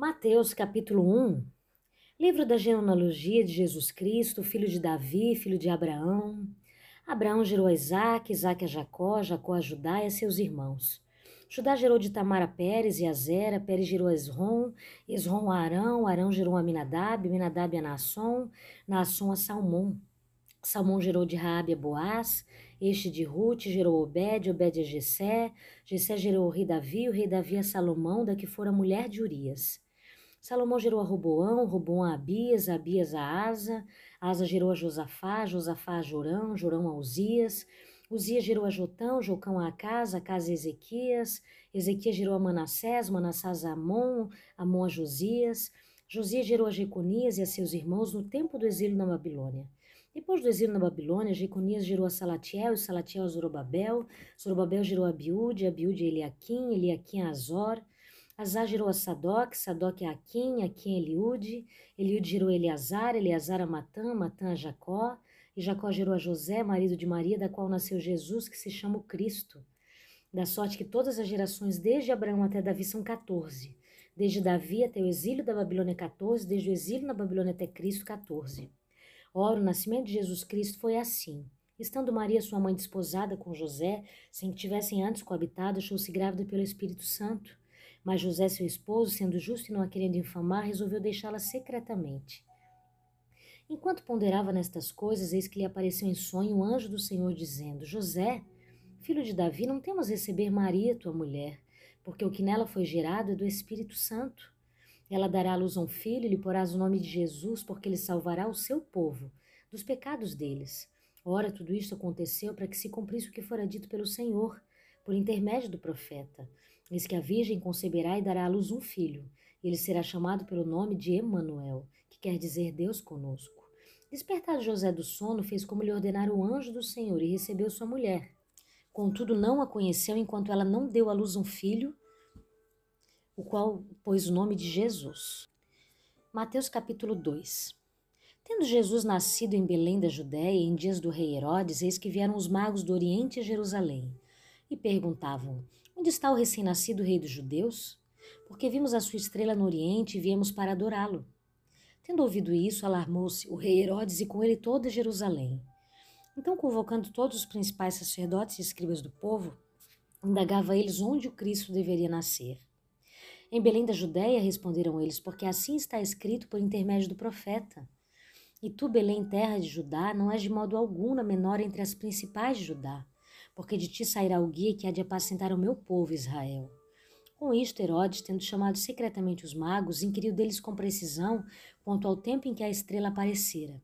Mateus capítulo 1 Livro da genealogia de Jesus Cristo, filho de Davi, filho de Abraão. Abraão gerou a Isaac, Isaac a Jacó, Jacó a Judá e a seus irmãos. Judá gerou de Tamar a Pérez e a Zera, Pérez gerou a Esrom, Esrom a Arão, Arão gerou a Minadab, Minadab a Naasson, Naasson a Salmão. Salmão gerou de Raabe a Boaz, este de Ruth gerou Obed, Obed a Jessé, Jessé gerou o rei Davi, o rei Davi a Salomão, da que fora mulher de Urias. Salomão gerou a Roboão, Roboão a Abias, Abias a Asa, Asa gerou a Josafá, Josafá a Jorão, Jorão a Uzias, Uzias gerou a Jotão, Jocão a Acasa, Acasa a Ezequias, Ezequias gerou a Manassés, Manassés a Amon, Amon a Josias, Josias gerou a Jeconias e a seus irmãos no tempo do exílio na Babilônia. Depois do exílio na Babilônia, Jeconias gerou a Salatiel, e Salatiel a Zorobabel, Zorobabel gerou a Abiúde, Abiúde a Eliaquim, Eliaquim a Azor, Azar gerou a Sadoc, Sadoc a Aquim, Aquim a Eliude, Eliude gerou Eleazar, Eleazar a Matã, Matã a Jacó, e Jacó gerou a José, marido de Maria, da qual nasceu Jesus, que se chama o Cristo. Da sorte que todas as gerações, desde Abraão até Davi, são 14. Desde Davi até o exílio da Babilônia, 14. Desde o exílio na Babilônia até Cristo, 14. Ora, o nascimento de Jesus Cristo foi assim. Estando Maria, sua mãe, desposada com José, sem que tivessem antes coabitado, achou-se grávida pelo Espírito Santo. Mas José, seu esposo, sendo justo e não a querendo infamar, resolveu deixá-la secretamente. Enquanto ponderava nestas coisas, eis que lhe apareceu em sonho o anjo do Senhor, dizendo: José, filho de Davi, não temos receber Maria, tua mulher, porque o que nela foi gerado é do Espírito Santo. Ela dará à luz a um filho e lhe porás o nome de Jesus, porque ele salvará o seu povo dos pecados deles. Ora, tudo isto aconteceu para que se cumprisse o que fora dito pelo Senhor, por intermédio do profeta. Eis que a Virgem conceberá e dará à luz um filho, e ele será chamado pelo nome de Emanuel, que quer dizer Deus conosco. Despertado José do sono, fez como lhe ordenara o anjo do Senhor e recebeu sua mulher. Contudo, não a conheceu enquanto ela não deu à luz um filho, o qual pôs o nome de Jesus. Mateus capítulo 2 Tendo Jesus nascido em Belém da Judéia, em dias do rei Herodes, eis que vieram os magos do Oriente a Jerusalém e perguntavam: Onde está o recém-nascido rei dos judeus? Porque vimos a sua estrela no Oriente e viemos para adorá-lo. Tendo ouvido isso, alarmou-se o rei Herodes e com ele toda Jerusalém. Então, convocando todos os principais sacerdotes e escribas do povo, indagava eles onde o Cristo deveria nascer. Em Belém da Judéia, responderam eles, porque assim está escrito por intermédio do profeta. E tu, Belém, terra de Judá, não és de modo algum a menor entre as principais de Judá porque de ti sairá o guia que há de apacentar o meu povo Israel. Com isto, Herodes, tendo chamado secretamente os magos, inquiriu deles com precisão quanto ao tempo em que a estrela aparecera.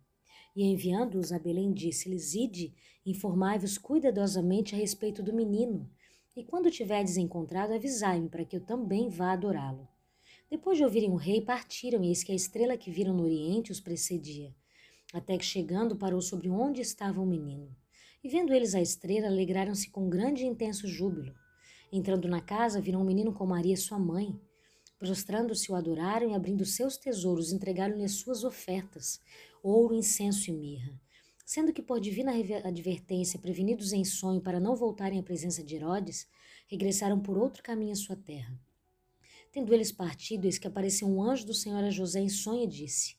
E enviando-os a Belém, disse-lhes: Ide, informai-vos cuidadosamente a respeito do menino, e quando tiverdes encontrado, avisai-me, para que eu também vá adorá-lo. Depois de ouvirem o rei, partiram, e eis que a estrela que viram no oriente os precedia, até que chegando parou sobre onde estava o menino. E vendo eles a estrela, alegraram-se com grande e intenso júbilo. Entrando na casa, viram um menino com Maria, sua mãe. Prostrando-se, o adoraram e, abrindo seus tesouros, entregaram-lhe as suas ofertas: ouro, incenso e mirra. Sendo que, por divina advertência, prevenidos em sonho para não voltarem à presença de Herodes, regressaram por outro caminho à sua terra. Tendo eles partido, eis que apareceu um anjo do Senhor a José em sonho e disse: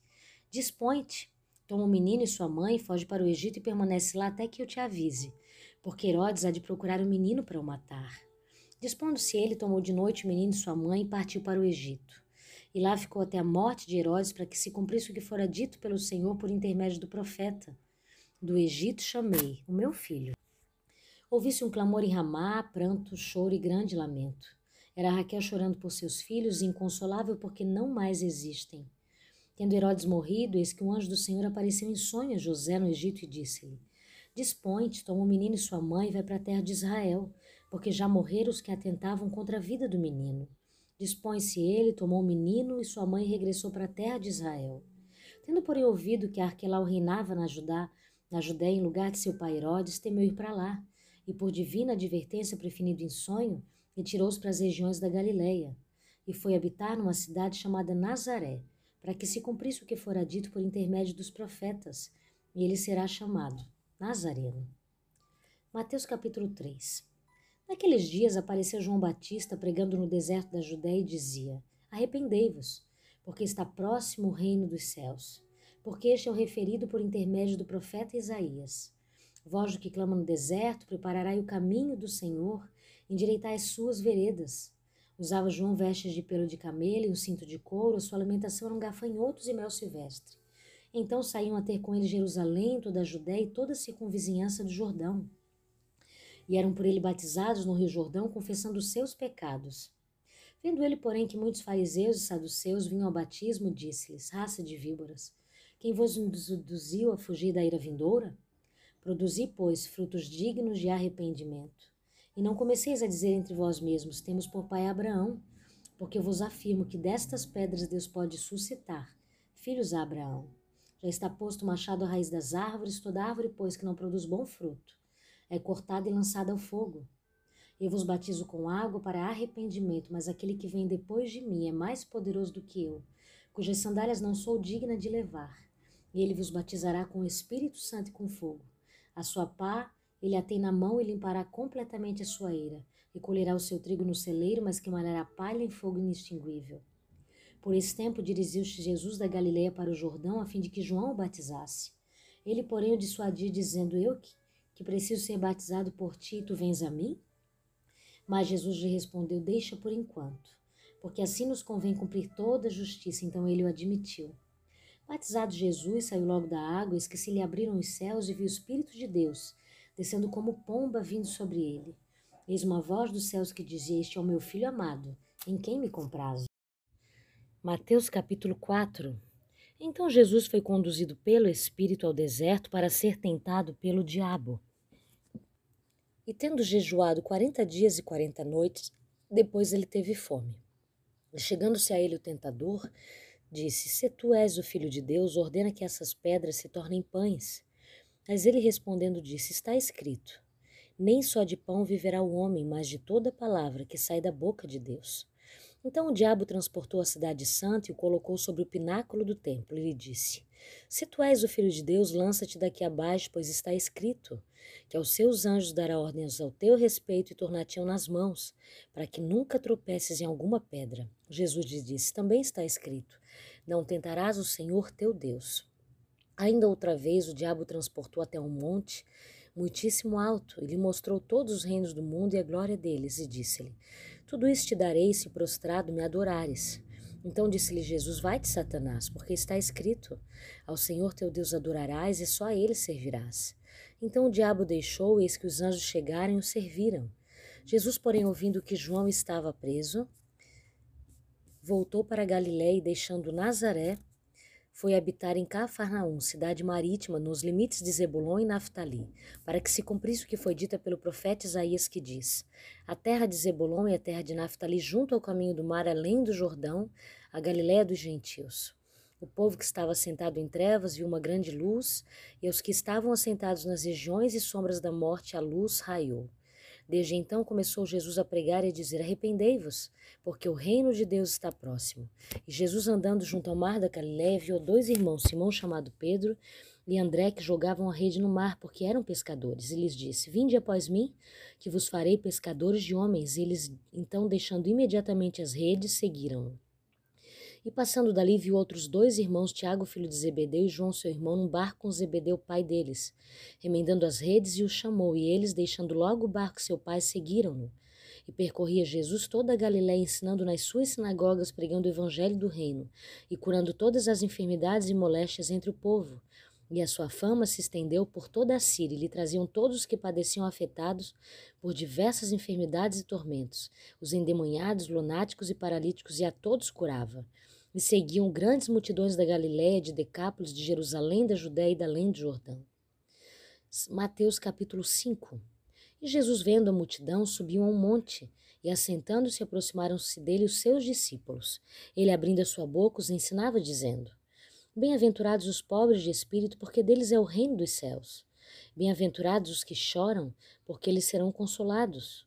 Dispõe-te, Toma o menino e sua mãe, foge para o Egito e permanece lá até que eu te avise, porque Herodes há de procurar o menino para o matar. Dispondo-se ele, tomou de noite o menino e sua mãe e partiu para o Egito. E lá ficou até a morte de Herodes para que se cumprisse o que fora dito pelo Senhor por intermédio do profeta. Do Egito chamei, o meu filho. Ouvi-se um clamor em Ramá, pranto, choro e grande lamento. Era Raquel chorando por seus filhos, inconsolável porque não mais existem. Tendo Herodes morrido, eis que um anjo do Senhor apareceu em sonho a José no Egito e disse-lhe: Dispõe-te, toma o menino e sua mãe e vai para a terra de Israel, porque já morreram os que atentavam contra a vida do menino. Dispõe-se ele, tomou o menino e sua mãe e regressou para a terra de Israel. Tendo, porém, ouvido que Arquelau reinava na Judá, na Judéia em lugar de seu pai Herodes, temeu ir para lá, e por divina advertência preferido em sonho, retirou-se para as regiões da Galileia, e foi habitar numa cidade chamada Nazaré, para que se cumprisse o que fora dito por intermédio dos profetas, e ele será chamado Nazareno. Mateus capítulo 3 Naqueles dias apareceu João Batista pregando no deserto da Judéia e dizia: Arrependei-vos, porque está próximo o reino dos céus. Porque este é o referido por intermédio do profeta Isaías. Do que clama no deserto, preparai o caminho do Senhor, endireitai as suas veredas. Usava João vestes de pelo de camelo e um cinto de couro, sua alimentação eram gafanhotos e mel silvestre. Então saíam a ter com ele Jerusalém, toda a Judéia e toda a circunvizinhança do Jordão. E eram por ele batizados no rio Jordão, confessando os seus pecados. Vendo ele, porém, que muitos fariseus e saduceus vinham ao batismo, disse-lhes: Raça de víboras, quem vos induziu a fugir da ira vindoura? Produzi, pois, frutos dignos de arrependimento. E não comeceis a dizer entre vós mesmos: Temos por pai Abraão, porque eu vos afirmo que destas pedras Deus pode suscitar filhos a Abraão. Já está posto o machado à raiz das árvores, toda árvore, pois, que não produz bom fruto, é cortada e lançada ao fogo. Eu vos batizo com água para arrependimento, mas aquele que vem depois de mim é mais poderoso do que eu, cujas sandálias não sou digna de levar. E ele vos batizará com o Espírito Santo e com fogo. A sua pá ele a tem na mão e limpará completamente a sua eira, e colherá o seu trigo no celeiro, mas queimará a palha em fogo inextinguível. Por esse tempo dirigiu-se Jesus da Galileia para o Jordão, a fim de que João o batizasse. Ele, porém, o dissuadiu, dizendo: Eu que, que preciso ser batizado por ti, tu vens a mim? Mas Jesus lhe respondeu: Deixa por enquanto, porque assim nos convém cumprir toda a justiça. Então ele o admitiu. Batizado Jesus, saiu logo da água, eis que se lhe abriram os céus e viu o Espírito de Deus descendo como pomba vindo sobre ele. Eis uma voz dos céus que dizia: Este é o meu filho amado, em quem me comprazo. Mateus capítulo 4 Então Jesus foi conduzido pelo Espírito ao deserto para ser tentado pelo diabo. E tendo jejuado quarenta dias e quarenta noites, depois ele teve fome. Chegando-se a ele o tentador, disse: Se tu és o filho de Deus, ordena que essas pedras se tornem pães. Mas ele respondendo disse: Está escrito: Nem só de pão viverá o homem, mas de toda palavra que sai da boca de Deus. Então o diabo transportou a cidade santa e o colocou sobre o pináculo do templo e lhe disse: Se tu és o filho de Deus, lança-te daqui abaixo, pois está escrito: que aos seus anjos dará ordens ao teu respeito e tornar-te-ão nas mãos, para que nunca tropeces em alguma pedra. Jesus lhe disse: Também está escrito: Não tentarás o Senhor teu Deus. Ainda outra vez o diabo transportou até um monte muitíssimo alto e lhe mostrou todos os reinos do mundo e a glória deles, e disse-lhe: Tudo isso te darei se prostrado me adorares. Então disse-lhe Jesus: Vai-te, Satanás, porque está escrito: Ao Senhor teu Deus adorarás e só a ele servirás. Então o diabo deixou, eis que os anjos chegaram e o serviram. Jesus, porém, ouvindo que João estava preso, voltou para Galiléia e deixando Nazaré, foi habitar em Cafarnaum, cidade marítima, nos limites de Zebulon e Naftali, para que se cumprisse o que foi dito pelo profeta Isaías, que diz: A terra de Zebulon e a terra de Naftali, junto ao caminho do mar, além do Jordão, a Galiléia dos gentios. O povo que estava sentado em trevas viu uma grande luz, e aos que estavam assentados nas regiões e sombras da morte, a luz raiou. Desde então começou Jesus a pregar e a dizer: Arrependei-vos, porque o reino de Deus está próximo. E Jesus, andando junto ao mar da Galiléia, viu dois irmãos, Simão, chamado Pedro, e André, que jogavam a rede no mar, porque eram pescadores. E lhes disse: Vinde após mim, que vos farei pescadores de homens. E eles, então, deixando imediatamente as redes, seguiram-no. E passando dali, viu outros dois irmãos, Tiago, filho de Zebedeu, e João, seu irmão, num barco com Zebedeu, pai deles, remendando as redes, e os chamou, e eles, deixando logo o barco seu pai, seguiram-no. E percorria Jesus toda a Galiléia, ensinando nas suas sinagogas, pregando o evangelho do reino, e curando todas as enfermidades e moléstias entre o povo. E a sua fama se estendeu por toda a Síria, e lhe traziam todos os que padeciam afetados por diversas enfermidades e tormentos, os endemoniados, lunáticos e paralíticos, e a todos curava. E seguiam grandes multidões da Galiléia, de Decápolis, de Jerusalém, da Judéia e da além do Jordão. Mateus capítulo 5 E Jesus, vendo a multidão, subiu a um monte, e assentando-se, aproximaram-se dele os seus discípulos. Ele, abrindo a sua boca, os ensinava, dizendo: Bem-aventurados os pobres de espírito, porque deles é o reino dos céus. Bem-aventurados os que choram, porque eles serão consolados.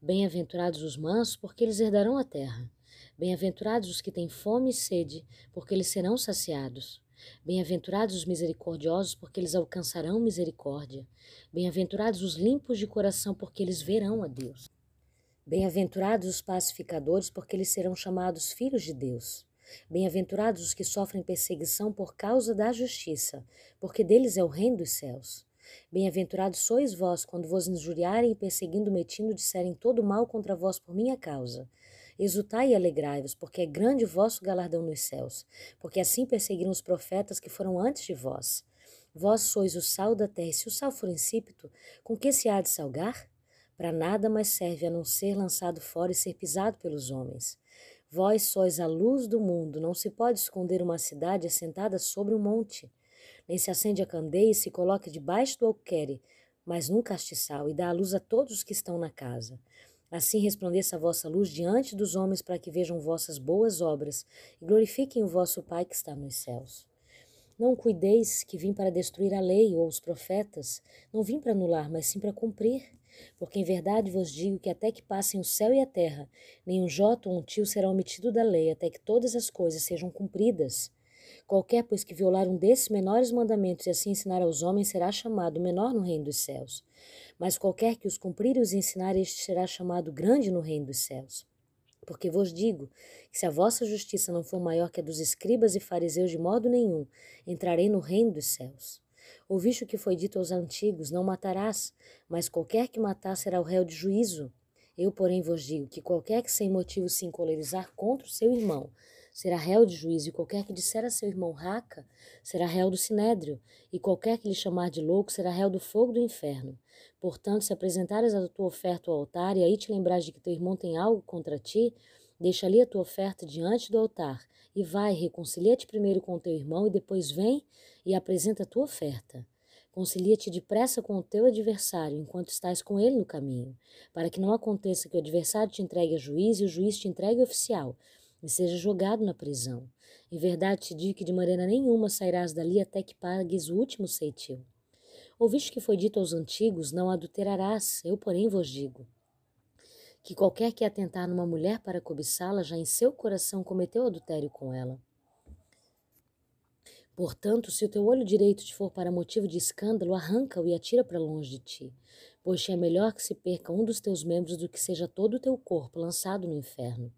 Bem-aventurados os mansos, porque eles herdarão a terra. Bem-aventurados os que têm fome e sede, porque eles serão saciados. Bem-aventurados os misericordiosos, porque eles alcançarão misericórdia. Bem-aventurados os limpos de coração, porque eles verão a Deus. Bem-aventurados os pacificadores, porque eles serão chamados filhos de Deus. Bem-aventurados os que sofrem perseguição por causa da justiça, porque deles é o reino dos céus. Bem-aventurados sois vós quando vos injuriarem e perseguindo metindo disserem todo mal contra vós por minha causa. Exultai e alegrai-vos, porque é grande o vosso galardão nos céus, porque assim perseguiram os profetas que foram antes de vós. Vós sois o sal da terra, e se o sal for insípido, com que se há de salgar? Para nada mais serve a não ser lançado fora e ser pisado pelos homens. Vós sois a luz do mundo, não se pode esconder uma cidade assentada sobre um monte. Nem se acende a candeia e se coloca debaixo do alqueire, mas num castiçal, e dá a luz a todos os que estão na casa. Assim resplandeça a vossa luz diante dos homens, para que vejam vossas boas obras e glorifiquem o vosso Pai que está nos céus. Não cuideis que vim para destruir a lei ou os profetas, não vim para anular, mas sim para cumprir. Porque em verdade vos digo que até que passem o céu e a terra, nem um jota ou um tio será omitido da lei, até que todas as coisas sejam cumpridas. Qualquer, pois, que violar um desses menores mandamentos e assim ensinar aos homens será chamado menor no reino dos céus. Mas qualquer que os cumprir e os ensinar, este será chamado grande no reino dos céus. Porque vos digo que se a vossa justiça não for maior que a dos escribas e fariseus de modo nenhum, entrarei no reino dos céus. Ouviste o que foi dito aos antigos: Não matarás, mas qualquer que matar será o réu de juízo. Eu, porém, vos digo que qualquer que sem motivo se encolerizar contra o seu irmão será réu de juízo, e qualquer que disser a seu irmão raca será réu do sinédrio, e qualquer que lhe chamar de louco será réu do fogo do inferno. Portanto, se apresentares a tua oferta ao altar, e aí te lembrares de que teu irmão tem algo contra ti, deixa ali a tua oferta diante do altar, e vai, reconcilia-te primeiro com teu irmão, e depois vem e apresenta a tua oferta. Concilia-te depressa com o teu adversário, enquanto estás com ele no caminho, para que não aconteça que o adversário te entregue a juiz e o juiz te entregue oficial, e seja jogado na prisão. Em verdade te digo que de maneira nenhuma sairás dali até que pagues o último ceitil. Ouviste que foi dito aos antigos: Não adulterarás, eu, porém, vos digo. Que qualquer que atentar numa mulher para cobiçá-la, já em seu coração cometeu adultério com ela. Portanto, se o teu olho direito te for para motivo de escândalo, arranca-o e atira para longe de ti, pois é melhor que se perca um dos teus membros do que seja todo o teu corpo lançado no inferno.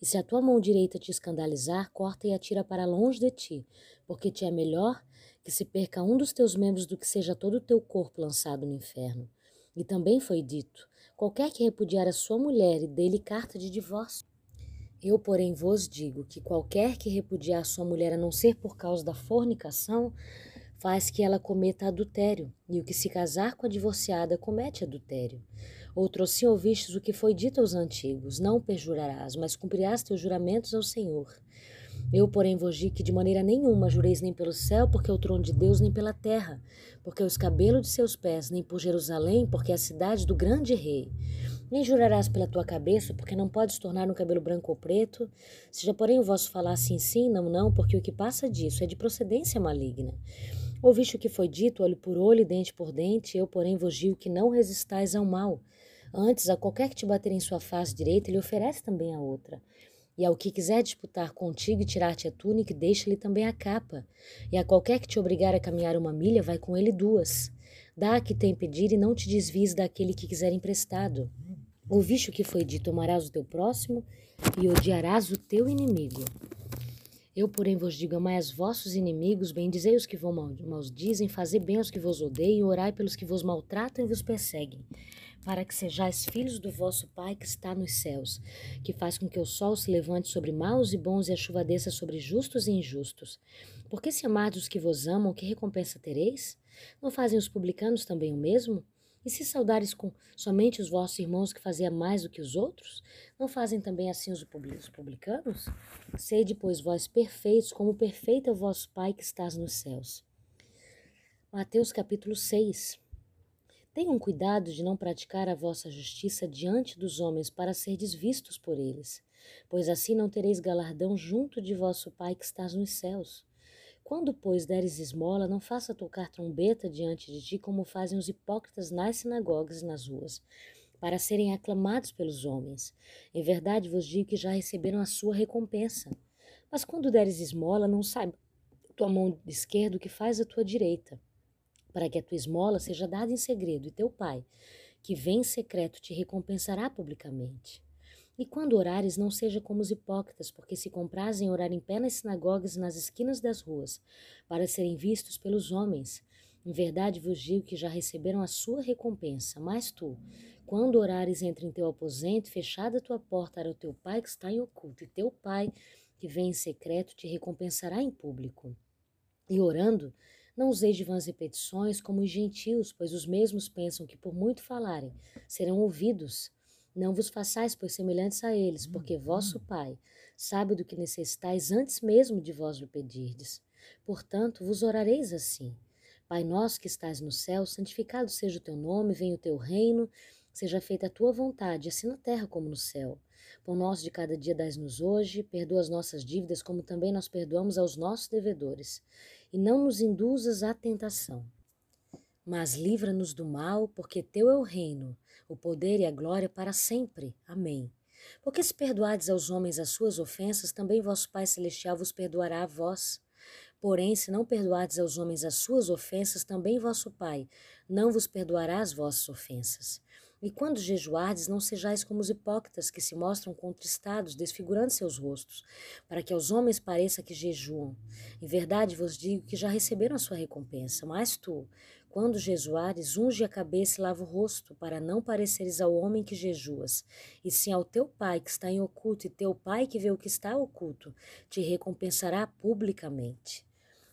E se a tua mão direita te escandalizar, corta e atira para longe de ti, porque te é melhor que se perca um dos teus membros do que seja todo o teu corpo lançado no inferno. E também foi dito: qualquer que repudiar a sua mulher e dê-lhe carta de divórcio. Eu, porém, vos digo que qualquer que repudiar a sua mulher a não ser por causa da fornicação, faz que ela cometa adultério, e o que se casar com a divorciada comete adultério. Outrosim ouvistes o que foi dito aos antigos: Não perjurarás, mas cumprirás teus juramentos ao Senhor. Eu, porém, vos digo que de maneira nenhuma jureis nem pelo céu, porque é o trono de Deus, nem pela terra, porque é os cabelos de seus pés, nem por Jerusalém, porque é a cidade do grande rei. Nem jurarás pela tua cabeça, porque não podes tornar um cabelo branco ou preto. Seja, porém, o vosso falar sim, sim, não, não, porque o que passa disso é de procedência maligna. Ouviste o que foi dito, olho por olho e dente por dente, eu, porém, vos digo que não resistais ao mal. Antes, a qualquer que te bater em sua face direita, ele oferece também a outra. E ao que quiser disputar contigo e tirar-te a túnica, deixa-lhe também a capa. E a qualquer que te obrigar a caminhar uma milha, vai com ele duas. Dá a que tem pedir e não te desvies daquele que quiser emprestado. Ouviste o que foi dito: amarás o teu próximo e odiarás o teu inimigo. Eu, porém, vos digo: amai os vossos inimigos, bendizei os que vos maldizem, fazei bem aos que vos odeiam, orai pelos que vos maltratam e vos perseguem para que sejais filhos do vosso Pai que está nos céus, que faz com que o sol se levante sobre maus e bons e a chuva desça sobre justos e injustos. Porque se amardes os que vos amam, que recompensa tereis? Não fazem os publicanos também o mesmo? E se saudares com somente os vossos irmãos que faziam mais do que os outros, não fazem também assim os publicanos? Sede, pois, vós perfeitos, como perfeito é o vosso Pai que estás nos céus. Mateus capítulo 6 Tenham cuidado de não praticar a vossa justiça diante dos homens para serdes vistos por eles, pois assim não tereis galardão junto de vosso Pai que estás nos céus. Quando, pois, deres esmola, não faça tocar trombeta diante de ti, como fazem os hipócritas nas sinagogas e nas ruas, para serem aclamados pelos homens. Em verdade vos digo que já receberam a sua recompensa. Mas quando deres esmola, não saiba tua mão esquerda o que faz a tua direita para que a tua esmola seja dada em segredo, e teu pai, que vem em secreto te recompensará publicamente. E quando orares, não seja como os hipócritas, porque se comprazem orar em pé nas sinagogas e nas esquinas das ruas, para serem vistos pelos homens. Em verdade vos digo que já receberam a sua recompensa. Mas tu, quando orares, entre em teu aposento, fechada a tua porta para o teu pai que está em oculto, e teu pai que vem em secreto te recompensará em público. E orando, não useis de vãs repetições como os gentios, pois os mesmos pensam que por muito falarem serão ouvidos. Não vos façais, pois, semelhantes a eles, porque vosso Pai sabe do que necessitais antes mesmo de vós o pedirdes. Portanto, vos orareis assim. Pai nosso que estás no céu, santificado seja o teu nome, venha o teu reino, seja feita a tua vontade, assim na terra como no céu. Pão nosso de cada dia dás-nos hoje, perdoa as nossas dívidas, como também nós perdoamos aos nossos devedores. E não nos induzas à tentação, mas livra-nos do mal, porque teu é o reino, o poder e a glória para sempre. Amém. Porque se perdoardes aos homens as suas ofensas, também vosso Pai Celestial vos perdoará a vós. Porém, se não perdoardes aos homens as suas ofensas, também vosso Pai não vos perdoará as vossas ofensas. E quando jejuardes, não sejais como os hipócritas que se mostram contristados, desfigurando seus rostos, para que aos homens pareça que jejuam. Em verdade vos digo que já receberam a sua recompensa. Mas tu, quando jejuares, unge a cabeça e lava o rosto, para não pareceres ao homem que jejuas, e sim ao teu pai que está em oculto, e teu pai que vê o que está oculto, te recompensará publicamente.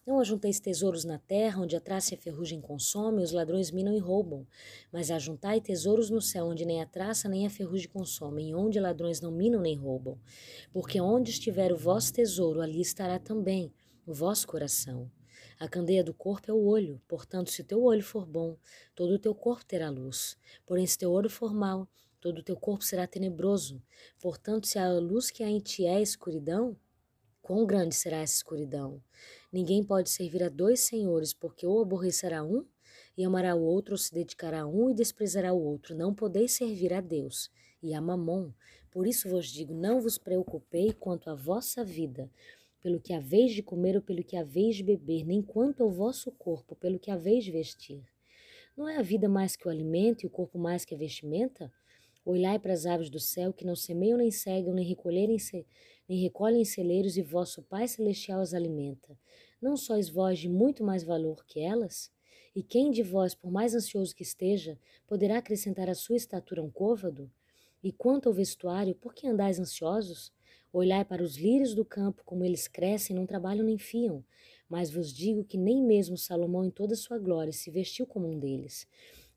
Não ajunteis tesouros na terra, onde a traça e a ferrugem consomem, os ladrões minam e roubam. Mas ajuntai tesouros no céu, onde nem a traça nem a ferrugem consomem, onde ladrões não minam nem roubam. Porque onde estiver o vosso tesouro, ali estará também o vosso coração. A candeia do corpo é o olho, portanto, se teu olho for bom, todo o teu corpo terá luz. Porém, se teu olho for mau, todo o teu corpo será tenebroso. Portanto, se a luz que há em ti é escuridão, quão grande será essa escuridão? Ninguém pode servir a dois senhores, porque ou aborrecerá um e amará o outro, ou se dedicará a um e desprezará o outro. Não podeis servir a Deus e a Mamon. Por isso vos digo: não vos preocupei quanto à vossa vida, pelo que haveis de comer ou pelo que haveis de beber, nem quanto ao vosso corpo, pelo que haveis de vestir. Não é a vida mais que o alimento e o corpo mais que a vestimenta? Olhai para as aves do céu, que não semeiam nem cegam, nem nem recolhem celeiros, e vosso Pai Celestial as alimenta. Não sois vós de muito mais valor que elas? E quem de vós, por mais ansioso que esteja, poderá acrescentar à sua estatura um côvado? E quanto ao vestuário, por que andais ansiosos? Olhai para os lírios do campo, como eles crescem, não trabalham nem fiam. Mas vos digo que nem mesmo Salomão, em toda sua glória, se vestiu como um deles.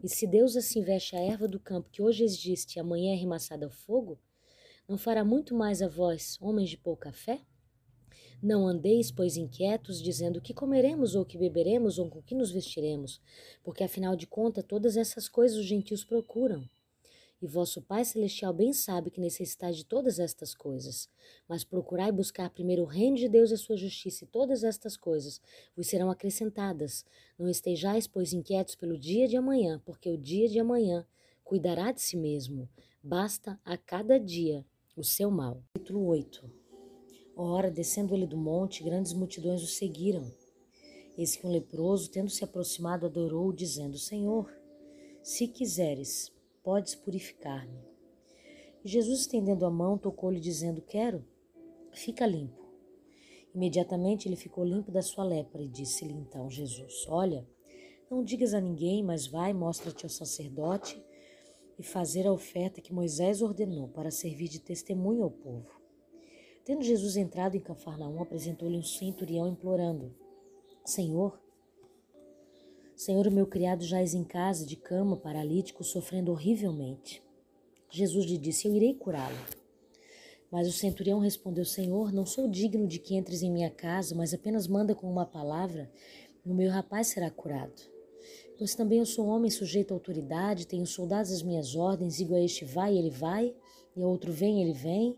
E se Deus assim veste a erva do campo, que hoje existe e amanhã é arremessada ao fogo, não fará muito mais a vós, homens de pouca fé? Não andeis, pois, inquietos, dizendo que comeremos ou que beberemos ou com que nos vestiremos, porque afinal de contas todas essas coisas os gentios procuram. E vosso Pai Celestial bem sabe que necessitais de todas estas coisas. Mas procurai buscar primeiro o reino de Deus e a sua justiça, e todas estas coisas vos serão acrescentadas. Não estejais, pois, inquietos pelo dia de amanhã, porque o dia de amanhã cuidará de si mesmo. Basta a cada dia o seu mal. Capítulo 8 Ora, descendo ele do monte, grandes multidões o seguiram. Eis que um leproso, tendo se aproximado, adorou, dizendo: Senhor, se quiseres, podes purificar-me. E Jesus, estendendo a mão, tocou-lhe, dizendo: Quero, fica limpo. Imediatamente ele ficou limpo da sua lepra e disse-lhe então Jesus: Olha, não digas a ninguém, mas vai, mostra-te ao sacerdote e fazer a oferta que Moisés ordenou para servir de testemunho ao povo. Tendo Jesus entrado em Cafarnaum, apresentou-lhe um centurião implorando: Senhor, Senhor, o meu criado jaz em casa, de cama, paralítico, sofrendo horrivelmente. Jesus lhe disse: Eu irei curá-lo. Mas o centurião respondeu: Senhor, não sou digno de que entres em minha casa, mas apenas manda com uma palavra, e o meu rapaz será curado. Pois também eu sou homem sujeito à autoridade, tenho soldados às minhas ordens, digo a este vai, ele vai, e ao outro vem, ele vem,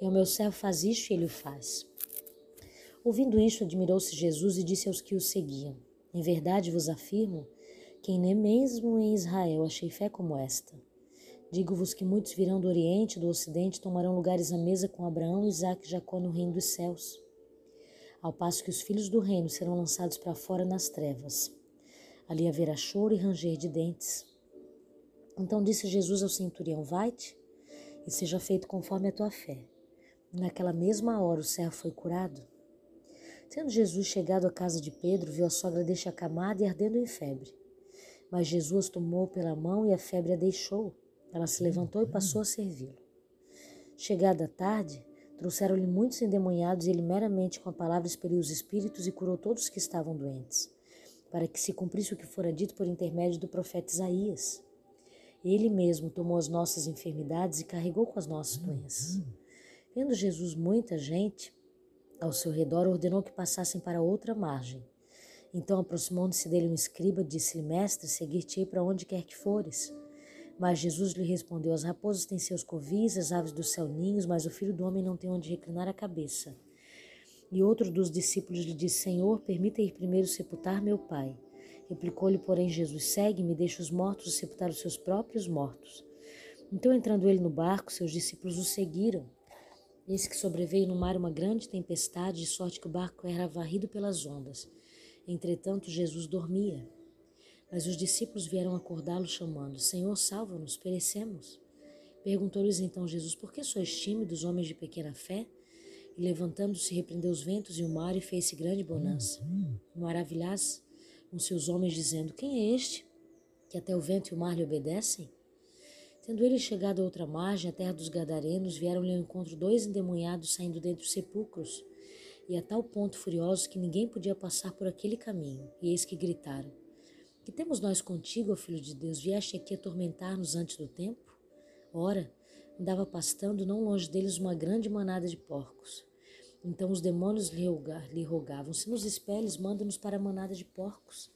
e ao meu servo faz isto e ele o faz. Ouvindo isto, admirou-se Jesus e disse aos que o seguiam: Em verdade vos afirmo que nem mesmo em Israel achei fé como esta. Digo-vos que muitos virão do Oriente e do Ocidente tomarão lugares à mesa com Abraão, Isaque e Jacó no reino dos céus. Ao passo que os filhos do reino serão lançados para fora nas trevas. Ali haverá choro e ranger de dentes. Então disse Jesus ao centurião: Vai-te e seja feito conforme a tua fé. Naquela mesma hora o servo foi curado. Tendo Jesus chegado à casa de Pedro, viu a sogra deste acamada e ardendo em febre. Mas Jesus tomou pela mão e a febre a deixou. Ela se levantou e passou a servi-lo. Chegada a tarde, trouxeram-lhe muitos endemoniados e ele meramente com a palavra expeliu os espíritos e curou todos que estavam doentes, para que se cumprisse o que fora dito por intermédio do profeta Isaías. Ele mesmo tomou as nossas enfermidades e carregou com as nossas doenças. Vendo Jesus muita gente ao seu redor, ordenou que passassem para outra margem. Então, aproximando-se dele um escriba, disse-lhe: Mestre, seguir-te-ei para onde quer que fores. Mas Jesus lhe respondeu: As raposas têm seus covis, as aves do céu ninhos, mas o filho do homem não tem onde reclinar a cabeça. E outro dos discípulos lhe disse: Senhor, permita ir primeiro sepultar meu pai. Replicou-lhe, porém, Jesus: Segue-me, deixa os mortos sepultar os seus próprios mortos. Então, entrando ele no barco, seus discípulos o seguiram. Eis que sobreveio no mar uma grande tempestade, de sorte que o barco era varrido pelas ondas. Entretanto, Jesus dormia. Mas os discípulos vieram acordá-lo, chamando: Senhor, salva-nos, perecemos. Perguntou-lhes então Jesus: Por que sois tímidos, homens de pequena fé? E levantando-se, repreendeu os ventos e o mar e fez-se grande bonança. Maravilhás com seus homens, dizendo: Quem é este que até o vento e o mar lhe obedecem? Tendo ele chegado a outra margem, a terra dos Gadarenos, vieram-lhe ao encontro dois endemoniados saindo dentre os sepulcros e a tal ponto furiosos que ninguém podia passar por aquele caminho. E eis que gritaram: Que temos nós contigo, ó Filho de Deus? Vieste aqui atormentar-nos antes do tempo? Ora, andava pastando não longe deles uma grande manada de porcos. Então os demônios lhe rogavam: Se nos expeles, manda-nos para a manada de porcos.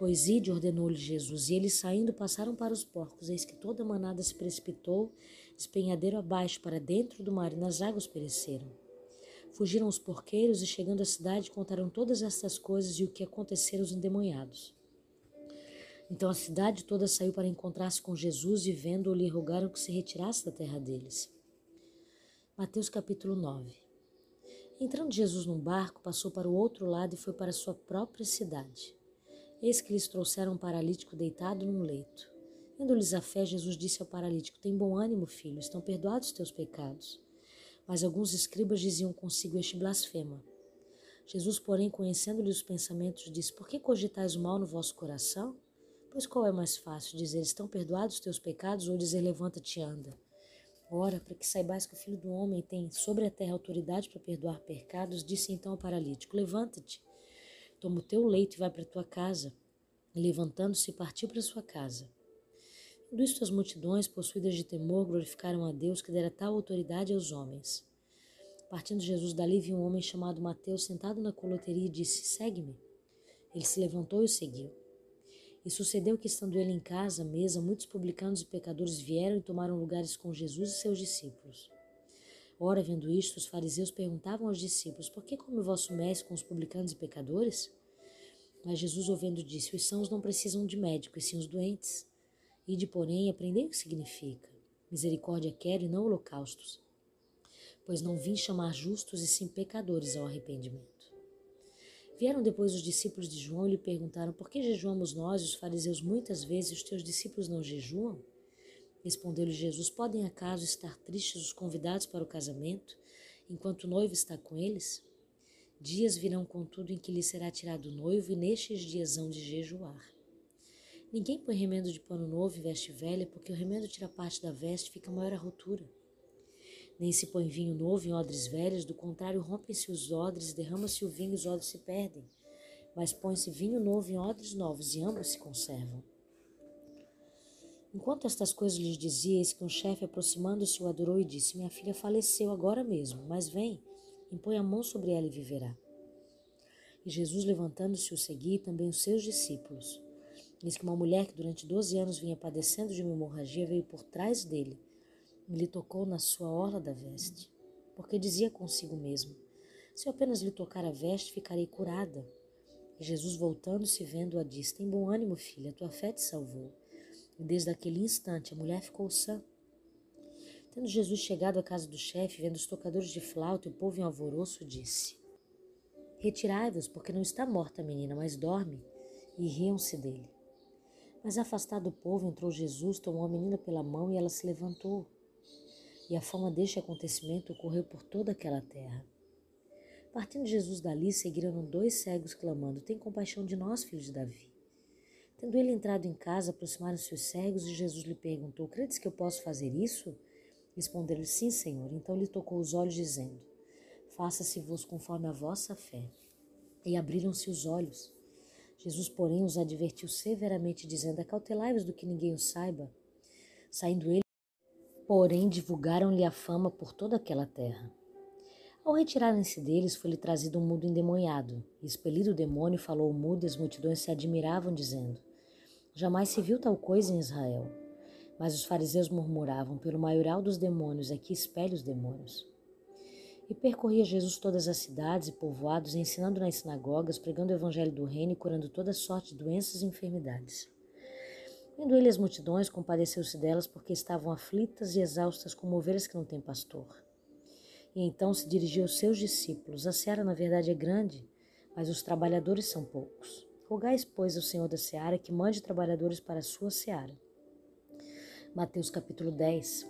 Pois ide, ordenou-lhe Jesus, e eles saindo passaram para os porcos. Eis que toda a manada se precipitou, despenhadeiro abaixo, para dentro do mar, e nas águas pereceram. Fugiram os porqueiros e, chegando à cidade, contaram todas estas coisas e o que acontecera aos endemoniados. Então a cidade toda saiu para encontrar-se com Jesus e, vendo-o, lhe rogaram que se retirasse da terra deles. Mateus capítulo 9 Entrando Jesus num barco, passou para o outro lado e foi para sua própria cidade. Eis que lhes trouxeram um paralítico deitado num leito. Indo-lhes a fé, Jesus disse ao paralítico: Tem bom ânimo, filho, estão perdoados os teus pecados. Mas alguns escribas diziam consigo este blasfema. Jesus, porém, conhecendo-lhe os pensamentos, disse: Por que cogitais o mal no vosso coração? Pois qual é mais fácil, dizer: Estão perdoados os teus pecados, ou dizer: Levanta-te e anda? Ora, para que saibais que o Filho do Homem tem sobre a terra autoridade para perdoar pecados, disse então ao paralítico: Levanta-te, toma o teu leito e vai para a tua casa. Levantando-se, partiu para sua casa. Vendo isto, as multidões, possuídas de temor, glorificaram a Deus que dera tal autoridade aos homens. Partindo Jesus dali, viu um homem chamado Mateus sentado na coloteria e disse: Segue-me. Ele se levantou e o seguiu. E sucedeu que, estando ele em casa, à mesa, muitos publicanos e pecadores vieram e tomaram lugares com Jesus e seus discípulos. Ora, vendo isto, os fariseus perguntavam aos discípulos: Por que come o vosso mestre com os publicanos e pecadores? Mas Jesus, ouvindo, disse: Os sãos não precisam de médico, e sim os doentes. Ide, porém, e aprendei o que significa. Misericórdia quero e não holocaustos. Pois não vim chamar justos e sim pecadores ao arrependimento. Vieram depois os discípulos de João e lhe perguntaram: Por que jejuamos nós e os fariseus muitas vezes e os teus discípulos não jejuam? Respondeu-lhe Jesus: Podem acaso estar tristes os convidados para o casamento, enquanto o noivo está com eles? Dias virão, contudo, em que lhe será tirado o noivo, e nestes dias hão de jejuar. Ninguém põe remendo de pano novo em veste velha, porque o remendo tira parte da veste e fica maior a rotura. Nem se põe vinho novo em odres velhas, do contrário, rompem-se os odres, derrama-se o vinho e os odres se perdem. Mas põe-se vinho novo em odres novos e ambos se conservam. Enquanto estas coisas lhes dizia, eis que um chefe, aproximando-se, o adorou e disse: Minha filha faleceu agora mesmo, mas vem, impõe a mão sobre ela e viverá. E Jesus, levantando-se, o seguia e também os seus discípulos. Diz que uma mulher que durante 12 anos vinha padecendo de uma hemorragia veio por trás dele e lhe tocou na sua orla da veste, porque dizia consigo mesmo: Se eu apenas lhe tocar a veste, ficarei curada. E Jesus, voltando-se, vendo-a, disse: Tem bom ânimo, filha, tua fé te salvou. E desde aquele instante a mulher ficou sã. Tendo Jesus chegado à casa do chefe, vendo os tocadores de flauta e o povo em alvoroço, disse: Retirai-vos, porque não está morta a menina, mas dorme. E riam-se dele. Mas afastado do povo, entrou Jesus, tomou a menina pela mão e ela se levantou. E a fama deste acontecimento correu por toda aquela terra. Partindo Jesus dali, seguiram dois cegos, clamando: Tem compaixão de nós, filhos de Davi. Tendo ele entrado em casa, aproximaram-se os cegos e Jesus lhe perguntou: Credes que eu posso fazer isso? Responderam-lhe: Sim, Senhor. Então lhe tocou os olhos, dizendo: Faça-se-vos conforme a vossa fé. E abriram-se os olhos. Jesus, porém, os advertiu severamente, dizendo: Acautelai-vos do que ninguém o saiba. Saindo ele, porém, divulgaram-lhe a fama por toda aquela terra. Ao retirarem-se deles, foi-lhe trazido um mudo endemoniado. Expelido o demônio, falou o mudo, e as multidões se admiravam, dizendo: Jamais se viu tal coisa em Israel. Mas os fariseus murmuravam: Pelo maioral dos demônios, aqui espelhe os demônios. E percorria Jesus todas as cidades e povoados, ensinando nas sinagogas, pregando o evangelho do reino e curando toda sorte de doenças e enfermidades. Vendo ele as multidões, compadeceu-se delas, porque estavam aflitas e exaustas como ovelhas que não têm pastor. E então se dirigiu aos seus discípulos: A seara, na verdade, é grande, mas os trabalhadores são poucos. Rogais, pois, ao Senhor da seara que mande trabalhadores para a sua seara. Mateus capítulo 10,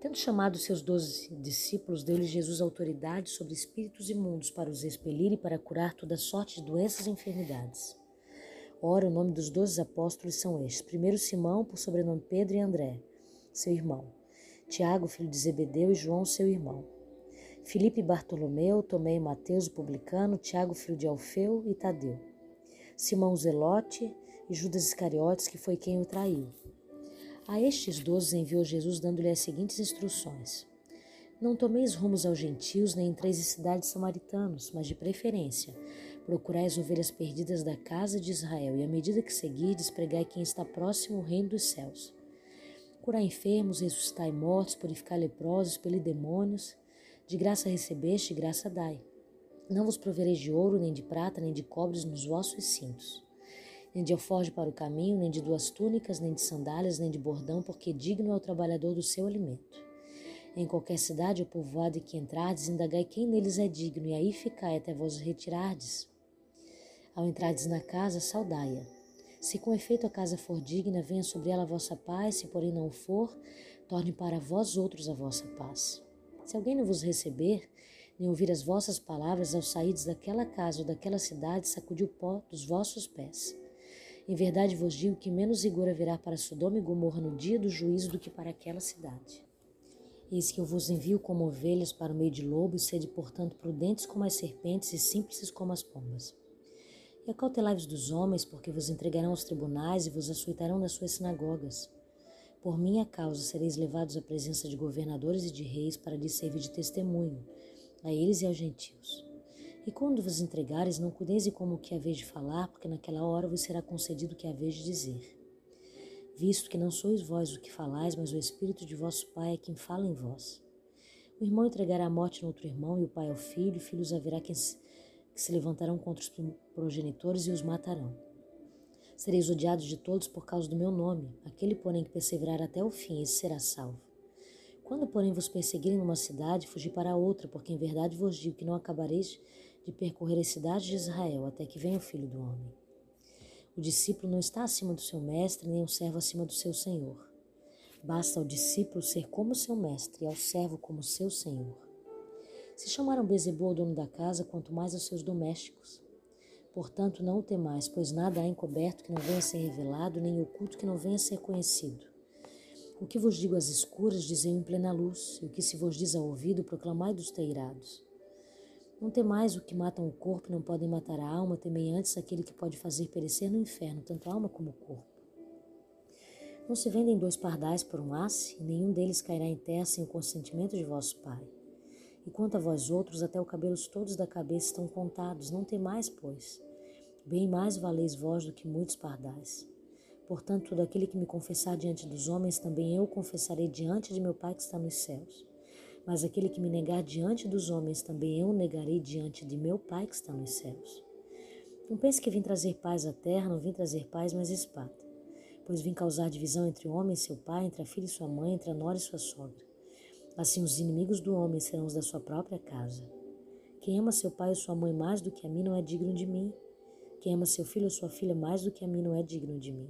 Tendo chamado seus doze discípulos, deu-lhes Jesus autoridade sobre espíritos imundos para os expelir e para curar toda sorte de doenças e enfermidades. Ora, o nome dos doze apóstolos são estes: primeiro Simão, por sobrenome Pedro e André, seu irmão. Tiago, filho de Zebedeu, e João, seu irmão. Filipe Bartolomeu, Tomé e Mateus, o publicano, Tiago, filho de Alfeu e Tadeu. Simão Zelote e Judas Iscariotes, que foi quem o traiu. A estes doze enviou Jesus dando-lhe as seguintes instruções: Não tomeis rumos aos gentios, nem entreis em cidades samaritanos, mas de preferência, procurai as ovelhas perdidas da casa de Israel, e à medida que seguirdes, pregai quem está próximo ao reino dos céus. Curai enfermos, ressuscitai mortos, purificai leprosos, expelir demônios. De graça recebeste, graça dai. Não vos provereis de ouro, nem de prata, nem de cobres nos vossos cintos nem de alforje para o caminho, nem de duas túnicas, nem de sandálias, nem de bordão, porque digno é o trabalhador do seu alimento. Em qualquer cidade ou povoado em que entrardes, indagai quem neles é digno, e aí ficai até vos retirardes. Ao entrardes na casa, saudai-a. Se com efeito a casa for digna, venha sobre ela a vossa paz, se porém não for, torne para vós outros a vossa paz. Se alguém não vos receber, nem ouvir as vossas palavras ao saídes daquela casa ou daquela cidade, sacudi o pó dos vossos pés. Em verdade vos digo que menos rigor haverá para Sodoma e Gomorra no dia do juízo do que para aquela cidade. Eis que eu vos envio como ovelhas para o meio de lobos, sede, portanto, prudentes como as serpentes e simples como as pombas. E acautelai-vos dos homens, porque vos entregarão aos tribunais e vos açoitarão nas suas sinagogas. Por minha causa sereis levados à presença de governadores e de reis para lhes servir de testemunho, a eles e aos gentios. E quando vos entregares, não cuideis como que haveis de falar, porque naquela hora vos será concedido o que haveis de dizer. Visto que não sois vós o que falais, mas o Espírito de vosso Pai é quem fala em vós. O irmão entregará a morte no outro irmão, e o pai ao filho, e filhos haverá quem se, que se levantarão contra os progenitores e os matarão. Sereis odiados de todos por causa do meu nome, aquele, porém, que perseverar até o fim, esse será salvo. Quando, porém, vos perseguirem numa cidade, fugi para outra, porque em verdade vos digo que não acabareis de percorrer as cidades de Israel até que venha o Filho do Homem. O discípulo não está acima do seu mestre, nem o servo acima do seu senhor. Basta ao discípulo ser como seu mestre e ao servo como seu senhor. Se chamaram Bezebô ao dono da casa, quanto mais aos seus domésticos. Portanto, não o temais, pois nada há encoberto que não venha a ser revelado, nem oculto que não venha a ser conhecido. O que vos digo às escuras, dizei em plena luz, e o que se vos diz ao ouvido, proclamai dos teirados. Não temais o que matam o corpo não podem matar a alma, temei antes aquele que pode fazer perecer no inferno tanto a alma como o corpo. Não se vendem dois pardais por um asse, e nenhum deles cairá em terra sem o consentimento de vosso Pai. E quanto a vós outros, até os cabelos todos da cabeça estão contados, não temais, pois. Bem mais valeis vós do que muitos pardais. Portanto, todo aquele que me confessar diante dos homens, também eu confessarei diante de meu Pai que está nos céus. Mas aquele que me negar diante dos homens, também eu negarei diante de meu Pai que está nos céus. Não pense que vim trazer paz à terra, não vim trazer paz, mas espada. Pois vim causar divisão entre o homem e seu pai, entre a filha e sua mãe, entre a nora e sua sogra. Assim os inimigos do homem serão os da sua própria casa. Quem ama seu pai ou sua mãe mais do que a mim não é digno de mim. Quem ama seu filho ou sua filha mais do que a mim não é digno de mim.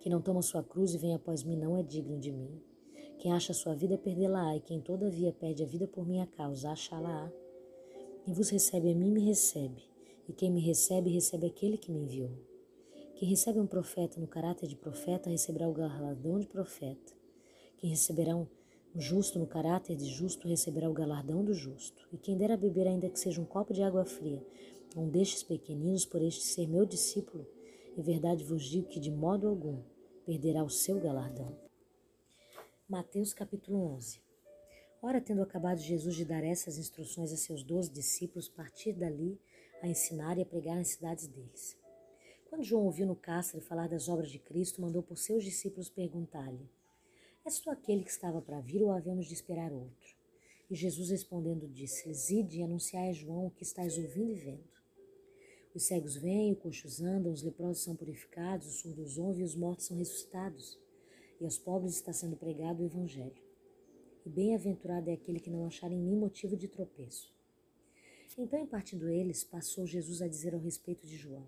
Quem não toma sua cruz e vem após mim não é digno de mim. Quem acha sua vida, perdê-la-á, e quem todavia perde a vida por minha causa, achá-la-á. Quem vos recebe a mim, me recebe, e quem me recebe, recebe aquele que me enviou. Quem recebe um profeta no caráter de profeta, receberá o galardão de profeta. Quem receberá um justo no caráter de justo, receberá o galardão do justo. E quem der a beber, ainda que seja um copo de água fria, um destes pequeninos, por este ser meu discípulo, em verdade vos digo que de modo algum perderá o seu galardão. Mateus capítulo 11 Ora, tendo acabado Jesus de dar essas instruções a seus doze discípulos, partir dali a ensinar e a pregar nas cidades deles. Quando João ouviu no cárcere falar das obras de Cristo, mandou por seus discípulos perguntar-lhe: És tu aquele que estava para vir ou havemos de esperar outro? E Jesus respondendo disse-lhes: Ide e anunciai a João o que estáis ouvindo e vendo. Os cegos vêm, os coxos andam, os leprosos são purificados, os surdos ouvem e os mortos são ressuscitados e aos pobres está sendo pregado o Evangelho. E bem-aventurado é aquele que não achar em mim motivo de tropeço. Então, em partindo eles, passou Jesus a dizer ao respeito de João: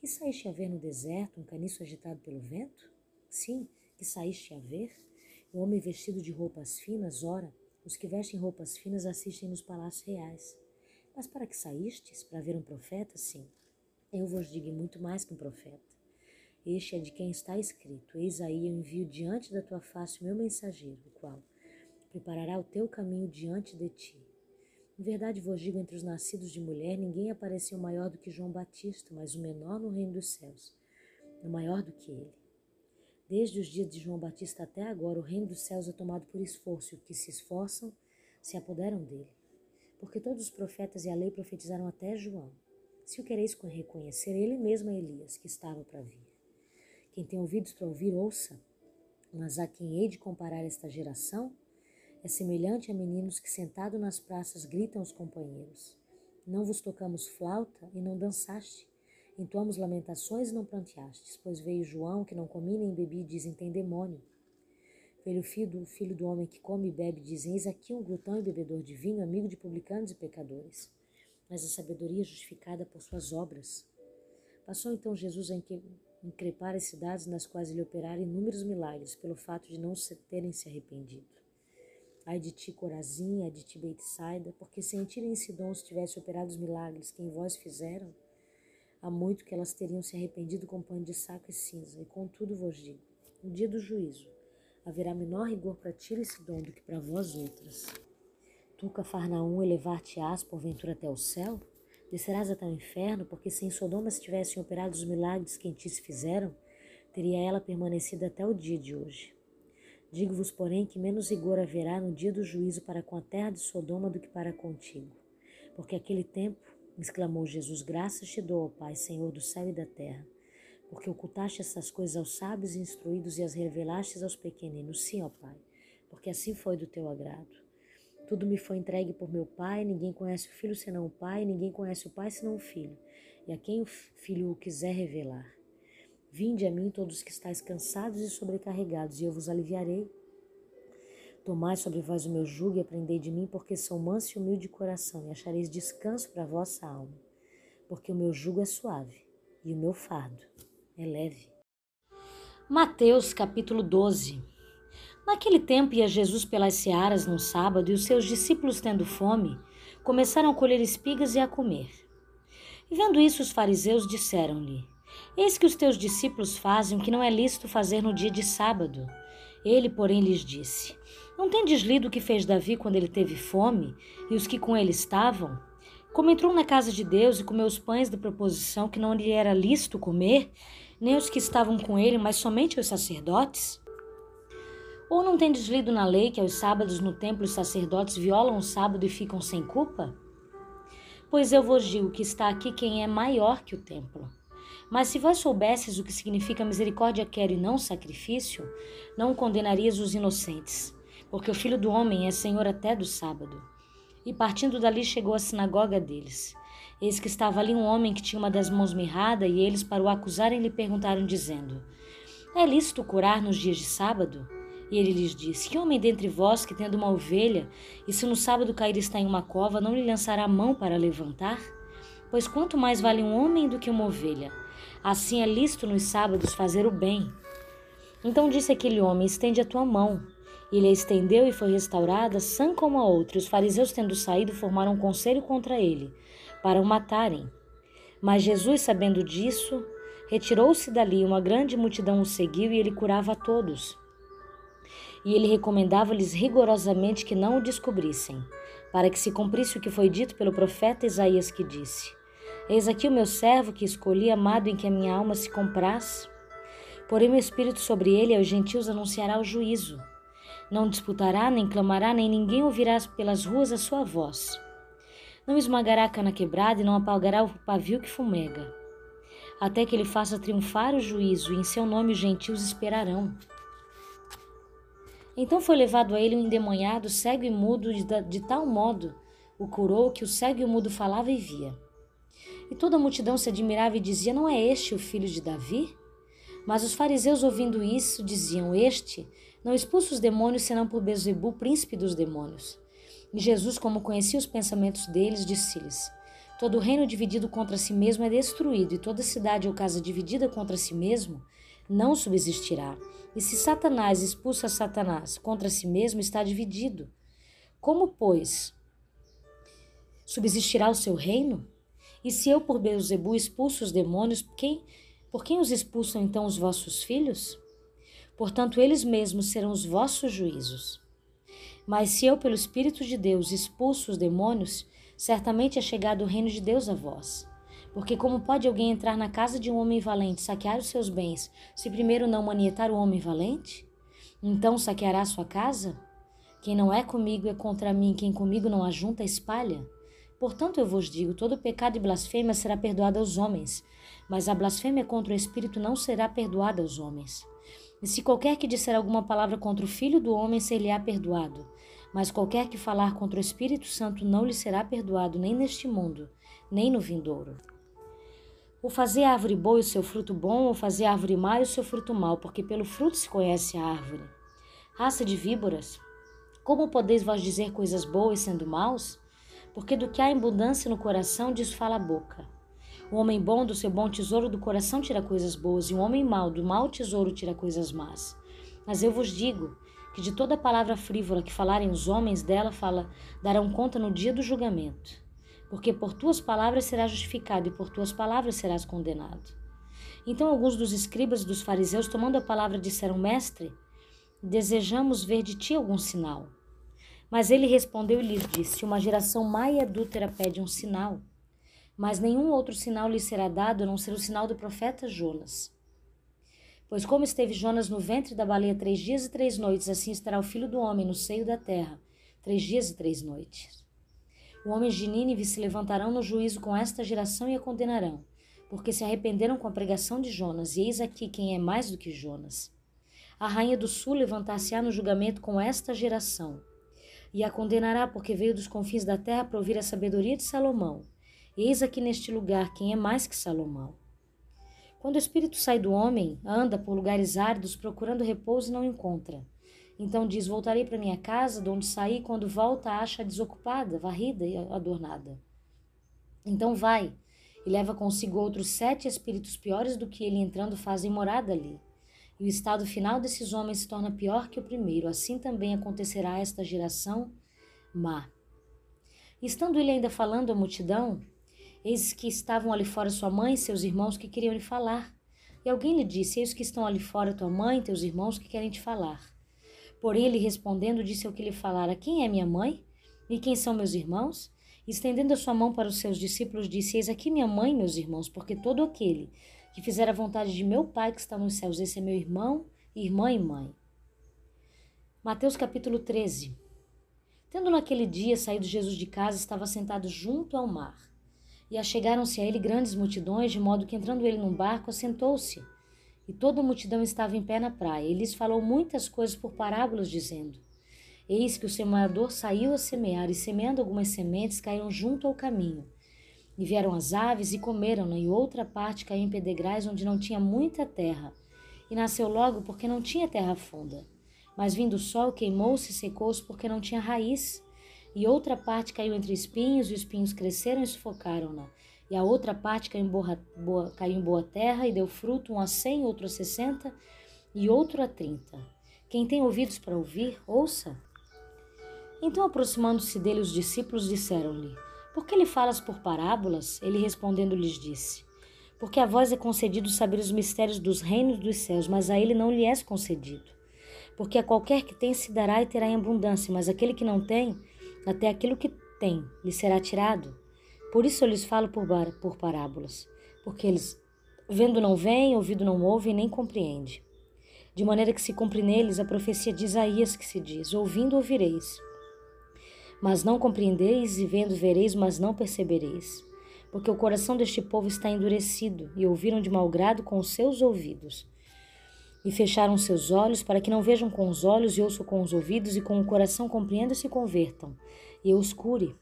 Que saíste a ver no deserto um caniço agitado pelo vento? Sim, que saíste a ver? Um homem vestido de roupas finas, ora, os que vestem roupas finas assistem nos palácios reais. Mas para que saístes? Para ver um profeta? Sim. Eu vos digo muito mais que um profeta. Este é de quem está escrito: Eis aí eu envio diante da tua face o meu mensageiro, o qual preparará o teu caminho diante de ti. Em verdade vos digo: entre os nascidos de mulher, ninguém apareceu maior do que João Batista, mas o menor no reino dos céus é maior do que ele. Desde os dias de João Batista até agora, o reino dos céus é tomado por esforço, e os que se esforçam se apoderam dele. Porque todos os profetas e a lei profetizaram até João. Se o quereis reconhecer, ele mesmo é Elias, que estava para vir. Quem tem ouvidos para ouvir, ouça. Mas a quem hei de comparar esta geração é semelhante a meninos que, sentados nas praças, gritam aos companheiros: Não vos tocamos flauta e não dançaste. Entoamos lamentações e não planteastes, pois veio João, que não comia nem bebia, e dizem: Tem demônio. Veio o filho do, filho do homem que come e bebe, dizem: Eis aqui um glutão e bebedor de vinho, amigo de publicanos e pecadores. Mas a sabedoria é justificada por suas obras. Passou então Jesus a increpar as cidades nas quais ele operara inúmeros milagres, pelo fato de não se terem se arrependido. Ai de ti, Corazim, ai de ti, Beitsaida, porque se em Tiro e em Sidon se tivesse operado os milagres que em vós fizeram, há muito que elas teriam se arrependido com pano de saco e cinza. E contudo vos digo, no dia do juízo, haverá menor rigor para Tiro e Sidon do que para vós outras. Tu, Cafarnaum, elevar-te-ás porventura até o céu? Descerás até o inferno, porque se em Sodoma se tivessem operado os milagres que em ti se fizeram, teria ela permanecido até o dia de hoje. Digo-vos, porém, que menos rigor haverá no dia do juízo para com a terra de Sodoma do que para contigo. Porque aquele tempo, exclamou Jesus, graças te dou, ó Pai, Senhor do céu e da terra, porque ocultaste essas coisas aos sábios e instruídos e as revelaste aos pequeninos. Sim, ó Pai, porque assim foi do teu agrado. Tudo me foi entregue por meu Pai, ninguém conhece o Filho senão o Pai, ninguém conhece o Pai senão o Filho, e a quem o Filho o quiser revelar. Vinde a mim todos que estáis cansados e sobrecarregados, e eu vos aliviarei. Tomai sobre vós o meu jugo e aprendei de mim, porque sou manso e humilde de coração, e achareis descanso para a vossa alma. Porque o meu jugo é suave e o meu fardo é leve. Mateus capítulo 12 Naquele tempo ia Jesus pelas searas num sábado e os seus discípulos, tendo fome, começaram a colher espigas e a comer. E vendo isso, os fariseus disseram-lhe: Eis que os teus discípulos fazem o que não é lícito fazer no dia de sábado. Ele, porém, lhes disse: Não tendes lido o que fez Davi quando ele teve fome e os que com ele estavam? Como entrou na casa de Deus e comeu os pães da proposição que não lhe era lícito comer, nem os que estavam com ele, mas somente os sacerdotes? Ou não tendes lido na lei que aos sábados no templo os sacerdotes violam o sábado e ficam sem culpa? Pois eu vos digo que está aqui quem é maior que o templo. Mas se vós soubesses o que significa misericórdia quero e não sacrifício, não condenarias os inocentes, porque o Filho do Homem é Senhor até do sábado. E partindo dali chegou à sinagoga deles. Eis que estava ali um homem que tinha uma das mãos mirrada, e eles, para o acusarem, lhe perguntaram, dizendo: É lícito curar nos dias de sábado? E ele lhes disse: Que homem dentre vós que tendo uma ovelha, e se no sábado cair está em uma cova, não lhe lançará a mão para levantar? Pois quanto mais vale um homem do que uma ovelha? Assim é lícito nos sábados fazer o bem, Então disse aquele homem: Estende a tua mão. E ele a estendeu e foi restaurada, sã como a outra. E os fariseus, tendo saído, formaram um conselho contra ele, para o matarem. Mas Jesus, sabendo disso, retirou-se dali. Uma grande multidão o seguiu e ele curava a todos. E ele recomendava-lhes rigorosamente que não o descobrissem, para que se cumprisse o que foi dito pelo profeta Isaías, que disse: Eis aqui o meu servo que escolhi, amado em que a minha alma se compraz. Porém, meu espírito sobre ele aos gentios anunciará o juízo. Não disputará, nem clamará, nem ninguém ouvirá pelas ruas a sua voz. Não esmagará a cana quebrada e não apagará o pavio que fumega. Até que ele faça triunfar o juízo, e em seu nome os gentios esperarão. Então foi levado a ele um endemonhado, cego e mudo, de, de tal modo o curou que o cego e o mudo falava e via. E toda a multidão se admirava e dizia: Não é este o filho de Davi? Mas os fariseus, ouvindo isso, diziam: Este não expulsa os demônios senão por Bezebu, príncipe dos demônios. E Jesus, como conhecia os pensamentos deles, disse-lhes: Todo reino dividido contra si mesmo é destruído, e toda cidade ou casa dividida contra si mesmo não subsistirá. E se Satanás expulsa Satanás contra si mesmo, está dividido. Como, pois, subsistirá o seu reino? E se eu por Beuzebu expulso os demônios, quem, por quem os expulsam então os vossos filhos? Portanto, eles mesmos serão os vossos juízos. Mas se eu, pelo Espírito de Deus, expulso os demônios, certamente é chegado o reino de Deus a vós. Porque como pode alguém entrar na casa de um homem valente, saquear os seus bens, se primeiro não manietar o homem valente? Então saqueará sua casa? Quem não é comigo é contra mim, quem comigo não ajunta, espalha. Portanto, eu vos digo: todo pecado e blasfêmia será perdoado aos homens, mas a blasfêmia contra o Espírito não será perdoada aos homens. E se qualquer que disser alguma palavra contra o Filho do homem, ser-lhe-á perdoado. Mas qualquer que falar contra o Espírito Santo não lhe será perdoado, nem neste mundo, nem no vindouro. O fazer a árvore boa e o seu fruto bom, ou fazer a árvore má e o seu fruto mau, porque pelo fruto se conhece a árvore. Raça de víboras, como podeis vós dizer coisas boas sendo maus? porque do que há abundância no coração, disso fala a boca. O homem bom do seu bom tesouro do coração tira coisas boas, e o homem mau do mau tesouro tira coisas más. Mas eu vos digo que de toda palavra frívola que falarem os homens dela fala, darão conta no dia do julgamento. Porque por tuas palavras serás justificado, e por tuas palavras serás condenado. Então alguns dos escribas e dos fariseus, tomando a palavra, disseram: Mestre, desejamos ver de ti algum sinal. Mas ele respondeu e lhes disse: Uma geração má e adúltera pede um sinal, mas nenhum outro sinal lhe será dado a não ser o sinal do profeta Jonas. Pois como esteve Jonas no ventre da baleia três dias e três noites, assim estará o filho do homem no seio da terra, três dias e três noites. Os homens de Nínive se levantarão no juízo com esta geração e a condenarão, porque se arrependeram com a pregação de Jonas, e eis aqui quem é mais do que Jonas. A rainha do sul levantar-se-á no julgamento com esta geração e a condenará, porque veio dos confins da terra para ouvir a sabedoria de Salomão. eis aqui neste lugar quem é mais que Salomão. Quando o espírito sai do homem, anda por lugares áridos procurando repouso e não encontra. Então diz: Voltarei para minha casa, de onde saí, quando volta, acha desocupada, varrida e adornada. Então vai e leva consigo outros sete espíritos piores do que ele entrando fazem morada ali e o estado final desses homens se torna pior que o primeiro. Assim também acontecerá a esta geração má. estando ele ainda falando à multidão, eis que estavam ali fora sua mãe e seus irmãos que queriam lhe falar. E alguém lhe disse: Eis que estão ali fora tua mãe e teus irmãos que querem te falar. Porém, ele respondendo, disse ao que lhe falara: Quem é minha mãe? E quem são meus irmãos? Estendendo a sua mão para os seus discípulos, disse: Eis aqui minha mãe meus irmãos, porque todo aquele que fizer a vontade de meu Pai que está nos céus. Esse é meu irmão, irmã e mãe. Mateus capítulo 13. Tendo naquele dia saído Jesus de casa, estava sentado junto ao mar. E achegaram-se a ele grandes multidões, de modo que entrando ele num barco, assentou-se. E toda a multidão estava em pé na praia. E lhes falou muitas coisas por parábolas, dizendo: Eis que o semeador saiu a semear, e semeando algumas sementes caíram junto ao caminho. E vieram as aves e comeram-na, e outra parte caiu em pedregais onde não tinha muita terra, e nasceu logo porque não tinha terra funda. Mas vindo o sol, queimou-se e secou-se porque não tinha raiz. E outra parte caiu entre espinhos, e os espinhos cresceram e sufocaram-na. E a outra parte caiu em, boa, boa, caiu em boa terra e deu fruto, um a cem, outro a sessenta. e outro a trinta. Quem tem ouvidos para ouvir, ouça. Então, aproximando-se dele, os discípulos disseram-lhe: Por que lhe falas por parábolas? Ele respondendo lhes disse: Porque a vós é concedido saber os mistérios dos reinos dos céus, mas a ele não lhe é concedido. Porque a qualquer que tem se dará e terá em abundância, mas aquele que não tem, até aquilo que tem lhe será tirado. Por isso eu lhes falo por, por parábolas, porque eles, vendo não veem, ouvido não ouvem, nem compreendem. De maneira que se cumpre neles a profecia de Isaías que se diz: Ouvindo ouvireis, mas não compreendeis, e vendo vereis, mas não percebereis. Porque o coração deste povo está endurecido, e ouviram de mau grado com os seus ouvidos e fecharam seus olhos para que não vejam com os olhos e ouçam com os ouvidos e com o coração compreendam e se convertam, e eu os cure.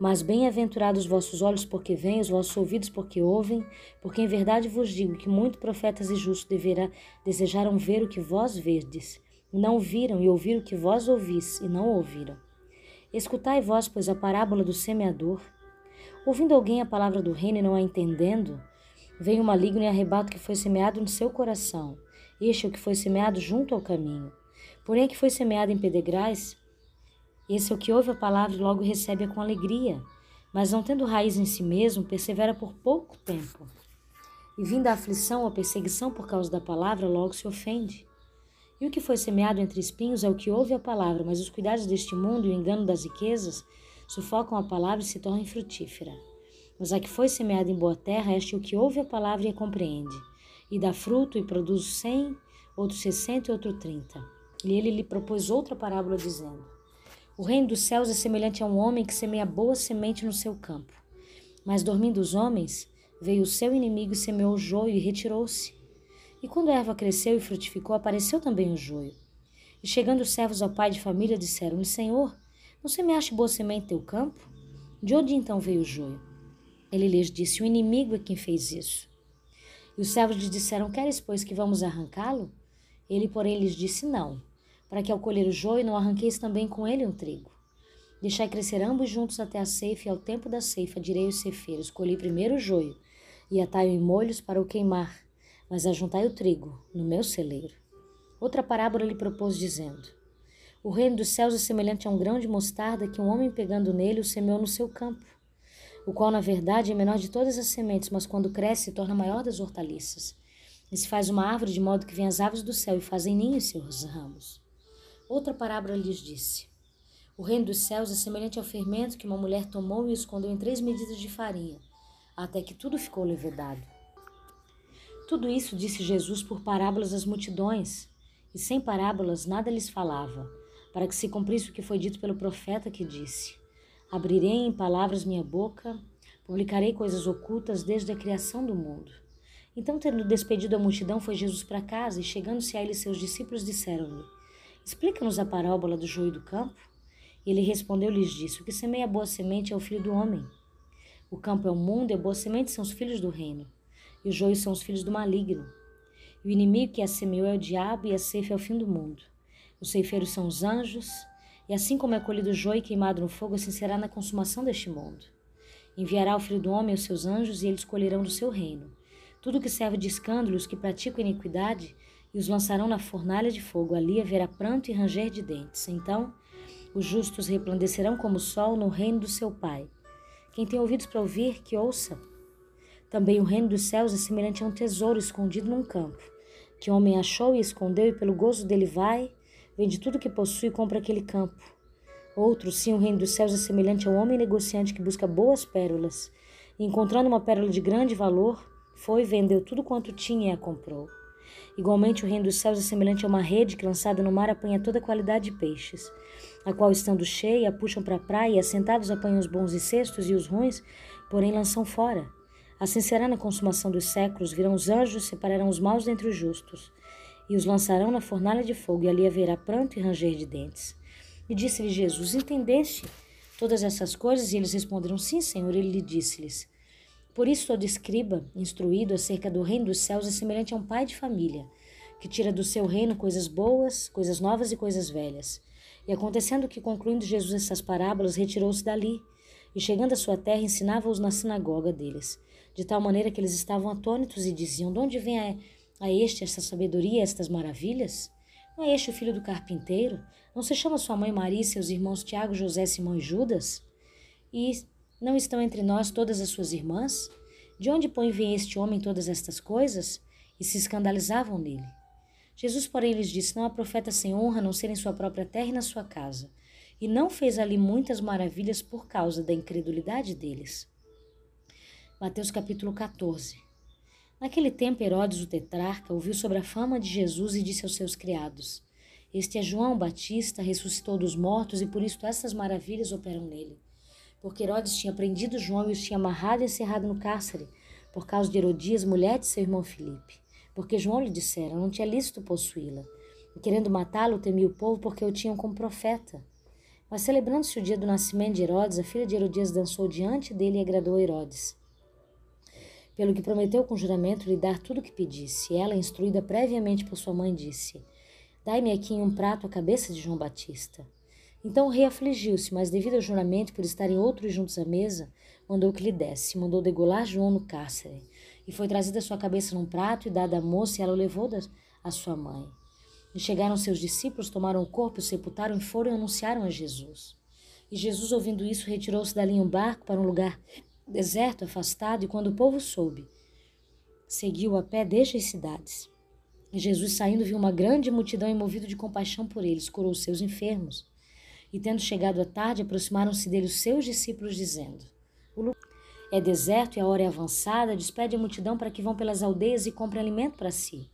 Mas bem-aventurados os vossos olhos porque veem, os vossos ouvidos porque ouvem, porque em verdade vos digo que muitos profetas e justos deverá, desejaram ver o que vós verdes, e não viram, e ouvir o que vós ouvis, e não ouviram. Escutai vós, pois, a parábola do semeador. Ouvindo alguém a palavra do reino e não a entendendo, vem o maligno e arrebata o que foi semeado no seu coração. Este é o que foi semeado junto ao caminho. Porém, que foi semeado em pedregais, esse é o que ouve a palavra e logo recebe-a com alegria, mas não tendo raiz em si mesmo, persevera por pouco tempo. E vindo a aflição ou a perseguição por causa da palavra, logo se ofende. E o que foi semeado entre espinhos é o que ouve a palavra, mas os cuidados deste mundo e o engano das riquezas sufocam a palavra e se torna infrutífera. Mas a que foi semeada em boa terra, este é o que ouve a palavra e a compreende e dá fruto e produz cem, outro sessenta e outro trinta. E ele lhe propôs outra parábola, dizendo: O reino dos céus é semelhante a um homem que semeia boa semente no seu campo. Mas dormindo os homens, veio o seu inimigo e semeou o joio e retirou-se. E quando a erva cresceu e frutificou, apareceu também o joio. E chegando os servos ao pai de família, disseram-lhe: Senhor, não semeaste boa semente em teu campo? De onde então veio o joio? Ele lhes disse: O inimigo é quem fez isso. E os servos lhe disseram: Queres, pois, que vamos arrancá-lo? Ele, porém, lhes disse: Não, para que ao colher o joio não arranqueis também com ele um trigo. Deixai crescer ambos juntos até a ceifa, e ao tempo da ceifa direi aos ceifeiros: Colhi primeiro o joio, e atai-o em molhos para o queimar, mas ajuntai o trigo no meu celeiro. Outra parábola lhe propôs, dizendo: O reino dos céus é semelhante a um grão de mostarda que um homem pegando nele o semeou no seu campo o qual na verdade é menor de todas as sementes, mas quando cresce se torna maior das hortaliças. E se faz uma árvore de modo que vêm as aves do céu e fazem ninho em seus ramos. Outra parábola lhes disse: O reino dos céus é semelhante ao fermento que uma mulher tomou e escondeu em três medidas de farinha, até que tudo ficou levedado. Tudo isso disse Jesus por parábolas às multidões, e sem parábolas nada lhes falava, para que se cumprisse o que foi dito pelo profeta que disse: Abrirei em palavras minha boca, publicarei coisas ocultas desde a criação do mundo. Então, tendo despedido a multidão, foi Jesus para casa e, chegando-se a ele, seus discípulos disseram-lhe: Explica-nos a parábola do joio do campo. E ele respondeu-lhes disse: O que semeia boa semente é o filho do homem. O campo é o mundo e a boa semente são os filhos do reino. E os joios são os filhos do maligno. E o inimigo que a semeou é o diabo e a ceifa é o fim do mundo. Os ceifeiros são os anjos. E assim como é colhido o joio queimado no fogo, assim será na consumação deste mundo. Enviará o Filho do Homem os seus anjos, e eles colherão do seu reino. Tudo que serve de escândalo, os que praticam iniquidade, e os lançarão na fornalha de fogo. Ali haverá pranto e ranger de dentes. Então, os justos resplandecerão como o sol no reino do seu Pai. Quem tem ouvidos para ouvir, que ouça. Também o reino dos céus é semelhante a um tesouro escondido num campo, que o homem achou e escondeu, e pelo gozo dele vai Vende tudo que possui e compra aquele campo. Outro, sim, o reino dos céus é semelhante ao homem negociante que busca boas pérolas. E, encontrando uma pérola de grande valor, foi, vendeu tudo quanto tinha e a comprou. Igualmente, o reino dos céus é semelhante a uma rede que, lançada no mar, apanha toda qualidade de peixes, a qual, estando cheia, puxam para a praia e, assentados, apanham os bons e cestos e os ruins, porém lançam fora. Assim será na consumação dos séculos, virão os anjos, separarão os maus dentre os justos e os lançarão na fornalha de fogo, e ali haverá pranto e ranger de dentes. E disse-lhe Jesus: Entendeste todas essas coisas? E eles responderam: Sim, Senhor. Ele lhe disse-lhes: Por isso todo escriba, instruído acerca do reino dos céus, é semelhante a um pai de família, que tira do seu reino coisas boas, coisas novas e coisas velhas. E acontecendo que, concluindo Jesus essas parábolas, retirou-se dali, e chegando à sua terra, ensinava-os na sinagoga deles, de tal maneira que eles estavam atônitos e diziam: De onde vem a A este esta sabedoria, estas maravilhas? Não é este o filho do carpinteiro? Não se chama sua mãe Maria e seus irmãos Tiago, José, Simão e Judas? E não estão entre nós todas as suas irmãs? De onde, põe vem este homem todas estas coisas? E se escandalizavam nele. Jesus, porém, lhes disse: Não há profeta sem honra, a não ser em sua própria terra e na sua casa. E não fez ali muitas maravilhas por causa da incredulidade deles. Mateus capítulo 14. Naquele tempo, Herodes, o tetrarca, ouviu sobre a fama de Jesus e disse aos seus criados: Este é João Batista, ressuscitou dos mortos, e por isso essas maravilhas operam nele. Porque Herodes tinha prendido João e os tinha amarrado e encerrado no cárcere, por causa de Herodias, mulher de seu irmão Filipe. Porque João lhe dissera, não tinha lícito possuí-la. E querendo matá-lo, temia o povo, porque o tinham como profeta. Mas celebrando-se o dia do nascimento de Herodes, a filha de Herodias dançou diante dele e agradou a Herodes pelo que prometeu com juramento lhe dar tudo o que pedisse. Ela, instruída previamente por sua mãe, disse: Dai-me aqui em um prato a cabeça de João Batista. Então o rei afligiu-se, mas devido ao juramento por estarem outros juntos à mesa, mandou que lhe desse, mandou degolar João no cárcere. E foi trazida sua cabeça num prato e dada à moça, e ela o levou à sua mãe. E chegaram seus discípulos, tomaram o corpo, o sepultaram e foram e anunciaram a Jesus. E Jesus, ouvindo isso, retirou-se dali em um barco para um lugar deserto, afastado, e quando o povo soube, seguiu a pé desde as cidades. E Jesus, saindo, viu uma grande multidão e, movido de compaixão por eles, curou seus enfermos. E, tendo chegado a tarde, aproximaram-se dele os seus discípulos, dizendo: O lugar é deserto e a hora é avançada, despede a multidão para que vão pelas aldeias e comprem alimento para si.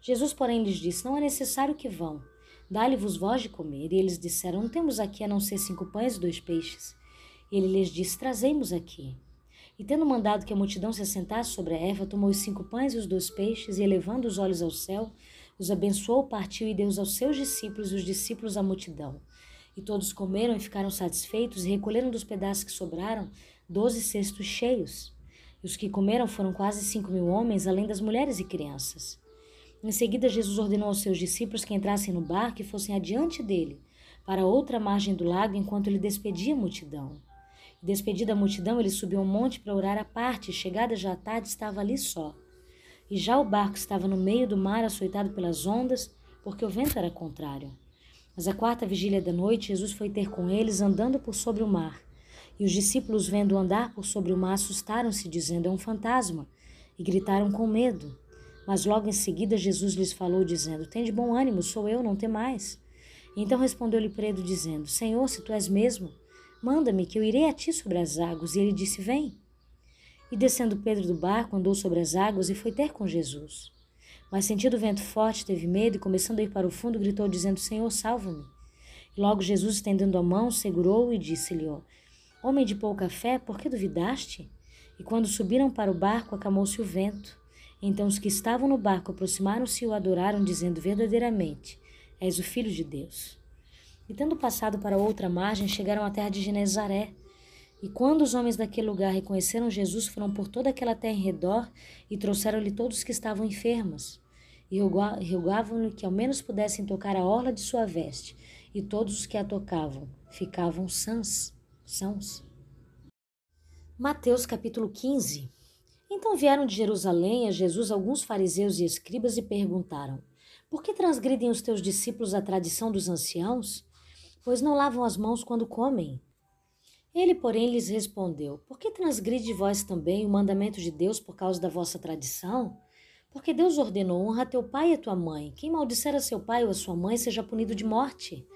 Jesus, porém, lhes disse: Não é necessário que vão. Dá-lhe-vos vós de comer. E eles disseram: Não temos aqui a não ser cinco pães e dois peixes. E ele lhes disse: Trazemos aqui. E tendo mandado que a multidão se assentasse sobre a erva, tomou os cinco pães e os dois peixes, e elevando os olhos ao céu, os abençoou, partiu e deu aos seus discípulos e os discípulos à multidão. E todos comeram e ficaram satisfeitos, e recolheram dos pedaços que sobraram doze cestos cheios. E os que comeram foram quase cinco mil homens, além das mulheres e crianças. Em seguida, Jesus ordenou aos seus discípulos que entrassem no barco e fossem adiante dele, para outra margem do lago, enquanto ele despedia a multidão. Despedida a multidão, ele subiu um monte para orar à parte, e chegada já à tarde estava ali só. E já o barco estava no meio do mar, açoitado pelas ondas, porque o vento era contrário. Mas a quarta vigília da noite, Jesus foi ter com eles, andando por sobre o mar. E os discípulos, vendo andar por sobre o mar, assustaram-se, dizendo: É um fantasma, e gritaram com medo. Mas logo em seguida Jesus lhes falou, dizendo: Tem de bom ânimo, sou eu, não tem mais. Então respondeu-lhe Pedro, dizendo: Senhor, se tu és mesmo, Manda-me, que eu irei a ti sobre as águas. E ele disse: Vem. E descendo Pedro do barco, andou sobre as águas e foi ter com Jesus. Mas sentindo o vento forte, teve medo e, começando a ir para o fundo, gritou, dizendo: Senhor, salva-me. E logo Jesus, estendendo a mão, segurou-o e disse-lhe: Homem de pouca fé, por que duvidaste? E quando subiram para o barco, acalmou-se o vento. Então os que estavam no barco aproximaram-se e o adoraram, dizendo verdadeiramente: És o Filho de Deus. E tendo passado para outra margem, chegaram à terra de Genezaré. E quando os homens daquele lugar reconheceram Jesus, foram por toda aquela terra em redor e trouxeram-lhe todos que estavam enfermos. E rogavam-lhe que ao menos pudessem tocar a orla de sua veste. E todos os que a tocavam ficavam sãs, sãos. Mateus capítulo 15 Então vieram de Jerusalém a Jesus alguns fariseus e escribas e perguntaram: Por que transgridem os teus discípulos a tradição dos anciãos? Pois não lavam as mãos quando comem. Ele, porém, lhes respondeu: Por que transgride vós também o mandamento de Deus por causa da vossa tradição? Porque Deus ordenou: honra teu pai e a tua mãe. Quem maldisser a seu pai ou a sua mãe seja punido de morte.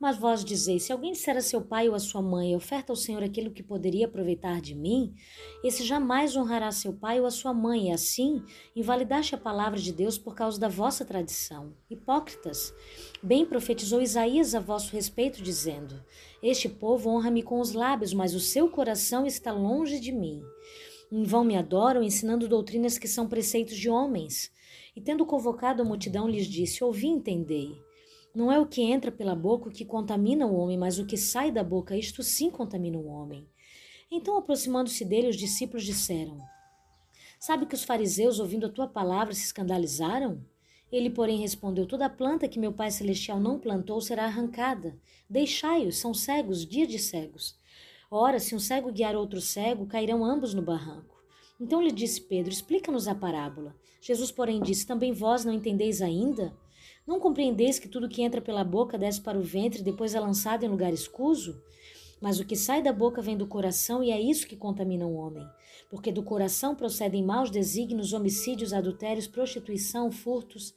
Mas vós dizeis: se alguém disser a seu pai ou a sua mãe, oferta ao Senhor aquilo que poderia aproveitar de mim, esse jamais honrará seu pai ou a sua mãe, e assim invalidaste a palavra de Deus por causa da vossa tradição. Hipócritas, bem profetizou Isaías a vosso respeito, dizendo: Este povo honra-me com os lábios, mas o seu coração está longe de mim. Em vão me adoram, ensinando doutrinas que são preceitos de homens. E tendo convocado a multidão, lhes disse: Ouvi entendei. Não é o que entra pela boca o que contamina o homem, mas o que sai da boca, isto sim contamina o homem. Então, aproximando-se dele, os discípulos disseram: Sabe que os fariseus, ouvindo a tua palavra, se escandalizaram? Ele, porém, respondeu: Toda planta que meu Pai Celestial não plantou será arrancada. Deixai-os, são cegos, dia de cegos. Ora, se um cego guiar outro cego, cairão ambos no barranco. Então lhe disse Pedro: Explica-nos a parábola. Jesus, porém, disse: Também vós não entendeis ainda? Não compreendeis que tudo que entra pela boca desce para o ventre e depois é lançado em lugar escuso? Mas o que sai da boca vem do coração e é isso que contamina o homem. Porque do coração procedem maus desígnios, homicídios, adultérios, prostituição, furtos,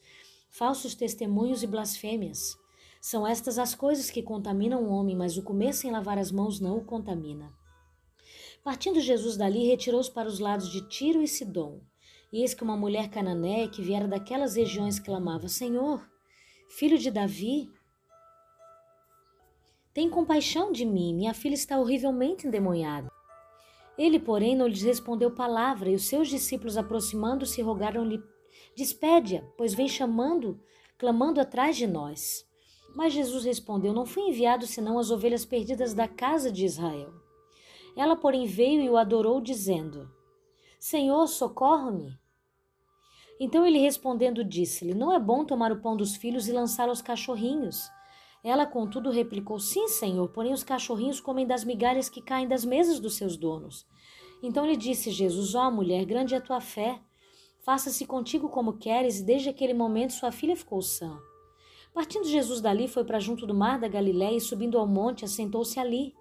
falsos testemunhos e blasfêmias. São estas as coisas que contaminam o homem, mas o comer sem lavar as mãos não o contamina. Partindo Jesus dali, retirou-se para os lados de Tiro e Sidom. E eis que uma mulher cananeia que viera daquelas regiões clamava: Senhor, filho de Davi, tem compaixão de mim, minha filha está horrivelmente endemoniada. Ele, porém, não lhes respondeu palavra, e os seus discípulos, aproximando-se, rogaram-lhe: Despede-a, pois vem chamando, clamando atrás de nós. Mas Jesus respondeu: Não fui enviado senão as ovelhas perdidas da casa de Israel. Ela, porém, veio e o adorou, dizendo: Senhor, socorre-me. Então ele respondendo disse-lhe: Não é bom tomar o pão dos filhos e lançá-lo aos cachorrinhos. Ela, contudo, replicou: Sim, senhor, porém os cachorrinhos comem das migalhas que caem das mesas dos seus donos. Então lhe disse Jesus: Ó oh, mulher, grande é a tua fé. Faça-se contigo como queres, e desde aquele momento sua filha ficou sã. Partindo Jesus dali, foi para junto do mar da Galiléia e, subindo ao monte, assentou-se ali.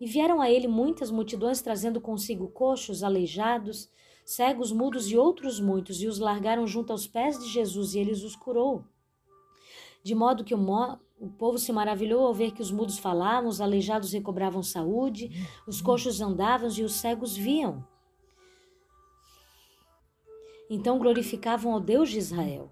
E vieram a ele muitas multidões trazendo consigo coxos, aleijados, cegos, mudos e outros muitos, e os largaram junto aos pés de Jesus, e ele os curou. De modo que o, mo o povo se maravilhou ao ver que os mudos falavam, os aleijados recobravam saúde, os coxos andavam e os cegos viam. Então glorificavam ao Deus de Israel.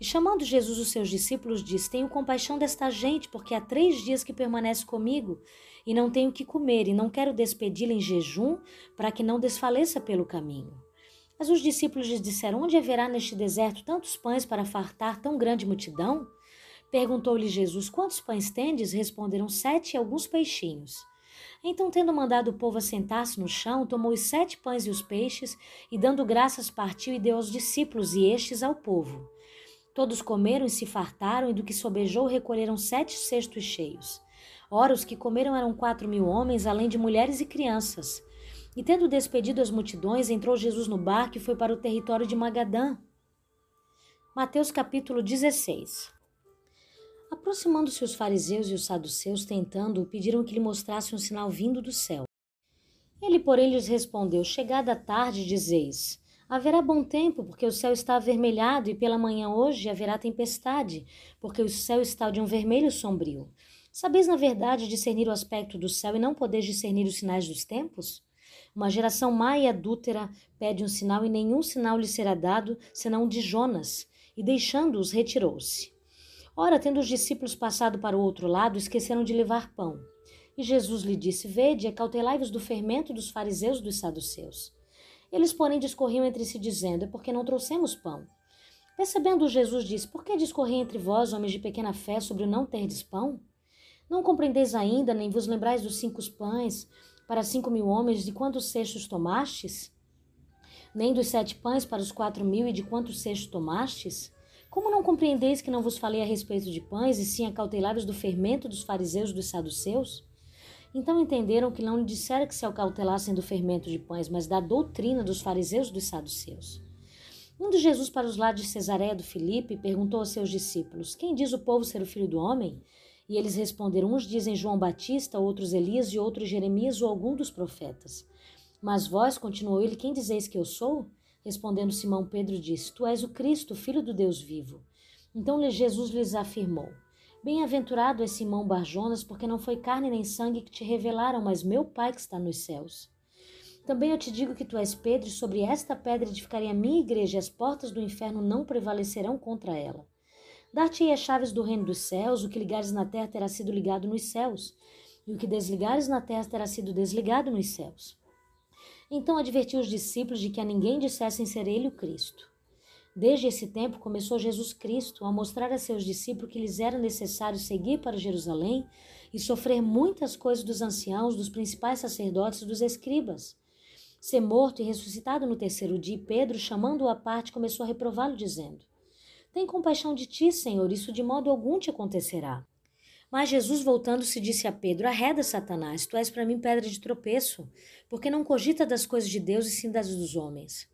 E chamando Jesus os seus discípulos, disse: Tenho compaixão desta gente, porque há três dias que permanece comigo e não tenho que comer, e não quero despedi-la em jejum, para que não desfaleça pelo caminho. Mas os discípulos lhes disseram: Onde haverá neste deserto tantos pães para fartar tão grande multidão? Perguntou-lhe Jesus: Quantos pães tendes? Responderam: Sete e alguns peixinhos. Então, tendo mandado o povo assentar-se no chão, tomou os sete pães e os peixes, e dando graças, partiu e deu aos discípulos, e estes ao povo. Todos comeram e se fartaram, e do que sobejou recolheram sete cestos cheios. Ora, os que comeram eram quatro mil homens, além de mulheres e crianças. E tendo despedido as multidões, entrou Jesus no barco e foi para o território de Magadã. Mateus capítulo 16 Aproximando-se os fariseus e os saduceus, tentando-o, pediram que lhe mostrasse um sinal vindo do céu. Ele, porém, lhes respondeu: Chegada a tarde, dizeis: Haverá bom tempo, porque o céu está avermelhado, e pela manhã hoje haverá tempestade, porque o céu está de um vermelho sombrio. Sabeis, na verdade, discernir o aspecto do céu e não podeis discernir os sinais dos tempos? Uma geração má e adúltera pede um sinal, e nenhum sinal lhe será dado, senão de Jonas. E deixando-os, retirou-se. Ora, tendo os discípulos passado para o outro lado, esqueceram de levar pão. E Jesus lhe disse: Vede, acautelai-vos do fermento dos fariseus e dos saduceus. Eles, porém, discorriam entre si, dizendo: É porque não trouxemos pão. Percebendo Jesus, disse: Por que discorri entre vós, homens de pequena fé, sobre o não terdes pão? Não compreendeis ainda, nem vos lembrais dos cinco pães para cinco mil homens, de quantos cestos tomastes? Nem dos sete pães para os quatro mil, e de quantos cestos tomastes? Como não compreendeis que não vos falei a respeito de pães, e sim acautelai do fermento dos fariseus e dos saduceus? Então entenderam que não lhe dissera que se acautelassem do fermento de pães, mas da doutrina dos fariseus e dos saduceus. Indo Jesus para os lados de Cesareia do Filipe, perguntou aos seus discípulos: Quem diz o povo ser o filho do homem? E eles responderam: Uns dizem João Batista, outros Elias e outros Jeremias ou algum dos profetas. Mas vós, continuou ele, quem dizeis que eu sou? Respondendo Simão Pedro disse: Tu és o Cristo, filho do Deus vivo. Então Jesus lhes afirmou: Bem-aventurado é Simão Barjonas, porque não foi carne nem sangue que te revelaram, mas meu Pai que está nos céus. Também eu te digo que tu és Pedro, e sobre esta pedra edificarei a minha igreja, e as portas do inferno não prevalecerão contra ela. Dar-te-ei as chaves do reino dos céus, o que ligares na terra terá sido ligado nos céus, e o que desligares na terra terá sido desligado nos céus. Então advertiu os discípulos de que a ninguém dissessem ser ele o Cristo. Desde esse tempo começou Jesus Cristo a mostrar a seus discípulos que lhes era necessário seguir para Jerusalém e sofrer muitas coisas dos anciãos, dos principais sacerdotes e dos escribas. Ser morto e ressuscitado no terceiro dia, Pedro, chamando-o à parte, começou a reprová-lo, dizendo: Tem compaixão de ti, Senhor, isso de modo algum te acontecerá. Mas Jesus, voltando-se, disse a Pedro: Arreda, Satanás, tu és para mim pedra de tropeço, porque não cogita das coisas de Deus e sim das dos homens.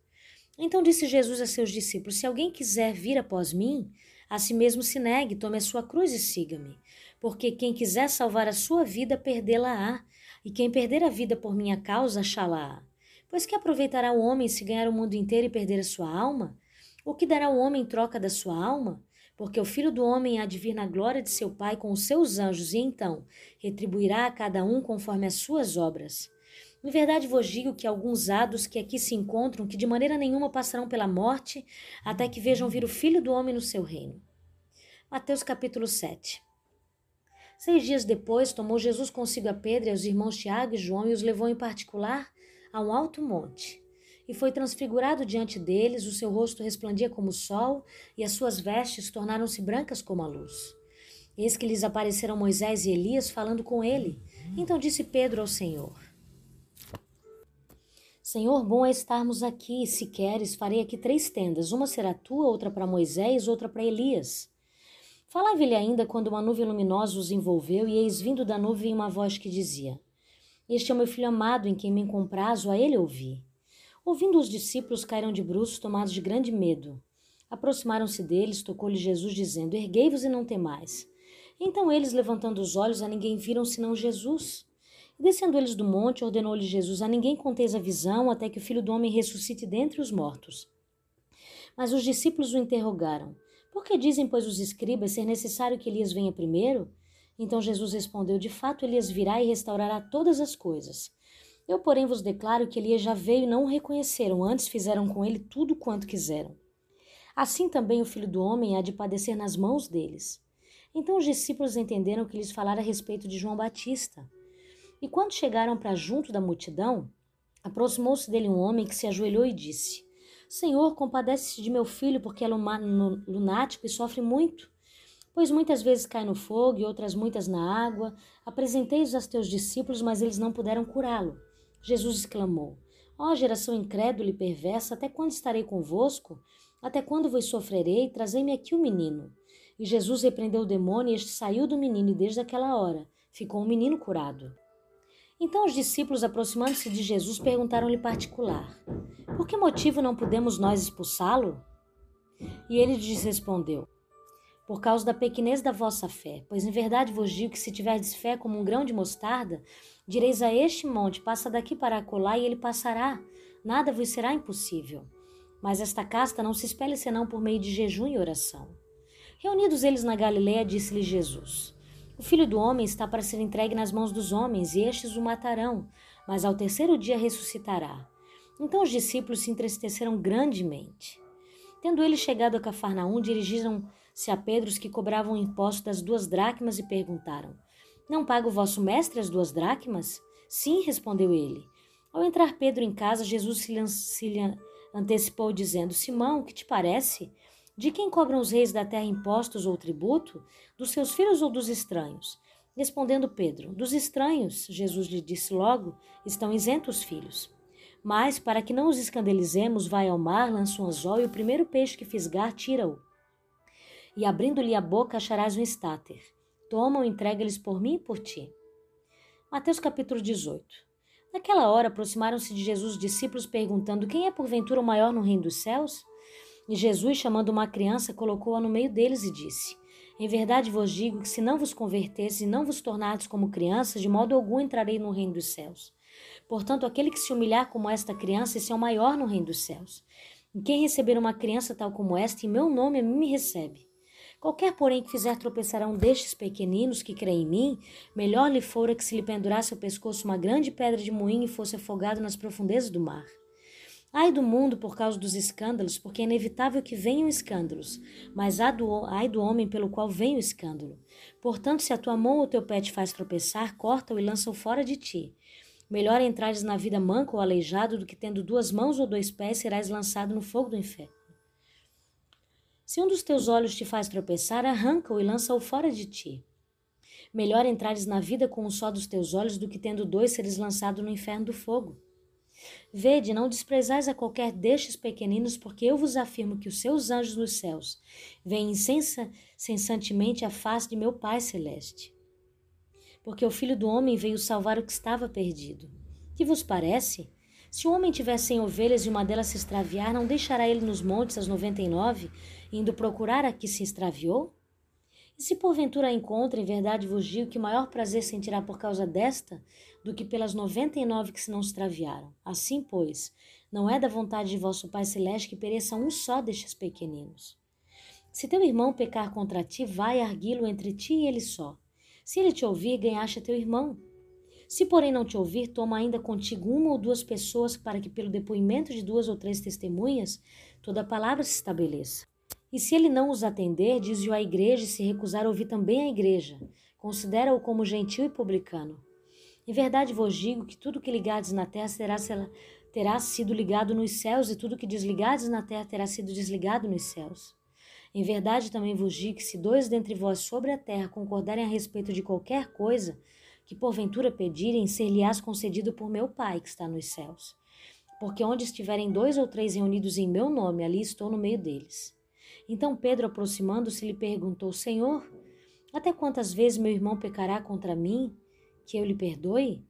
Então disse Jesus a seus discípulos: Se alguém quiser vir após mim, a si mesmo se negue, tome a sua cruz e siga-me. Porque quem quiser salvar a sua vida, perdê-la-á, e quem perder a vida por minha causa, achá-la-á. Pois que aproveitará o homem se ganhar o mundo inteiro e perder a sua alma? O que dará o homem em troca da sua alma? Porque o filho do homem há de vir na glória de seu Pai com os seus anjos, e então retribuirá a cada um conforme as suas obras. Em verdade vos digo que alguns hados que aqui se encontram, que de maneira nenhuma passarão pela morte, até que vejam vir o Filho do Homem no seu reino. Mateus capítulo 7 Seis dias depois, tomou Jesus consigo a Pedro e aos irmãos Tiago e João e os levou em particular a um alto monte. E foi transfigurado diante deles, o seu rosto resplandia como o sol, e as suas vestes tornaram-se brancas como a luz. Eis que lhes apareceram Moisés e Elias falando com ele. Então disse Pedro ao Senhor: Senhor, bom é estarmos aqui. Se queres, farei aqui três tendas: uma será tua, outra para Moisés, outra para Elias. Falava-lhe ainda quando uma nuvem luminosa os envolveu, e eis vindo da nuvem uma voz que dizia: Este é o meu filho amado, em quem me comprazo, a ele ouvi. Ouvindo os discípulos, caíram de bruços, tomados de grande medo. Aproximaram-se deles, tocou-lhe Jesus, dizendo: Erguei-vos e não temais. Então eles, levantando os olhos, a ninguém viram senão Jesus. Descendo eles do monte, ordenou-lhe Jesus: A ninguém conteis a visão, até que o filho do homem ressuscite dentre os mortos. Mas os discípulos o interrogaram: Por que dizem, pois, os escribas ser necessário que Elias venha primeiro? Então Jesus respondeu: De fato, Elias virá e restaurará todas as coisas. Eu, porém, vos declaro que Elias já veio e não o reconheceram, antes fizeram com ele tudo quanto quiseram. Assim também o filho do homem há de padecer nas mãos deles. Então os discípulos entenderam que lhes falara a respeito de João Batista. E quando chegaram para junto da multidão, aproximou-se dele um homem que se ajoelhou e disse: Senhor, compadece-se de meu filho, porque é lunático e sofre muito. Pois muitas vezes cai no fogo e outras muitas na água. Apresentei-os aos teus discípulos, mas eles não puderam curá-lo. Jesus exclamou: Ó oh, geração incrédula e perversa, até quando estarei convosco? Até quando vos sofrerei? Trazei-me aqui o menino. E Jesus repreendeu o demônio, e este saiu do menino, e desde aquela hora ficou o menino curado. Então os discípulos, aproximando-se de Jesus, perguntaram-lhe particular: Por que motivo não podemos nós expulsá-lo? E ele lhes respondeu: Por causa da pequenez da vossa fé. Pois em verdade vos digo que se tiverdes fé como um grão de mostarda, direis a este monte: Passa daqui para acolá, e ele passará. Nada vos será impossível. Mas esta casta não se espelha senão por meio de jejum e oração. Reunidos eles na Galiléia, disse-lhe Jesus: o filho do homem está para ser entregue nas mãos dos homens, e estes o matarão, mas ao terceiro dia ressuscitará. Então os discípulos se entristeceram grandemente. Tendo eles chegado a Cafarnaum, dirigiram-se a Pedro os que cobravam imposto das duas dracmas e perguntaram: Não paga o vosso mestre as duas dracmas? Sim, respondeu ele. Ao entrar Pedro em casa, Jesus se lhe antecipou, dizendo: Simão, que te parece? De quem cobram os reis da terra impostos ou tributo? Dos seus filhos ou dos estranhos? Respondendo Pedro: Dos estranhos, Jesus lhe disse logo, estão isentos os filhos. Mas, para que não os escandalizemos, vai ao mar, lança um anzol e o primeiro peixe que fisgar, tira-o. E abrindo-lhe a boca, acharás um estáter. Toma-o e entrega-lhes por mim e por ti. Mateus capítulo 18. Naquela hora aproximaram-se de Jesus os discípulos perguntando: Quem é porventura o maior no reino dos céus? E Jesus, chamando uma criança, colocou-a no meio deles e disse: Em verdade vos digo que se não vos converteres e não vos tornardes como crianças, de modo algum entrarei no reino dos céus. Portanto, aquele que se humilhar como esta criança, esse é o maior no reino dos céus. E quem receber uma criança tal como esta, em meu nome, a mim me recebe. Qualquer, porém, que fizer tropeçar a um destes pequeninos que crê em mim, melhor lhe fora que se lhe pendurasse ao pescoço uma grande pedra de moinho e fosse afogado nas profundezas do mar. Ai do mundo por causa dos escândalos, porque é inevitável que venham escândalos, mas ai do, homem pelo qual vem o escândalo. Portanto, se a tua mão ou teu pé te faz tropeçar, corta-o e lança-o fora de ti. Melhor entrares na vida manco ou aleijado do que tendo duas mãos ou dois pés serás lançado no fogo do inferno. Se um dos teus olhos te faz tropeçar, arranca-o e lança-o fora de ti. Melhor entrares na vida com um só dos teus olhos do que tendo dois seres lançado no inferno do fogo. Vede, não desprezais a qualquer destes pequeninos, porque eu vos afirmo que os seus anjos nos céus veem incessantemente a face de meu Pai Celeste. porque o filho do homem veio salvar o que estava perdido. Que vos parece? Se o homem tiver cem ovelhas e uma delas se extraviar, não deixará ele nos montes as noventa e nove, indo procurar a que se extraviou? E se porventura a encontra, em verdade vos digo que maior prazer sentirá por causa desta do que pelas noventa e nove que se não extraviaram. Assim, pois, não é da vontade de vosso Pai Celeste que pereça um só destes pequeninos. Se teu irmão pecar contra ti, vai arguí-lo entre ti e ele só. Se ele te ouvir, ganhaste teu irmão. Se, porém, não te ouvir, toma ainda contigo uma ou duas pessoas, para que, pelo depoimento de duas ou três testemunhas, toda a palavra se estabeleça. E se ele não os atender, diz-o à igreja, e se recusar ouvir também a igreja, considera-o como gentil e publicano. Em verdade vos digo que tudo que ligardes na terra terá, terá sido ligado nos céus, e tudo que desligardes na terra terá sido desligado nos céus. Em verdade também vos digo que se dois dentre vós sobre a terra concordarem a respeito de qualquer coisa que porventura pedirem, ser-lhe-ás concedido por meu Pai que está nos céus. Porque onde estiverem dois ou três reunidos em meu nome, ali estou no meio deles. Então Pedro, aproximando-se, lhe perguntou: Senhor, até quantas vezes meu irmão pecará contra mim, que eu lhe perdoe?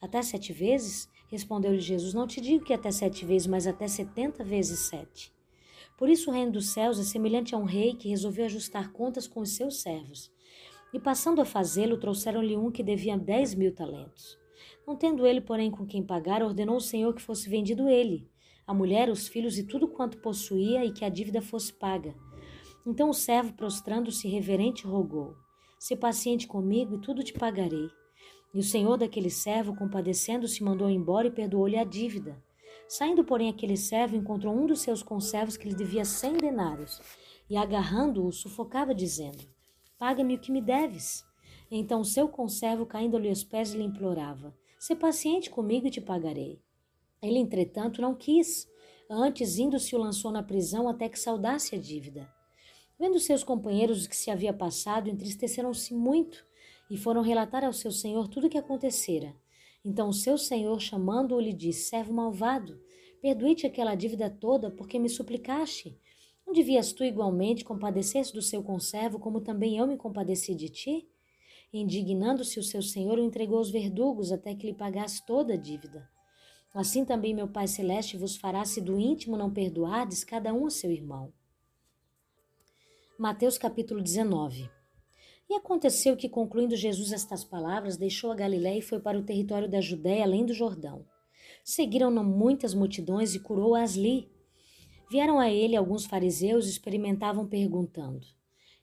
Até sete vezes? Respondeu-lhe Jesus: Não te digo que até sete vezes, mas até setenta vezes sete. Por isso o reino dos céus é semelhante a um rei que resolveu ajustar contas com os seus servos. E passando a fazê-lo, trouxeram-lhe um que devia dez mil talentos. Não tendo ele, porém, com quem pagar, ordenou o Senhor que fosse vendido ele, a mulher, os filhos e tudo quanto possuía, e que a dívida fosse paga. Então o servo, prostrando-se reverente, rogou: Se paciente comigo e tudo te pagarei. E o senhor daquele servo, compadecendo-se, mandou embora e perdoou-lhe a dívida. Saindo, porém, aquele servo encontrou um dos seus conservos que lhe devia cem denários, e agarrando-o, sufocava, dizendo: Paga-me o que me deves. Então seu conservo, caindo-lhe aos pés, lhe implorava: Sê paciente comigo e te pagarei. Ele, entretanto, não quis. Antes, indo-se, o lançou na prisão até que saudasse a dívida. Vendo seus companheiros o que se havia passado, entristeceram-se muito e foram relatar ao seu senhor tudo o que acontecera. Então o seu senhor, chamando-o, lhe disse: Servo malvado, perdoe-te aquela dívida toda, porque me suplicaste. Não devias tu igualmente compadecer-se do seu conservo, como também eu me compadeci de ti? Indignando-se o seu senhor, o entregou aos verdugos até que lhe pagasse toda a dívida. Assim também meu Pai Celeste vos fará se do íntimo não perdoardes cada um a seu irmão. Mateus capítulo 19 e aconteceu que, concluindo Jesus estas palavras, deixou a Galiléia e foi para o território da Judéia, além do Jordão. Seguiram-no muitas multidões e curou-as ali. Vieram a ele alguns fariseus e experimentavam perguntando: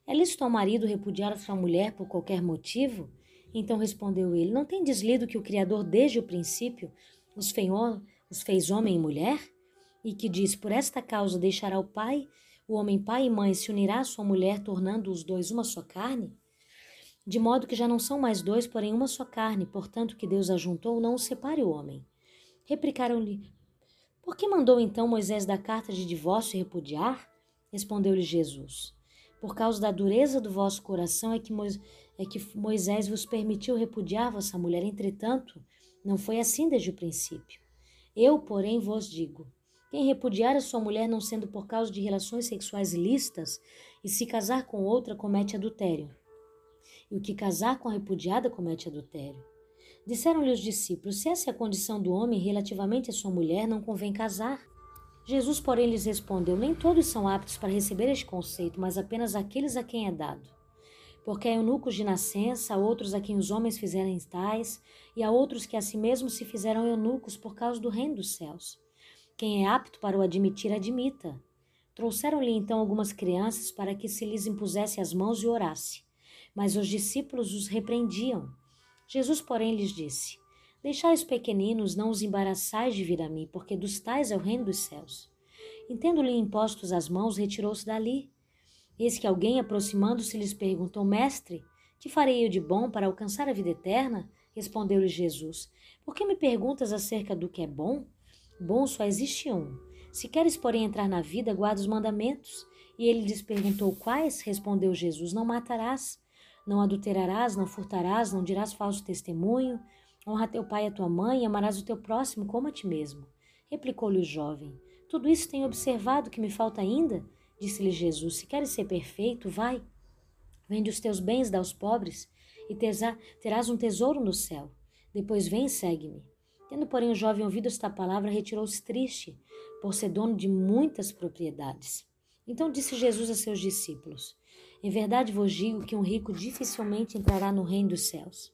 É lícito ao marido repudiar a sua mulher por qualquer motivo? Então respondeu ele: Não tem deslido que o Criador, desde o princípio, os, os fez homem e mulher? E que diz: Por esta causa deixará o pai, o homem pai e mãe, se unirá à sua mulher, tornando os dois uma só carne? de modo que já não são mais dois, porém uma só carne, portanto que Deus ajuntou, não o separe o homem. Replicaram-lhe: Por que mandou então Moisés dar carta de divórcio e repudiar? Respondeu-lhe Jesus: Por causa da dureza do vosso coração é que, é que Moisés vos permitiu repudiar vossa mulher, entretanto, não foi assim desde o princípio. Eu, porém, vos digo: quem repudiar a sua mulher não sendo por causa de relações sexuais ilícitas e se casar com outra comete adultério e o que casar com a repudiada comete adultério. Disseram-lhe os discípulos: Se essa é a condição do homem relativamente à sua mulher, não convém casar. Jesus, porém, lhes respondeu: Nem todos são aptos para receber este conceito, mas apenas aqueles a quem é dado. Porque há eunucos de nascença, há outros a quem os homens fizerem tais, e há outros que a si mesmos se fizeram eunucos por causa do reino dos céus. Quem é apto para o admitir, admita. Trouxeram-lhe então algumas crianças para que se lhes impusesse as mãos e orasse mas os discípulos os repreendiam. Jesus, porém, lhes disse: Deixai os pequeninos, não os embaraçais de vir a mim, porque dos tais é o reino dos céus. Entendo-lhe impostos as mãos, retirou-se dali. Eis que alguém, aproximando-se, lhes perguntou: Mestre, que farei eu de bom para alcançar a vida eterna? Respondeu-lhe Jesus: Por que me perguntas acerca do que é bom? Bom só existe um. Se queres, porém, entrar na vida, guarda os mandamentos. E ele lhes perguntou: Quais? Respondeu Jesus: Não matarás. Não adulterarás, não furtarás, não dirás falso testemunho. Honra teu pai e a tua mãe e amarás o teu próximo como a ti mesmo. Replicou-lhe o jovem. Tudo isso tenho observado que me falta ainda? Disse-lhe Jesus: Se queres ser perfeito, vai. Vende os teus bens, dá aos pobres, e terás um tesouro no céu. Depois vem e segue-me. Tendo, porém, o jovem ouvido esta palavra, retirou-se triste, por ser dono de muitas propriedades. Então disse Jesus a seus discípulos: Em verdade vos digo que um rico dificilmente entrará no reino dos céus.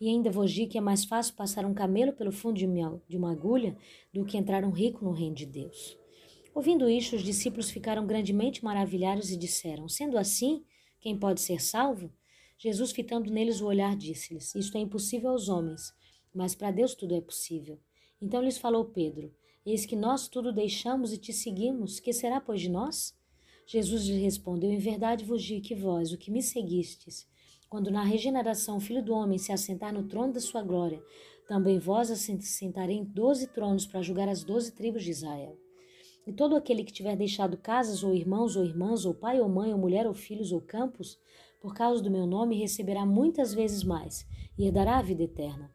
E ainda vos digo que é mais fácil passar um camelo pelo fundo de uma agulha do que entrar um rico no reino de Deus. Ouvindo isto, os discípulos ficaram grandemente maravilhados e disseram: Sendo assim, quem pode ser salvo? Jesus, fitando neles o olhar, disse-lhes: Isto é impossível aos homens, mas para Deus tudo é possível. Então lhes falou Pedro: Eis que nós tudo deixamos e te seguimos, que será, pois, de nós? Jesus lhe respondeu: Em verdade vos digo que vós, o que me seguistes, quando na regeneração o Filho do Homem se assentar no trono da sua glória, também vós assentarei em doze tronos para julgar as doze tribos de Israel. E todo aquele que tiver deixado casas, ou irmãos, ou irmãs, ou pai, ou mãe, ou mulher, ou filhos, ou campos, por causa do meu nome, receberá muitas vezes mais, e herdará a vida eterna.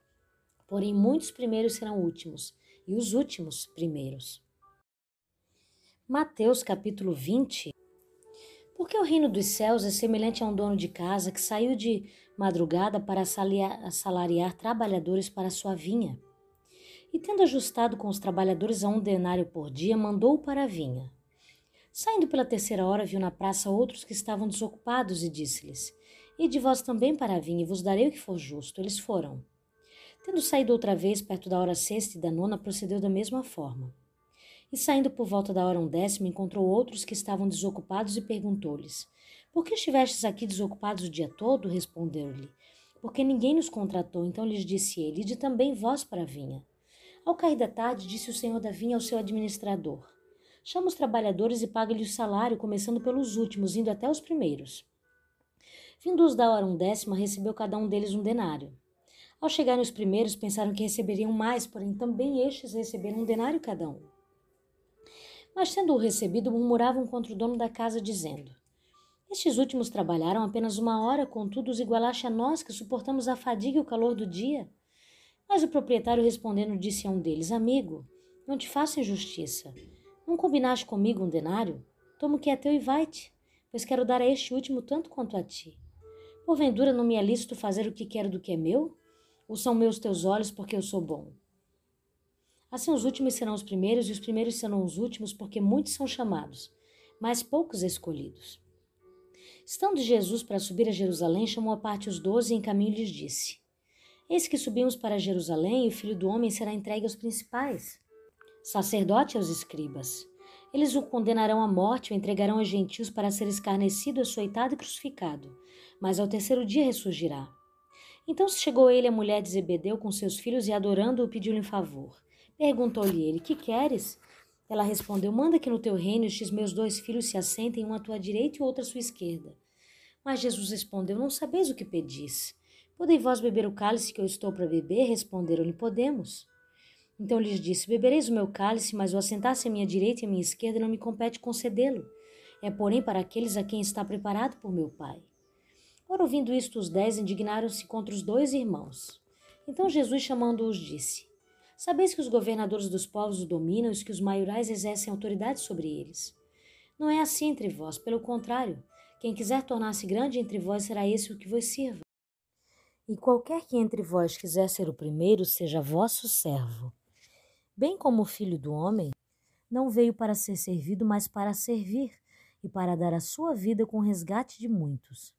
Porém, muitos primeiros serão últimos, e os últimos primeiros. Mateus capítulo 20 porque o reino dos céus é semelhante a um dono de casa que saiu de madrugada para assalariar trabalhadores para sua vinha. E tendo ajustado com os trabalhadores a um denário por dia, mandou para a vinha. Saindo pela terceira hora, viu na praça outros que estavam desocupados e disse-lhes: E de vós também para a vinha, e vos darei o que for justo. Eles foram. Tendo saído outra vez, perto da hora sexta e da nona, procedeu da mesma forma. E saindo por volta da hora undécima, encontrou outros que estavam desocupados e perguntou-lhes: Por que estivestes aqui desocupados o dia todo? Responderam-lhe: Porque ninguém nos contratou. Então lhes disse ele: Ide também vós para a vinha. Ao cair da tarde, disse o senhor da vinha ao seu administrador: Chama os trabalhadores e paga-lhe o salário, começando pelos últimos, indo até os primeiros. Vindos da hora undécima, recebeu cada um deles um denário. Ao chegarem os primeiros, pensaram que receberiam mais, porém também estes receberam um denário cada um. Mas, tendo-o recebido, murmuravam contra o dono da casa, dizendo: Estes últimos trabalharam apenas uma hora, contudo os igualaste a nós, que suportamos a fadiga e o calor do dia. Mas o proprietário respondendo disse a um deles: Amigo, não te faço injustiça. Não combinaste comigo um denário? Toma o que é teu e vai-te, pois quero dar a este último tanto quanto a ti. Porventura não me é lícito fazer o que quero do que é meu? Ou são meus teus olhos porque eu sou bom? Assim os últimos serão os primeiros e os primeiros serão os últimos, porque muitos são chamados, mas poucos escolhidos. Estando Jesus para subir a Jerusalém, chamou à parte os doze e em caminho lhes disse: Eis que subimos para Jerusalém e o filho do homem será entregue aos principais, sacerdote aos escribas. Eles o condenarão à morte, o entregarão aos gentios para ser escarnecido, açoitado e crucificado, mas ao terceiro dia ressurgirá. Então chegou ele a mulher de Zebedeu com seus filhos e, adorando-o, pediu-lhe um favor. Perguntou-lhe ele: Que queres? Ela respondeu: Manda que no teu reino estes meus dois filhos se assentem, um à tua direita e outro à sua esquerda. Mas Jesus respondeu: Não sabeis o que pedis. Podei vós beber o cálice que eu estou para beber? Responderam-lhe: Podemos. Então lhes disse: Bebereis o meu cálice, mas o assentar-se à minha direita e à minha esquerda não me compete concedê-lo. É, porém, para aqueles a quem está preparado por meu Pai. Ora, ouvindo isto, os dez indignaram-se contra os dois irmãos. Então Jesus, chamando-os, disse: Sabeis que os governadores dos povos o dominam e que os maiorais exercem autoridade sobre eles. Não é assim entre vós, pelo contrário, quem quiser tornar-se grande entre vós será esse o que vos sirva. E qualquer que entre vós quiser ser o primeiro, seja vosso servo. Bem como o filho do homem, não veio para ser servido, mas para servir e para dar a sua vida com resgate de muitos.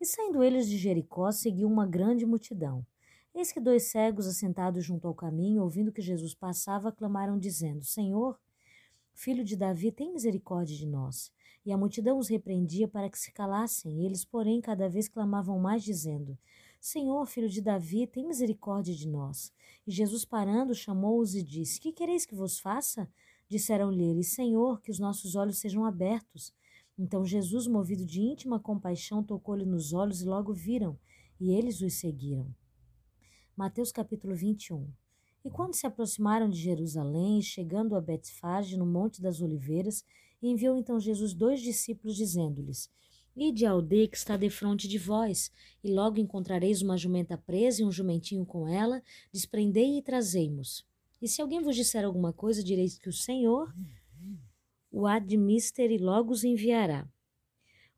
E saindo eles de Jericó, seguiu uma grande multidão. Eis que dois cegos assentados junto ao caminho, ouvindo que Jesus passava, clamaram, dizendo: Senhor, filho de Davi, tem misericórdia de nós. E a multidão os repreendia para que se calassem. Eles, porém, cada vez clamavam mais, dizendo: Senhor, filho de Davi, tem misericórdia de nós. E Jesus, parando, chamou-os e disse: Que quereis que vos faça? Disseram-lhe eles: Senhor, que os nossos olhos sejam abertos. Então Jesus, movido de íntima compaixão, tocou-lhe nos olhos e logo viram, e eles os seguiram. Mateus capítulo 21. E quando se aproximaram de Jerusalém, chegando a Betfage, no Monte das Oliveiras, enviou então Jesus dois discípulos, dizendo-lhes: Ide à aldeia que está defronte de vós, e logo encontrareis uma jumenta presa e um jumentinho com ela, desprendei e trazei-mos. E se alguém vos disser alguma coisa, direis que o Senhor o admister e logo os enviará.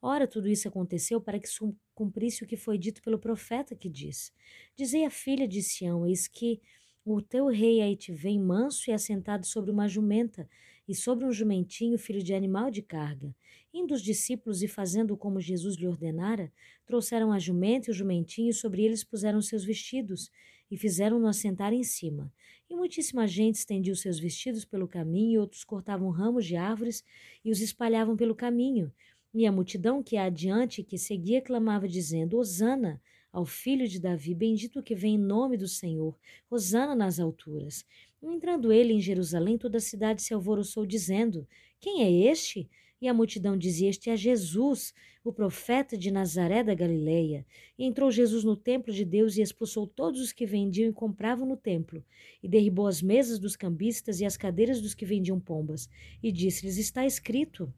Ora, tudo isso aconteceu para que cumprisse o que foi dito pelo profeta que diz: Dizei à filha de Sião: Eis que o teu rei aí te vem manso e assentado sobre uma jumenta, e sobre um jumentinho, filho de animal de carga. Indo os discípulos e fazendo como Jesus lhe ordenara, trouxeram a jumenta e o jumentinho, e sobre eles puseram seus vestidos, e fizeram-no assentar em cima. E muitíssima gente estendia os seus vestidos pelo caminho, e outros cortavam ramos de árvores e os espalhavam pelo caminho. E a multidão que adiante que seguia clamava, dizendo: Hosana ao filho de Davi, bendito que vem em nome do Senhor, Hosana nas alturas. Entrando ele em Jerusalém, toda a cidade se alvoroçou, dizendo: Quem é este? E a multidão dizia: Este é Jesus, o profeta de Nazaré da Galileia. E entrou Jesus no templo de Deus e expulsou todos os que vendiam e compravam no templo, e derribou as mesas dos cambistas e as cadeiras dos que vendiam pombas, e disse-lhes: Está escrito.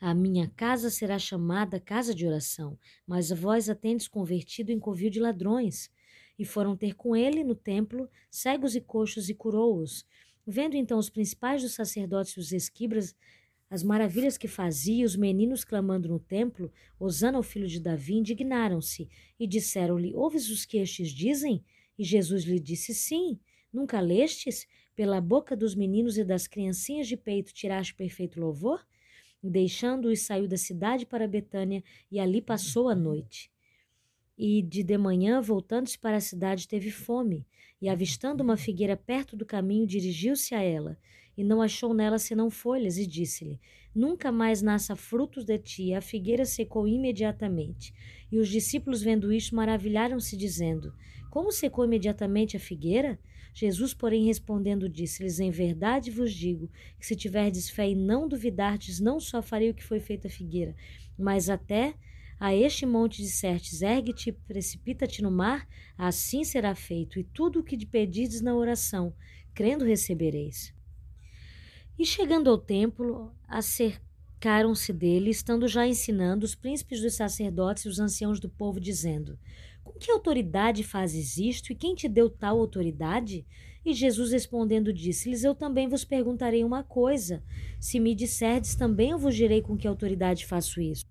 A minha casa será chamada casa de oração, mas vós a tendes convertido em covil de ladrões. E foram ter com ele no templo cegos e coxos e curou-os. Vendo então os principais dos sacerdotes e os esquibras as maravilhas que fazia, os meninos clamando no templo, Osana ao filho de Davi, indignaram-se e disseram-lhe: Ouves os que estes dizem? E Jesus lhe disse: Sim. Nunca lestes? Pela boca dos meninos e das criancinhas de peito tiraste perfeito louvor? Deixando-os, saiu da cidade para Betânia e ali passou a noite. E de de manhã, voltando-se para a cidade, teve fome, e avistando uma figueira perto do caminho, dirigiu-se a ela e não achou nela senão folhas, e disse-lhe: Nunca mais nasça frutos de ti. A figueira secou imediatamente. E os discípulos, vendo isto, maravilharam-se, dizendo: Como secou imediatamente a figueira? Jesus, porém, respondendo, disse-lhes: Em verdade vos digo que se tiverdes fé e não duvidardes, não só farei o que foi feito a figueira, mas até a este monte dissertes, ergue-te precipita-te no mar, assim será feito, e tudo o que te pedides na oração, crendo recebereis. E chegando ao templo, acercaram-se dele, estando já ensinando os príncipes dos sacerdotes e os anciãos do povo, dizendo: Com que autoridade fazes isto e quem te deu tal autoridade? E Jesus respondendo disse-lhes: Eu também vos perguntarei uma coisa. Se me disserdes, também eu vos direi com que autoridade faço isso.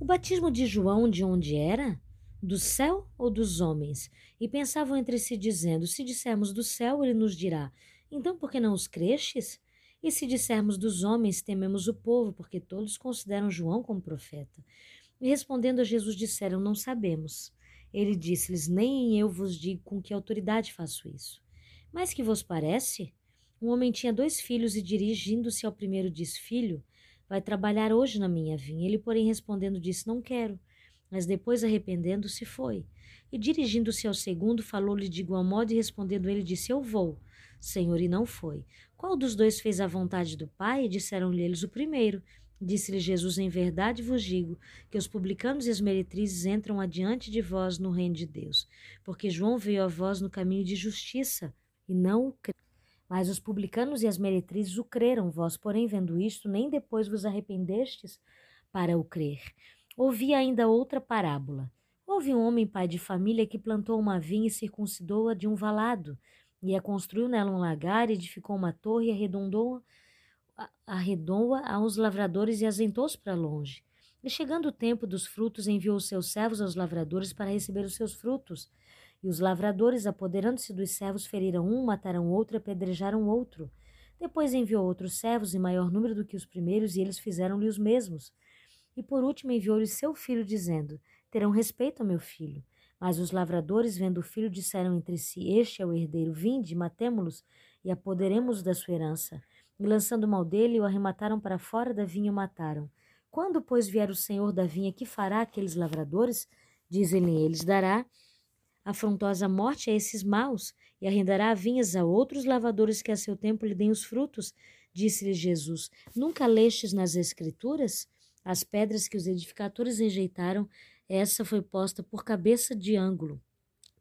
O batismo de João de onde era? Do céu ou dos homens? E pensavam entre si, dizendo: Se dissermos do céu, ele nos dirá: Então por que não os crestes? E se dissermos dos homens, tememos o povo, porque todos consideram João como profeta. E respondendo a Jesus, disseram: Não sabemos. Ele disse-lhes: Nem eu vos digo com que autoridade faço isso. Mas que vos parece? Um homem tinha dois filhos e, dirigindo-se ao primeiro, disse: Filho, vai trabalhar hoje na minha vinha. Ele, porém, respondendo, disse: Não quero. Mas depois, arrependendo-se, foi. E dirigindo-se ao segundo, falou-lhe de igual modo, e respondendo ele, disse: Eu vou. Senhor, e não foi. Qual dos dois fez a vontade do Pai? Disseram-lhe eles o primeiro. Disse-lhe Jesus: Em verdade vos digo que os publicanos e as meretrizes entram adiante de vós no reino de Deus, porque João veio a vós no caminho de justiça e não o cre... Mas os publicanos e as meretrizes o creram, vós, porém, vendo isto, nem depois vos arrependestes para o crer. Ouvi ainda outra parábola. Houve um homem pai de família que plantou uma vinha e circuncidou-a de um valado e a construiu nela um lagar, edificou uma torre e arredondou arredou-a aos lavradores e azentou-se para longe. E chegando o tempo dos frutos, enviou seus servos aos lavradores para receber os seus frutos. E os lavradores, apoderando-se dos servos, feriram um, mataram outro, apedrejaram outro. Depois enviou outros servos em maior número do que os primeiros, e eles fizeram-lhe os mesmos. E por último enviou-lhe seu filho, dizendo: Terão respeito ao meu filho. Mas os lavradores, vendo o filho, disseram entre si: Este é o herdeiro, vinde, matemo-los e apoderemos da sua herança. E lançando mal dele, o arremataram para fora da vinha e o mataram. Quando, pois, vier o senhor da vinha, que fará aqueles lavradores? Dizem-lhe eles: dará afrontosa morte a esses maus e arrendará vinhas a outros lavadores que a seu tempo lhe deem os frutos. Disse-lhe Jesus: Nunca lestes nas Escrituras? As pedras que os edificadores rejeitaram essa foi posta por cabeça de ângulo.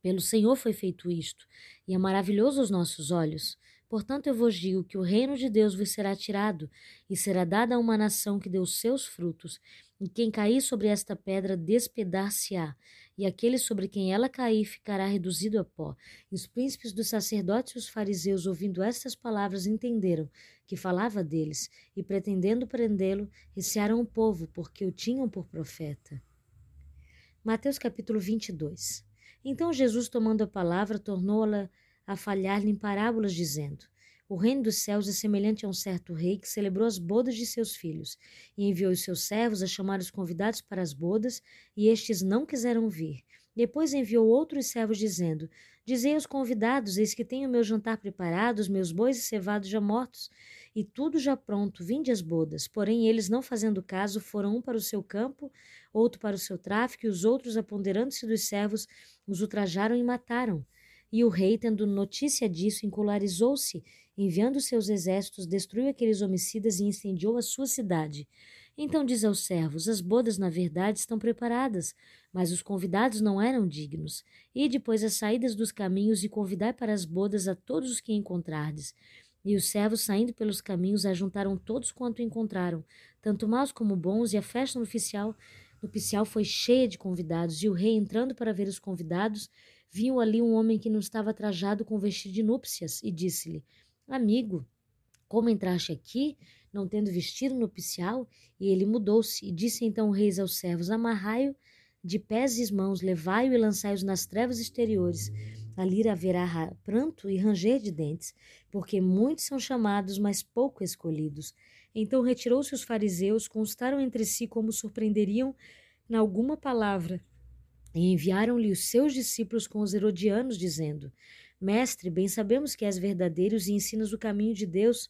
Pelo Senhor foi feito isto, e é maravilhoso aos nossos olhos. Portanto, eu vos digo que o reino de Deus vos será tirado, e será dada a uma nação que deu seus frutos. E quem cair sobre esta pedra despedar-se-á, e aquele sobre quem ela cair ficará reduzido a pó. E os príncipes dos sacerdotes e os fariseus, ouvindo estas palavras, entenderam que falava deles, e pretendendo prendê-lo, recearam o povo, porque o tinham por profeta. Mateus capítulo 22. Então Jesus, tomando a palavra, tornou-la a falhar-lhe em parábolas, dizendo: O reino dos céus é semelhante a um certo rei que celebrou as bodas de seus filhos, e enviou os seus servos a chamar os convidados para as bodas, e estes não quiseram vir. Depois enviou outros servos, dizendo: Dizei aos convidados: Eis que tenho meu jantar preparado, os meus bois e cevados já mortos, e tudo já pronto, vinde as bodas. Porém, eles, não fazendo caso, foram um para o seu campo, outro para o seu tráfico, e os outros, aponderando-se dos servos, os ultrajaram e mataram. E o rei, tendo notícia disso, encolarizou-se, enviando seus exércitos, destruiu aqueles homicidas e incendiou a sua cidade. Então diz aos servos: As bodas, na verdade, estão preparadas, mas os convidados não eram dignos. E depois as saídas dos caminhos e convidai para as bodas a todos os que encontrardes. E os servos, saindo pelos caminhos, ajuntaram todos quanto encontraram, tanto maus como bons, e a festa no oficial, no oficial foi cheia de convidados. E o rei, entrando para ver os convidados, viu ali um homem que não estava trajado com vestido de núpcias, e disse-lhe: Amigo, como entraste aqui, não tendo vestido nupcial? E ele mudou-se, e disse então o rei aos servos: Amarrai-o de pés e mãos, levai-o e lançai-os nas trevas exteriores. Ali haverá pranto e ranger de dentes, porque muitos são chamados, mas pouco escolhidos. Então retirou-se os fariseus, constaram entre si como surpreenderiam em alguma palavra, e enviaram-lhe os seus discípulos com os herodianos, dizendo: Mestre, bem sabemos que és verdadeiro e ensinas o caminho de Deus.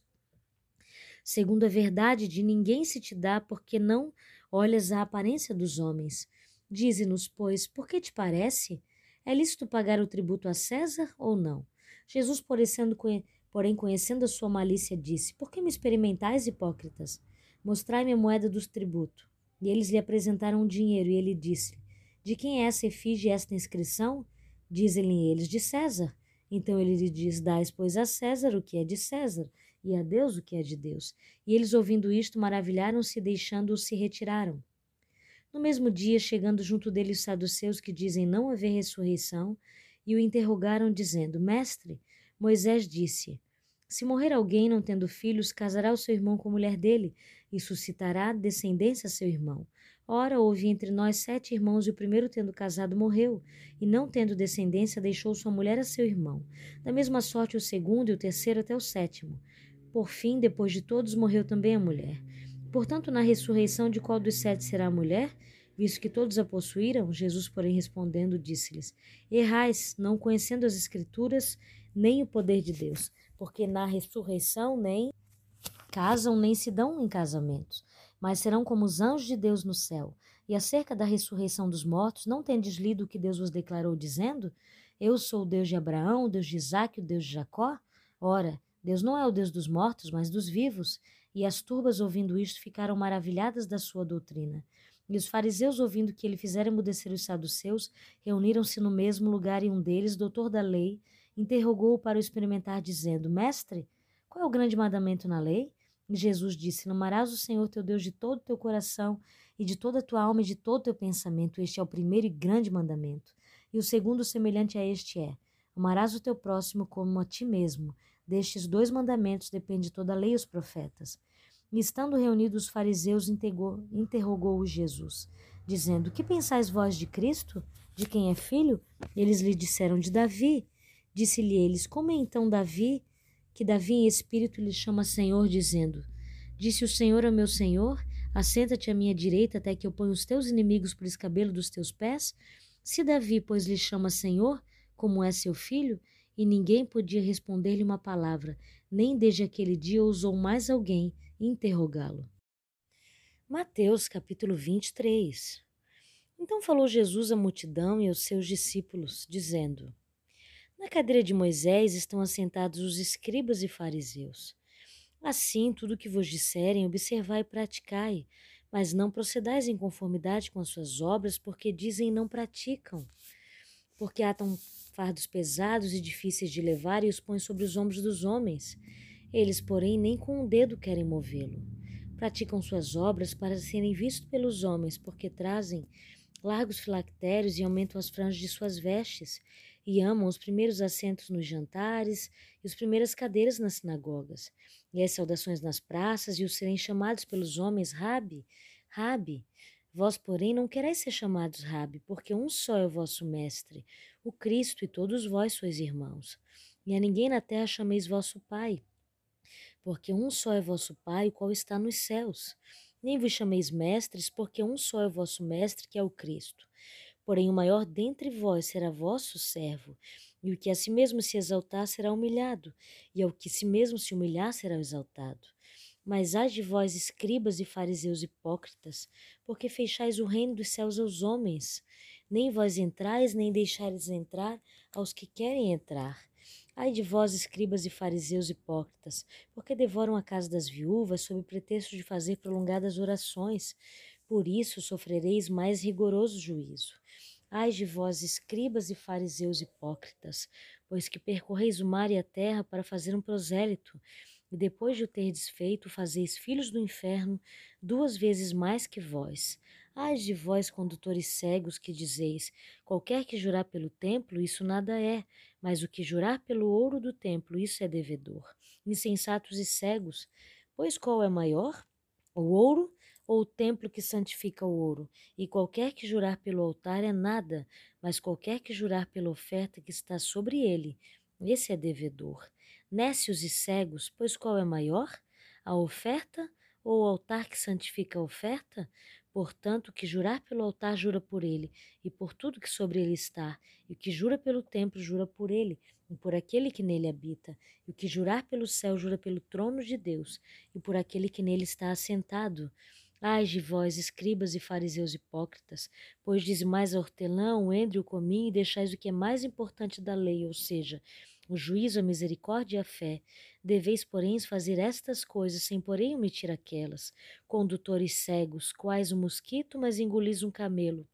Segundo a verdade, de ninguém se te dá, porque não olhas a aparência dos homens. Dize-nos, pois, por que te parece? É lícito pagar o tributo a César ou não? Jesus, porém, conhecendo a sua malícia, disse: Por que me experimentais, hipócritas? Mostrai-me a moeda dos tributo. E eles lhe apresentaram o dinheiro, e ele disse: De quem é essa efígie esta inscrição? Dizem-lhe eles: De César. Então ele lhe diz: Dais, pois, a César o que é de César, e a Deus o que é de Deus. E eles, ouvindo isto, maravilharam-se, deixando-o, se retiraram. No mesmo dia, chegando junto dele os saduceus que dizem não haver ressurreição, e o interrogaram, dizendo: Mestre, Moisés disse: Se morrer alguém não tendo filhos, casará o seu irmão com a mulher dele, e suscitará descendência a seu irmão. Ora, houve entre nós sete irmãos, e o primeiro, tendo casado, morreu, e não tendo descendência, deixou sua mulher a seu irmão. Da mesma sorte, o segundo e o terceiro até o sétimo. Por fim, depois de todos, morreu também a mulher. Portanto, na ressurreição, de qual dos sete será a mulher? Visto que todos a possuíram, Jesus, porém, respondendo, disse-lhes: Errais, não conhecendo as Escrituras, nem o poder de Deus, porque na ressurreição nem casam, nem se dão em casamentos, mas serão como os anjos de Deus no céu. E acerca da ressurreição dos mortos, não tendes lido o que Deus vos declarou, dizendo: Eu sou o Deus de Abraão, o Deus de Isaque, o Deus de Jacó? Ora, Deus não é o Deus dos mortos, mas dos vivos. E as turbas, ouvindo isto, ficaram maravilhadas da sua doutrina. E os fariseus, ouvindo que ele fizera emudecer os saduceus, reuniram-se no mesmo lugar e um deles, doutor da lei, interrogou-o para o experimentar, dizendo: Mestre, qual é o grande mandamento na lei? Jesus disse: Amarás o Senhor teu Deus de todo o teu coração e de toda a tua alma e de todo o teu pensamento. Este é o primeiro e grande mandamento. E o segundo, semelhante a este, é: Amarás o teu próximo como a ti mesmo. Destes dois mandamentos depende toda a lei e os profetas. E estando reunidos os fariseus, interrogou-o Jesus, dizendo: Que pensais vós de Cristo? De quem é filho? Eles lhe disseram: De Davi. Disse-lhe eles: Como é então Davi, que Davi em espírito lhe chama Senhor, dizendo: Disse o Senhor ao meu Senhor: Assenta-te à minha direita até que eu ponha os teus inimigos por escabelo dos teus pés? Se Davi, pois, lhe chama Senhor, como é seu filho, e ninguém podia responder-lhe uma palavra, nem desde aquele dia ousou mais alguém interrogá-lo. Mateus capítulo 23 Então falou Jesus à multidão e aos seus discípulos, dizendo: Na cadeira de Moisés estão assentados os escribas e fariseus. Assim, tudo o que vos disserem, observai e praticai, mas não procedais em conformidade com as suas obras, porque dizem não praticam. Porque atam fardos pesados e difíceis de levar e os põem sobre os ombros dos homens. Eles, porém, nem com um dedo querem movê-lo. Praticam suas obras para serem vistos pelos homens, porque trazem largos filactérios e aumentam as franjas de suas vestes, e amam os primeiros assentos nos jantares e as primeiras cadeiras nas sinagogas, e as saudações nas praças, e os serem chamados pelos homens Rabi, Rabi. Vós, porém, não quereis ser chamados Rabi, porque um só é o vosso mestre, o Cristo, e todos vós sois irmãos. E a ninguém na terra chameis vosso Pai, porque um só é vosso Pai, o qual está nos céus. Nem vos chameis mestres, porque um só é o vosso mestre, que é o Cristo. Porém, o maior dentre vós será vosso servo, e o que a si mesmo se exaltar será humilhado, e ao que si mesmo se humilhar será exaltado. Mas ai de vós, escribas e fariseus hipócritas, porque fechais o reino dos céus aos homens. Nem vós entrais, nem deixares entrar aos que querem entrar. Ai de vós, escribas e fariseus hipócritas, porque devoram a casa das viúvas sob pretexto de fazer prolongadas orações. Por isso sofrereis mais rigoroso juízo. Ai de vós, escribas e fariseus hipócritas, pois que percorreis o mar e a terra para fazer um prosélito, e depois de o ter desfeito, fazeis filhos do inferno duas vezes mais que vós. Ai de vós, condutores cegos, que dizeis: qualquer que jurar pelo templo, isso nada é, mas o que jurar pelo ouro do templo, isso é devedor. Insensatos e cegos, pois qual é maior? O ouro ou o templo que santifica o ouro? E qualquer que jurar pelo altar é nada, mas qualquer que jurar pela oferta que está sobre ele, esse é devedor. Nécios e cegos, pois qual é maior? A oferta ou o altar que santifica a oferta? Portanto, o que jurar pelo altar jura por ele, e por tudo que sobre ele está, e o que jura pelo templo jura por ele, e por aquele que nele habita, e o que jurar pelo céu jura pelo trono de Deus, e por aquele que nele está assentado. Ai de vós, escribas e fariseus hipócritas, pois dizimais a hortelã, o endre e o cominho, e deixais o que é mais importante da lei, ou seja, o juízo, a misericórdia e a fé. Deveis, porém, fazer estas coisas, sem porém omitir aquelas. Condutores cegos, quais o mosquito, mas engolis um camelo.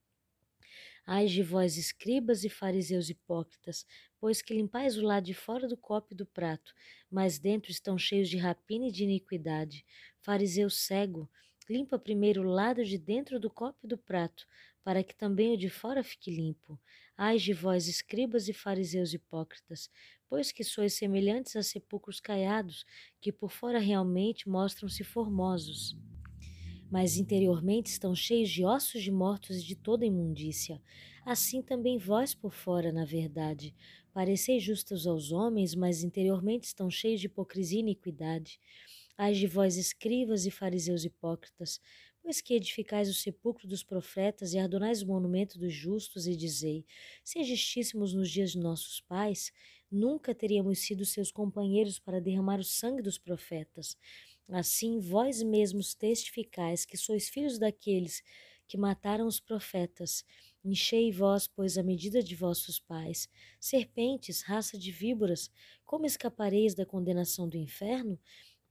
Ai de vós, escribas e fariseus hipócritas, pois que limpais o lado de fora do copo e do prato, mas dentro estão cheios de rapina e de iniquidade. Fariseu cego, limpa primeiro o lado de dentro do copo e do prato, para que também o de fora fique limpo. Ai de vós, escribas e fariseus hipócritas, pois que sois semelhantes a sepulcros caiados, que por fora realmente mostram-se formosos, mas interiormente estão cheios de ossos de mortos e de toda imundícia. Assim também vós por fora, na verdade, pareceis justos aos homens, mas interiormente estão cheios de hipocrisia e iniquidade. Ai de vós, escribas e fariseus hipócritas, Pois que edificais o sepulcro dos profetas e adonais o monumento dos justos, e dizei: Se existíssemos nos dias de nossos pais, nunca teríamos sido seus companheiros para derramar o sangue dos profetas. Assim, vós mesmos testificais que sois filhos daqueles que mataram os profetas. Enchei vós, pois, a medida de vossos pais. Serpentes, raça de víboras, como escapareis da condenação do inferno?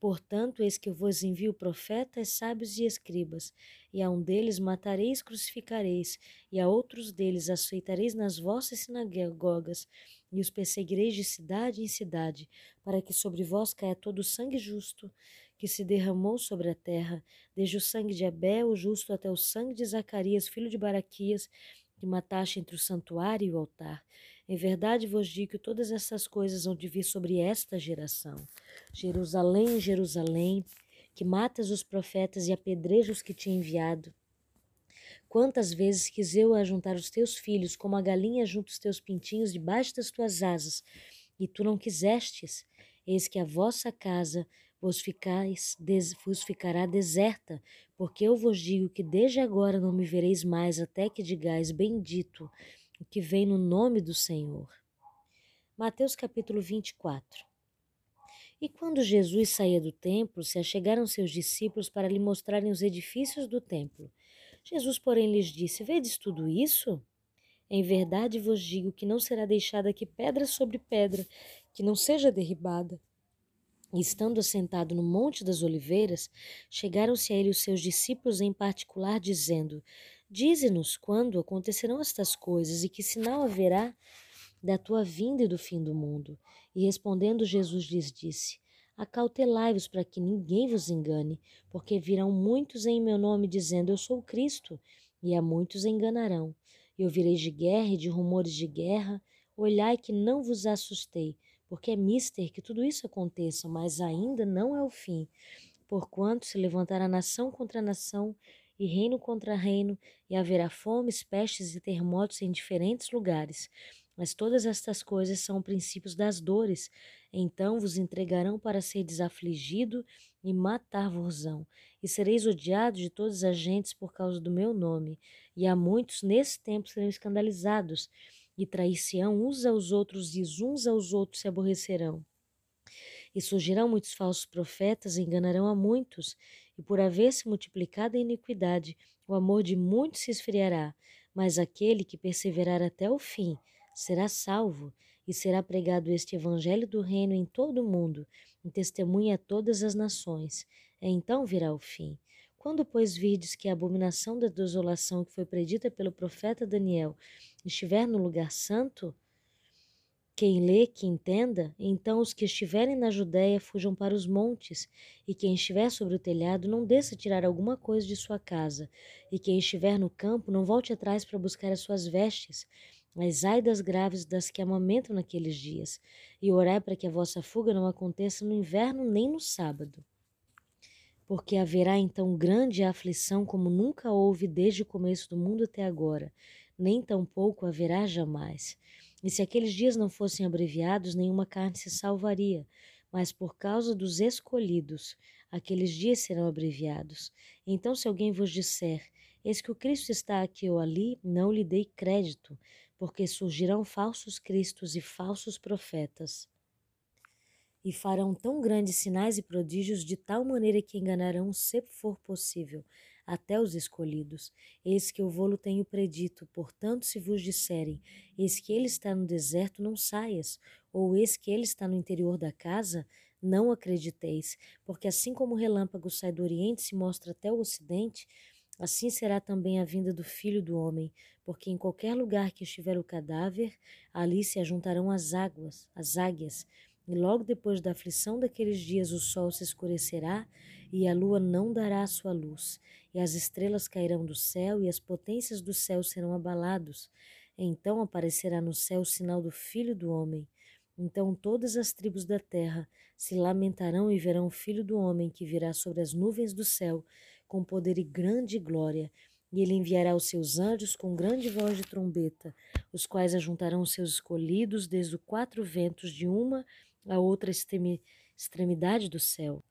Portanto, eis que eu vos envio profetas, sábios e escribas, e a um deles matareis, crucificareis, e a outros deles aceitareis nas vossas sinagogas, e os perseguireis de cidade em cidade, para que sobre vós caia todo o sangue justo que se derramou sobre a terra, desde o sangue de Abel, o justo, até o sangue de Zacarias, filho de Baraquias, que mataste entre o santuário e o altar. Em verdade vos digo que todas essas coisas vão de vir sobre esta geração. Jerusalém, Jerusalém, que matas os profetas e apedrejas os que te enviado. Quantas vezes quis eu ajuntar os teus filhos, como a galinha junta os teus pintinhos debaixo das tuas asas, e tu não quisestes? Eis que a vossa casa vos, ficais, des, vos ficará deserta, porque eu vos digo que desde agora não me vereis mais, até que digais: Bendito o que vem no nome do Senhor. Mateus capítulo 24. E quando Jesus saía do templo, se achegaram seus discípulos para lhe mostrarem os edifícios do templo. Jesus, porém, lhes disse: Vedes tudo isso? Em verdade vos digo que não será deixada aqui pedra sobre pedra, que não seja derribada. E estando assentado no Monte das Oliveiras, chegaram-se a ele os seus discípulos em particular, dizendo: Dize-nos quando acontecerão estas coisas e que sinal haverá da tua vinda e do fim do mundo. E respondendo, Jesus lhes disse: Acautelai-vos para que ninguém vos engane, porque virão muitos em meu nome dizendo: Eu sou o Cristo, e a muitos enganarão. E ouvireis de guerra e de rumores de guerra. Olhai que não vos assustei, porque é mister que tudo isso aconteça, mas ainda não é o fim. Porquanto se levantará nação contra nação e reino contra reino, e haverá fomes, pestes e terremotos em diferentes lugares. Mas todas estas coisas são princípios das dores. Então vos entregarão para ser desafligido e matar-vos-ão. E sereis odiados de todas as gentes por causa do meu nome. E há muitos nesse tempo serão escandalizados, e trair-se-ão uns aos outros, e uns aos outros se aborrecerão. E surgirão muitos falsos profetas e enganarão a muitos, e por haver-se multiplicada a iniquidade, o amor de muitos se esfriará, mas aquele que perseverar até o fim, será salvo, e será pregado este evangelho do reino em todo o mundo, em testemunha a todas as nações. Então virá o fim. Quando, pois, virdes que a abominação da desolação que foi predita pelo profeta Daniel estiver no lugar santo, quem lê, que entenda, então os que estiverem na Judéia fujam para os montes, e quem estiver sobre o telhado não desça tirar alguma coisa de sua casa, e quem estiver no campo não volte atrás para buscar as suas vestes, mas ai das graves das que amamentam naqueles dias, e orai para que a vossa fuga não aconteça no inverno nem no sábado. Porque haverá então grande aflição como nunca houve desde o começo do mundo até agora, nem tampouco haverá jamais. E se aqueles dias não fossem abreviados, nenhuma carne se salvaria, mas por causa dos escolhidos, aqueles dias serão abreviados. Então, se alguém vos disser, eis que o Cristo está aqui ou ali, não lhe dei crédito, porque surgirão falsos cristos e falsos profetas. E farão tão grandes sinais e prodígios de tal maneira que enganarão, se for possível, até os escolhidos. Eis que eu vou-lo tenho predito, portanto, se vos disserem, eis que ele está no deserto, não saias, ou eis que ele está no interior da casa, não acrediteis, porque assim como o relâmpago sai do oriente e se mostra até o ocidente, Assim será também a vinda do Filho do Homem, porque em qualquer lugar que estiver o cadáver, ali se ajuntarão as águas, as águias, e logo depois da aflição daqueles dias o sol se escurecerá e a lua não dará a sua luz, e as estrelas cairão do céu e as potências do céu serão abalados. Então aparecerá no céu o sinal do Filho do Homem. Então todas as tribos da terra se lamentarão e verão o Filho do Homem que virá sobre as nuvens do céu com poder e grande glória, e ele enviará os seus anjos com grande voz de trombeta, os quais ajuntarão os seus escolhidos desde os quatro ventos de uma a outra extremidade do céu.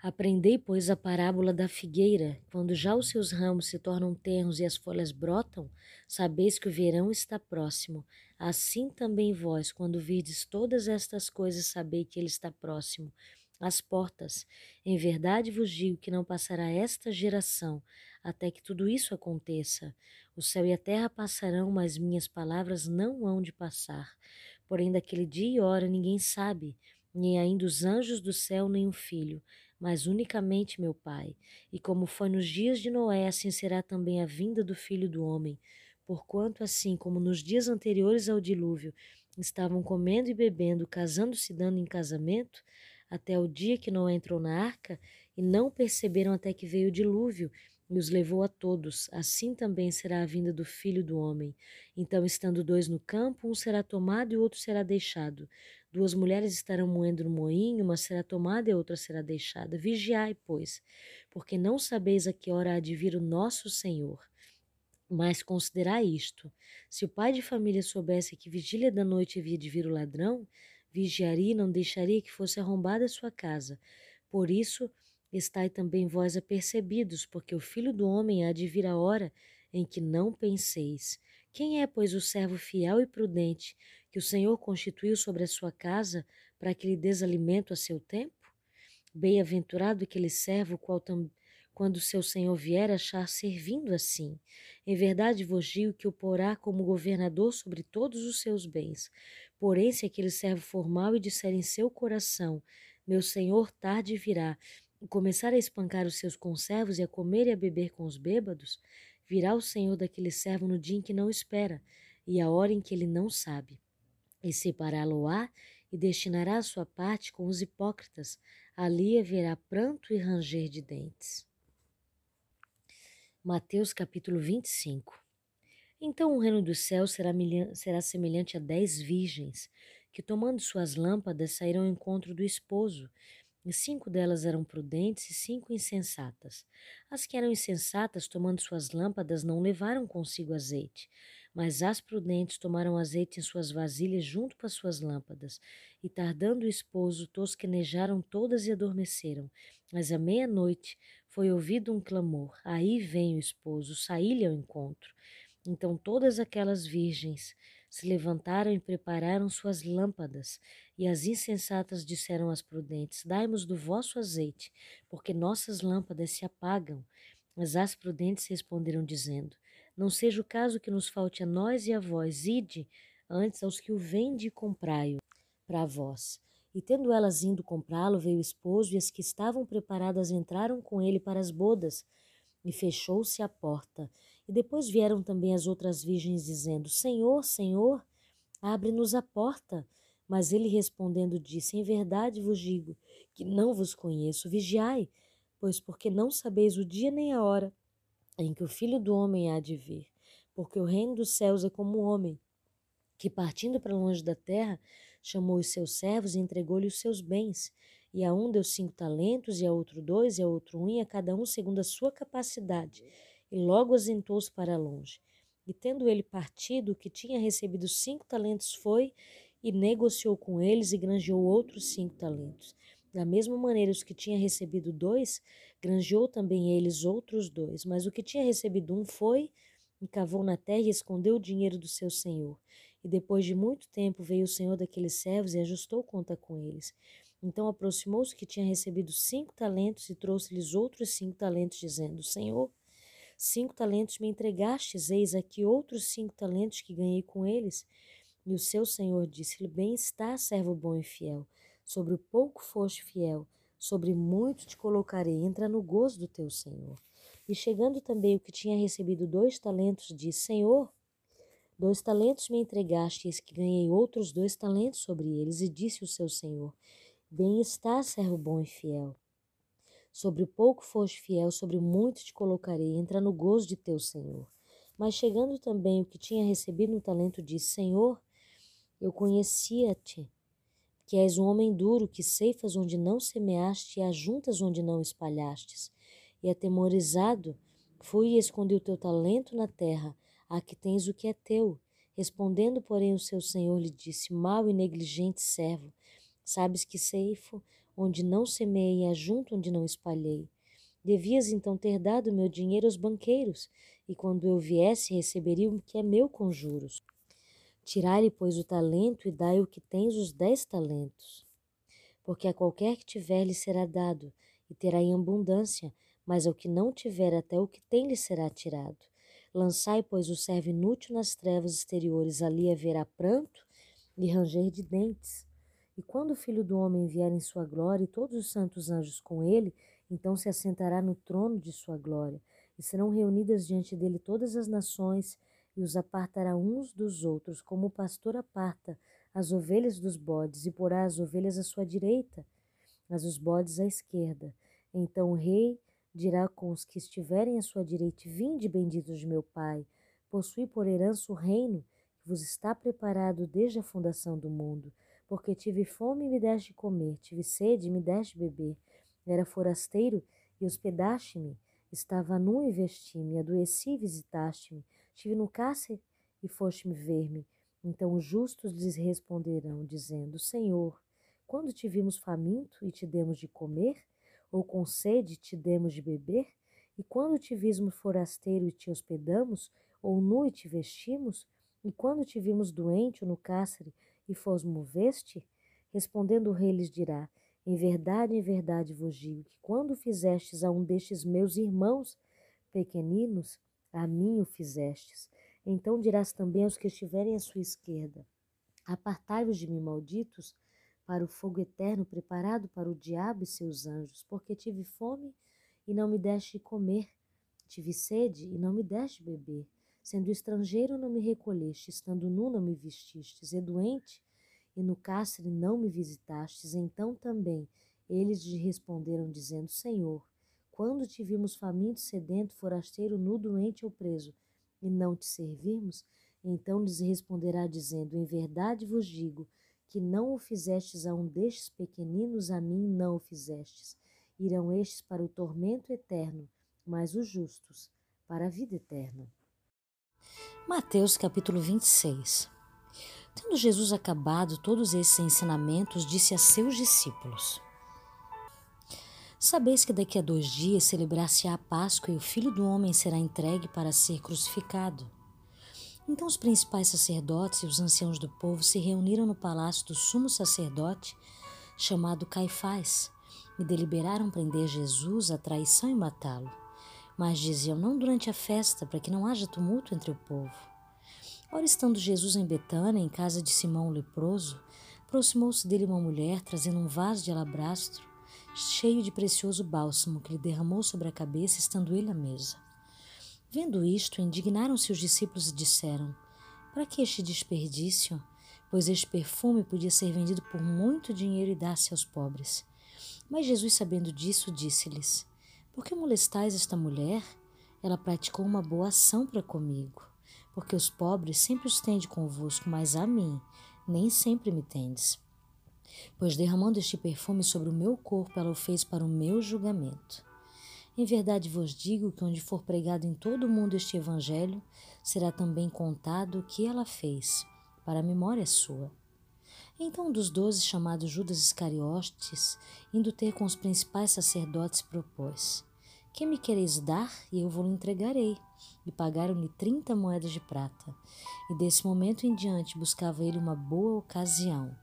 Aprendei, pois, a parábola da figueira. Quando já os seus ramos se tornam tenros e as folhas brotam, sabeis que o verão está próximo. Assim também vós, quando virdes todas estas coisas, sabei que ele está próximo as portas. Em verdade vos digo que não passará esta geração até que tudo isso aconteça. O céu e a terra passarão, mas minhas palavras não hão de passar. Porém, daquele dia e hora ninguém sabe, nem ainda os anjos do céu, nem o filho, mas unicamente meu Pai. E como foi nos dias de Noé, assim será também a vinda do filho do homem. Porquanto, assim como nos dias anteriores ao dilúvio, estavam comendo e bebendo, casando-se dando em casamento, até o dia que Noé entrou na arca, e não perceberam até que veio o dilúvio e os levou a todos. Assim também será a vinda do filho do homem. Então, estando dois no campo, um será tomado e o outro será deixado. Duas mulheres estarão moendo no moinho, uma será tomada e outra será deixada. Vigiai, pois, porque não sabeis a que hora há de vir o nosso Senhor. Mas considerai isto: se o pai de família soubesse que vigília da noite havia de vir o ladrão, vigiaria e não deixaria que fosse arrombada a sua casa. Por isso, estai também vós apercebidos, porque o Filho do Homem há de vir a hora em que não penseis. Quem é, pois, o servo fiel e prudente que o Senhor constituiu sobre a sua casa para que lhe desalimento a seu tempo? Bem-aventurado aquele servo qual tam, quando seu senhor vier achar servindo assim. Em verdade vos digo que o porá como governador sobre todos os seus bens. Porém, se aquele servo for mau e disser em seu coração, meu senhor tarde virá, começar a espancar os seus conservos e a comer e a beber com os bêbados, virá o senhor daquele servo no dia em que não espera, e a hora em que ele não sabe. E separá-lo-á e destinará a sua parte com os hipócritas, ali haverá pranto e ranger de dentes. Mateus capítulo 25 então o reino dos céus será, será semelhante a dez virgens, que tomando suas lâmpadas saíram ao encontro do esposo. Cinco delas eram prudentes e cinco insensatas. As que eram insensatas, tomando suas lâmpadas, não levaram consigo azeite, mas as prudentes tomaram azeite em suas vasilhas junto com as suas lâmpadas, e tardando o esposo, tosquenejaram todas e adormeceram. Mas à meia-noite foi ouvido um clamor: Aí vem o esposo, saí-lhe ao encontro. Então todas aquelas virgens se levantaram e prepararam suas lâmpadas, e as insensatas disseram às prudentes: Dai-nos do vosso azeite, porque nossas lâmpadas se apagam. Mas as prudentes responderam, dizendo: Não seja o caso que nos falte a nós e a vós, ide antes aos que o vende e comprai-o para vós. E tendo elas indo comprá-lo, veio o esposo, e as que estavam preparadas entraram com ele para as bodas, e fechou-se a porta. E depois vieram também as outras virgens, dizendo: Senhor, Senhor, abre-nos a porta. Mas ele respondendo disse: Em verdade vos digo que não vos conheço. Vigiai, pois porque não sabeis o dia nem a hora em que o filho do homem há de vir. Porque o reino dos céus é como o homem, que partindo para longe da terra, chamou os seus servos e entregou-lhe os seus bens. E a um deu cinco talentos, e a outro dois, e a outro um, e a cada um segundo a sua capacidade e logo asentou-se para longe. E tendo ele partido, o que tinha recebido cinco talentos foi e negociou com eles e granjeou outros cinco talentos. Da mesma maneira, os que tinha recebido dois, granjeou também eles outros dois. Mas o que tinha recebido um foi e cavou na terra e escondeu o dinheiro do seu senhor. E depois de muito tempo veio o senhor daqueles servos e ajustou conta com eles. Então aproximou-se que tinha recebido cinco talentos e trouxe-lhes outros cinco talentos, dizendo: Senhor, Cinco talentos me entregastes, eis aqui outros cinco talentos que ganhei com eles. E o seu senhor disse-lhe: Bem está, servo bom e fiel. Sobre o pouco foste fiel, sobre muito te colocarei. Entra no gozo do teu senhor. E chegando também o que tinha recebido dois talentos, disse: Senhor, dois talentos me entregaste, eis que ganhei outros dois talentos sobre eles. E disse o seu senhor: Bem está, servo bom e fiel. Sobre o pouco foste fiel, sobre muito te colocarei, entra no gozo de teu Senhor. Mas chegando também o que tinha recebido um talento, disse: Senhor, eu conhecia-te, que és um homem duro, que ceifas onde não semeaste e ajuntas onde não espalhastes. E atemorizado, fui e escondi o teu talento na terra, aqui tens o que é teu. Respondendo, porém, o seu senhor lhe disse: Mal e negligente servo, sabes que ceifo onde não semeei, ajunto onde não espalhei. Devias então ter dado meu dinheiro aos banqueiros, e quando eu viesse, receberia o que é meu com juros. Tirai-lhe, pois, o talento e dai o que tens os dez talentos. Porque a qualquer que tiver lhe será dado, e terá em abundância, mas ao que não tiver até o que tem lhe será tirado. Lançai, pois, o servo inútil nas trevas exteriores, ali haverá pranto e ranger de dentes. E quando o Filho do Homem vier em sua glória e todos os santos anjos com ele, então se assentará no trono de sua glória, e serão reunidas diante dele todas as nações, e os apartará uns dos outros, como o pastor aparta as ovelhas dos bodes, e porá as ovelhas à sua direita, mas os bodes à esquerda. Então o rei dirá com os que estiverem à sua direita: Vinde, benditos de meu Pai, possui por herança o reino que vos está preparado desde a fundação do mundo porque tive fome e me deste comer, tive sede e me deste beber. Era forasteiro e hospedaste-me, estava nu e vesti-me, adoeci e visitaste-me, estive no cárcere e foste-me ver-me. Então os justos lhes responderão, dizendo: Senhor, quando te vimos faminto e te demos de comer, ou com sede te demos de beber? E quando te vimos forasteiro e te hospedamos, ou nu e te vestimos? E quando te vimos doente ou no cárcere e fos moveste? Respondendo o rei lhes dirá: Em verdade, em verdade vos digo que quando fizestes a um destes meus irmãos pequeninos, a mim o fizestes. Então dirás também aos que estiverem à sua esquerda: Apartai-vos de mim, malditos, para o fogo eterno preparado para o diabo e seus anjos, porque tive fome e não me deste comer, tive sede e não me deste beber Sendo estrangeiro, não me recolheste, estando nu, não me vestistes, e doente, e no cárcere não me visitastes. Então também eles lhe responderam, dizendo: Senhor, quando te vimos faminto, sedento, forasteiro, nu, doente ou preso, e não te servirmos? Então lhes responderá, dizendo: Em verdade vos digo que não o fizestes a um destes pequeninos, a mim não o fizestes. Irão estes para o tormento eterno, mas os justos para a vida eterna. Mateus capítulo 26 Tendo Jesus acabado todos esses ensinamentos, disse a seus discípulos: Sabeis que daqui a dois dias celebrar-se-á a Páscoa e o Filho do Homem será entregue para ser crucificado. Então os principais sacerdotes e os anciãos do povo se reuniram no palácio do sumo sacerdote, chamado Caifás, e deliberaram prender Jesus à traição e matá-lo. Mas diziam: Não durante a festa, para que não haja tumulto entre o povo. Ora, estando Jesus em Betânia, em casa de Simão o leproso, aproximou-se dele uma mulher, trazendo um vaso de alabastro, cheio de precioso bálsamo, que lhe derramou sobre a cabeça, estando ele à mesa. Vendo isto, indignaram-se os discípulos e disseram: Para que este desperdício? Pois este perfume podia ser vendido por muito dinheiro e dar-se aos pobres. Mas Jesus, sabendo disso, disse-lhes: Por que molestais esta mulher? Ela praticou uma boa ação para comigo porque os pobres sempre os tende convosco, mas a mim nem sempre me tendes. Pois derramando este perfume sobre o meu corpo, ela o fez para o meu julgamento. Em verdade vos digo que onde for pregado em todo o mundo este evangelho, será também contado o que ela fez, para a memória sua. Então um dos doze, chamado Judas Iscariotes, indo ter com os principais sacerdotes, propôs: Que me quereis dar, e eu vou-lhe entregarei e pagaram-lhe trinta moedas de prata. E desse momento em diante buscava ele uma boa ocasião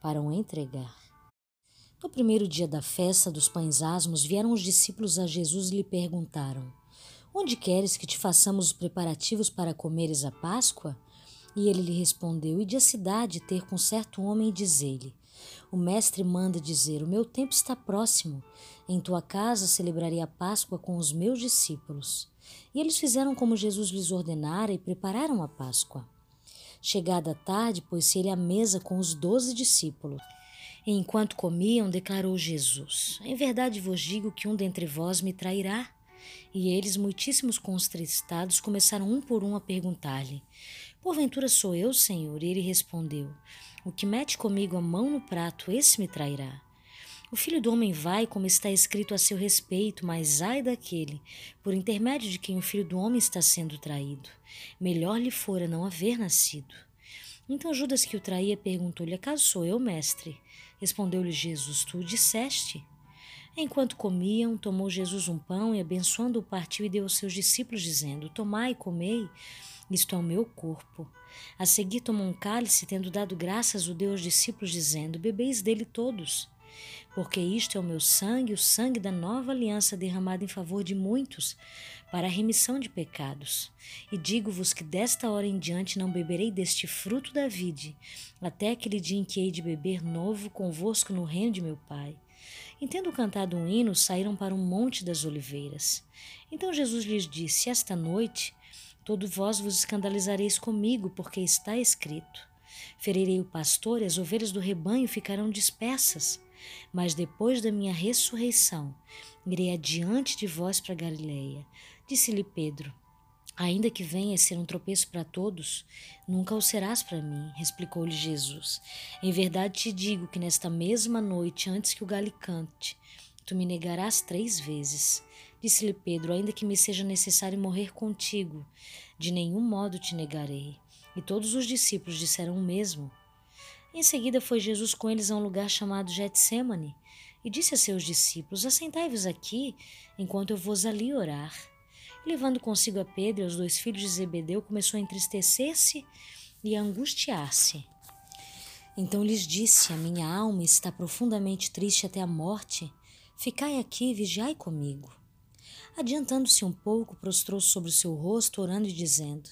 para o entregar. No primeiro dia da festa dos pães asmos, vieram os discípulos a Jesus e lhe perguntaram: Onde queres que te façamos os preparativos para comeres a Páscoa? E ele lhe respondeu: Ide à cidade ter com certo homem e diz-lhe: O mestre manda dizer: O meu tempo está próximo. Em tua casa celebrarei a Páscoa com os meus discípulos. E eles fizeram como Jesus lhes ordenara e prepararam a Páscoa. Chegada a tarde, pôs-se ele à mesa com os doze discípulos. E enquanto comiam, declarou Jesus: Em verdade vos digo que um dentre vós me trairá. E eles, muitíssimos contristados, começaram um por um a perguntar-lhe: Porventura sou eu, Senhor? E ele respondeu: O que mete comigo a mão no prato, esse me trairá. O filho do homem vai, como está escrito a seu respeito, mas ai daquele, por intermédio de quem o filho do homem está sendo traído. Melhor lhe fora não haver nascido. Então Judas, que o traía, perguntou-lhe: Acaso sou eu, mestre? Respondeu-lhe Jesus: Tu o disseste. Enquanto comiam, tomou Jesus um pão e, abençoando-o, partiu e deu aos seus discípulos, dizendo: Tomai e comei, isto é o meu corpo. A seguir tomou um cálice, tendo dado graças, o deu aos discípulos, dizendo: Bebeis dele todos porque isto é o meu sangue, o sangue da nova aliança derramado em favor de muitos, para a remissão de pecados. E digo-vos que desta hora em diante não beberei deste fruto da vide, até aquele dia em que hei de beber novo convosco no reino de meu Pai. E tendo cantado um hino, saíram para um monte das oliveiras. Então Jesus lhes disse: Esta noite, todos vós vos escandalizareis comigo, porque está escrito: Ferirei o pastor e as ovelhas do rebanho ficarão dispersas. Mas depois da minha ressurreição, irei adiante de vós para Galiléia. Disse-lhe Pedro: Ainda que venha ser um tropeço para todos, nunca o serás para mim, replicou-lhe Jesus. Em verdade te digo que nesta mesma noite, antes que o galo cante, tu me negarás três vezes. Disse-lhe Pedro: Ainda que me seja necessário morrer contigo, de nenhum modo te negarei. E todos os discípulos disseram o mesmo. Em seguida foi Jesus com eles a um lugar chamado Getsemane e disse a seus discípulos: Assentai-vos aqui, enquanto eu vos ali orar. E, levando consigo a Pedro e os dois filhos de Zebedeu, começou a entristecer-se e a angustiar-se. Então lhes disse: A minha alma está profundamente triste até a morte. Ficai aqui e vigiai comigo. Adiantando-se um pouco, prostrou-se sobre o seu rosto, orando e dizendo: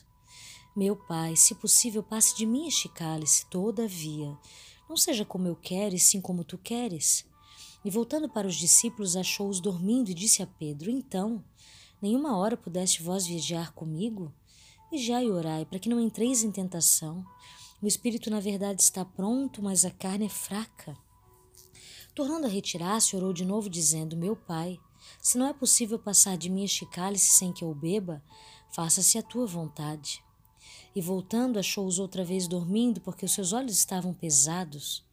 meu Pai, se possível, passe de mim este cálice, todavia. Não seja como eu quero, e sim como tu queres. E voltando para os discípulos, achou-os dormindo e disse a Pedro: Então, nenhuma hora pudeste vós vigiar comigo? Vigiai e orai, para que não entreis em tentação. O espírito, na verdade, está pronto, mas a carne é fraca. Tornando a retirar-se, orou de novo, dizendo: Meu Pai, se não é possível passar de mim este cálice sem que eu beba, faça-se a tua vontade. E voltando, achou-os outra vez dormindo, porque os seus olhos estavam pesados.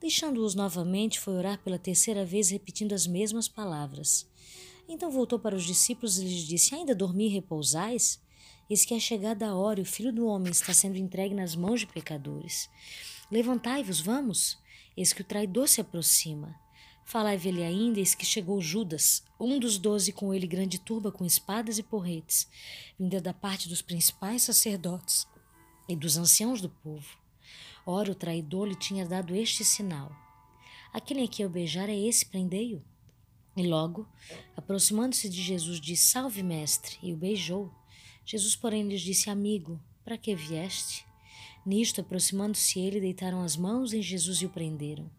Deixando-os novamente, foi orar pela terceira vez, repetindo as mesmas palavras. Então voltou para os discípulos e lhes disse: Ainda dormi e repousais? Eis que é chegada a hora e o filho do homem está sendo entregue nas mãos de pecadores. Levantai-vos, vamos. Eis que o traidor se aproxima. Falai-lhe ainda, eis que chegou Judas, um dos doze, com ele grande turba com espadas e porretes, vinda da parte dos principais sacerdotes e dos anciãos do povo. Ora, o traidor lhe tinha dado este sinal: Aquele a que eu beijar é esse, prendei-o. E logo, aproximando-se de Jesus, disse: Salve, mestre, e o beijou. Jesus, porém, lhes disse: Amigo, para que vieste? Nisto, aproximando-se ele, deitaram as mãos em Jesus e o prenderam.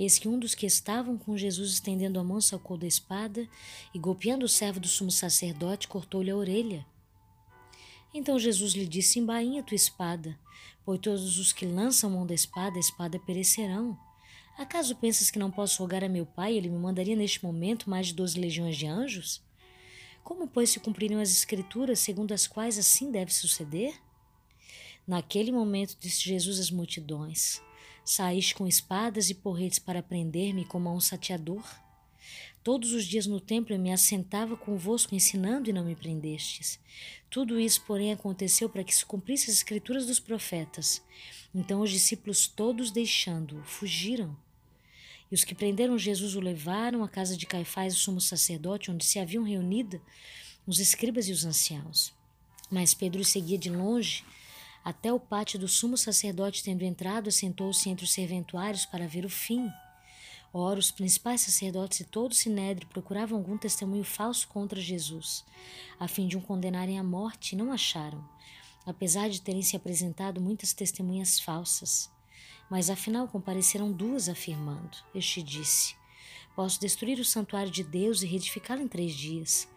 Eis que um dos que estavam com Jesus estendendo a mão sacou da espada e, golpeando o servo do sumo sacerdote, cortou-lhe a orelha. Então Jesus lhe disse: Embainha tua espada, pois todos os que lançam mão da espada, a espada perecerão. Acaso pensas que não posso rogar a meu Pai, ele me mandaria neste momento mais de doze legiões de anjos? Como, pois, se cumpririam as Escrituras, segundo as quais assim deve suceder? Naquele momento disse Jesus às multidões: Saíste com espadas e porretes para prender-me como a um sateador? Todos os dias no templo eu me assentava convosco ensinando e não me prendestes. Tudo isso, porém, aconteceu para que se cumprisse as escrituras dos profetas. Então os discípulos todos deixando-o, fugiram. E os que prenderam Jesus o levaram à casa de Caifás, o sumo sacerdote, onde se haviam reunido os escribas e os anciãos. Mas Pedro seguia de longe, até o pátio do sumo sacerdote, tendo entrado, assentou-se entre os serventuários para ver o fim. Ora, os principais sacerdotes e todo o sinédrio procuravam algum testemunho falso contra Jesus, a fim de o condenarem à morte, e não acharam, apesar de terem se apresentado muitas testemunhas falsas. Mas afinal compareceram duas, afirmando: Este disse: Posso destruir o santuário de Deus e reedificá-lo em três dias.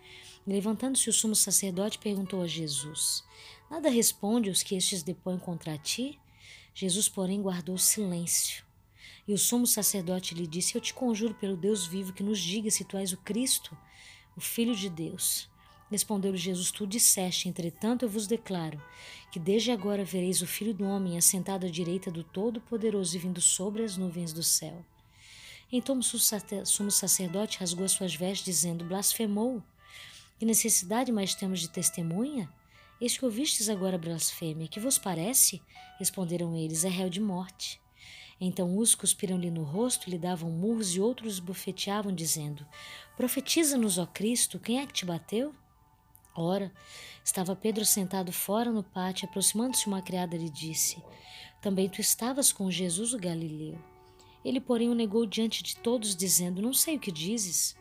Levantando-se o sumo sacerdote, perguntou a Jesus: Nada responde os que estes depõem contra ti? Jesus, porém, guardou silêncio. E o sumo sacerdote lhe disse: Eu te conjuro pelo Deus vivo que nos diga se tu és o Cristo, o Filho de Deus. Respondeu-lhe Jesus: Tu disseste, entretanto, eu vos declaro que desde agora vereis o Filho do Homem assentado à direita do Todo-Poderoso e vindo sobre as nuvens do céu. Então o sumo sacerdote rasgou as suas vestes, dizendo: Blasfemou. Que necessidade mais temos de testemunha? Eis que ouvistes agora blasfêmia. Que vos parece? Responderam eles: É réu de morte. Então uns cuspiram-lhe no rosto, lhe davam murros e outros bufeteavam, dizendo: Profetiza-nos, ó Cristo, quem é que te bateu? Ora, estava Pedro sentado fora no pátio, aproximando-se uma criada lhe disse: Também tu estavas com Jesus o Galileu. Ele, porém, o negou diante de todos, dizendo: Não sei o que dizes.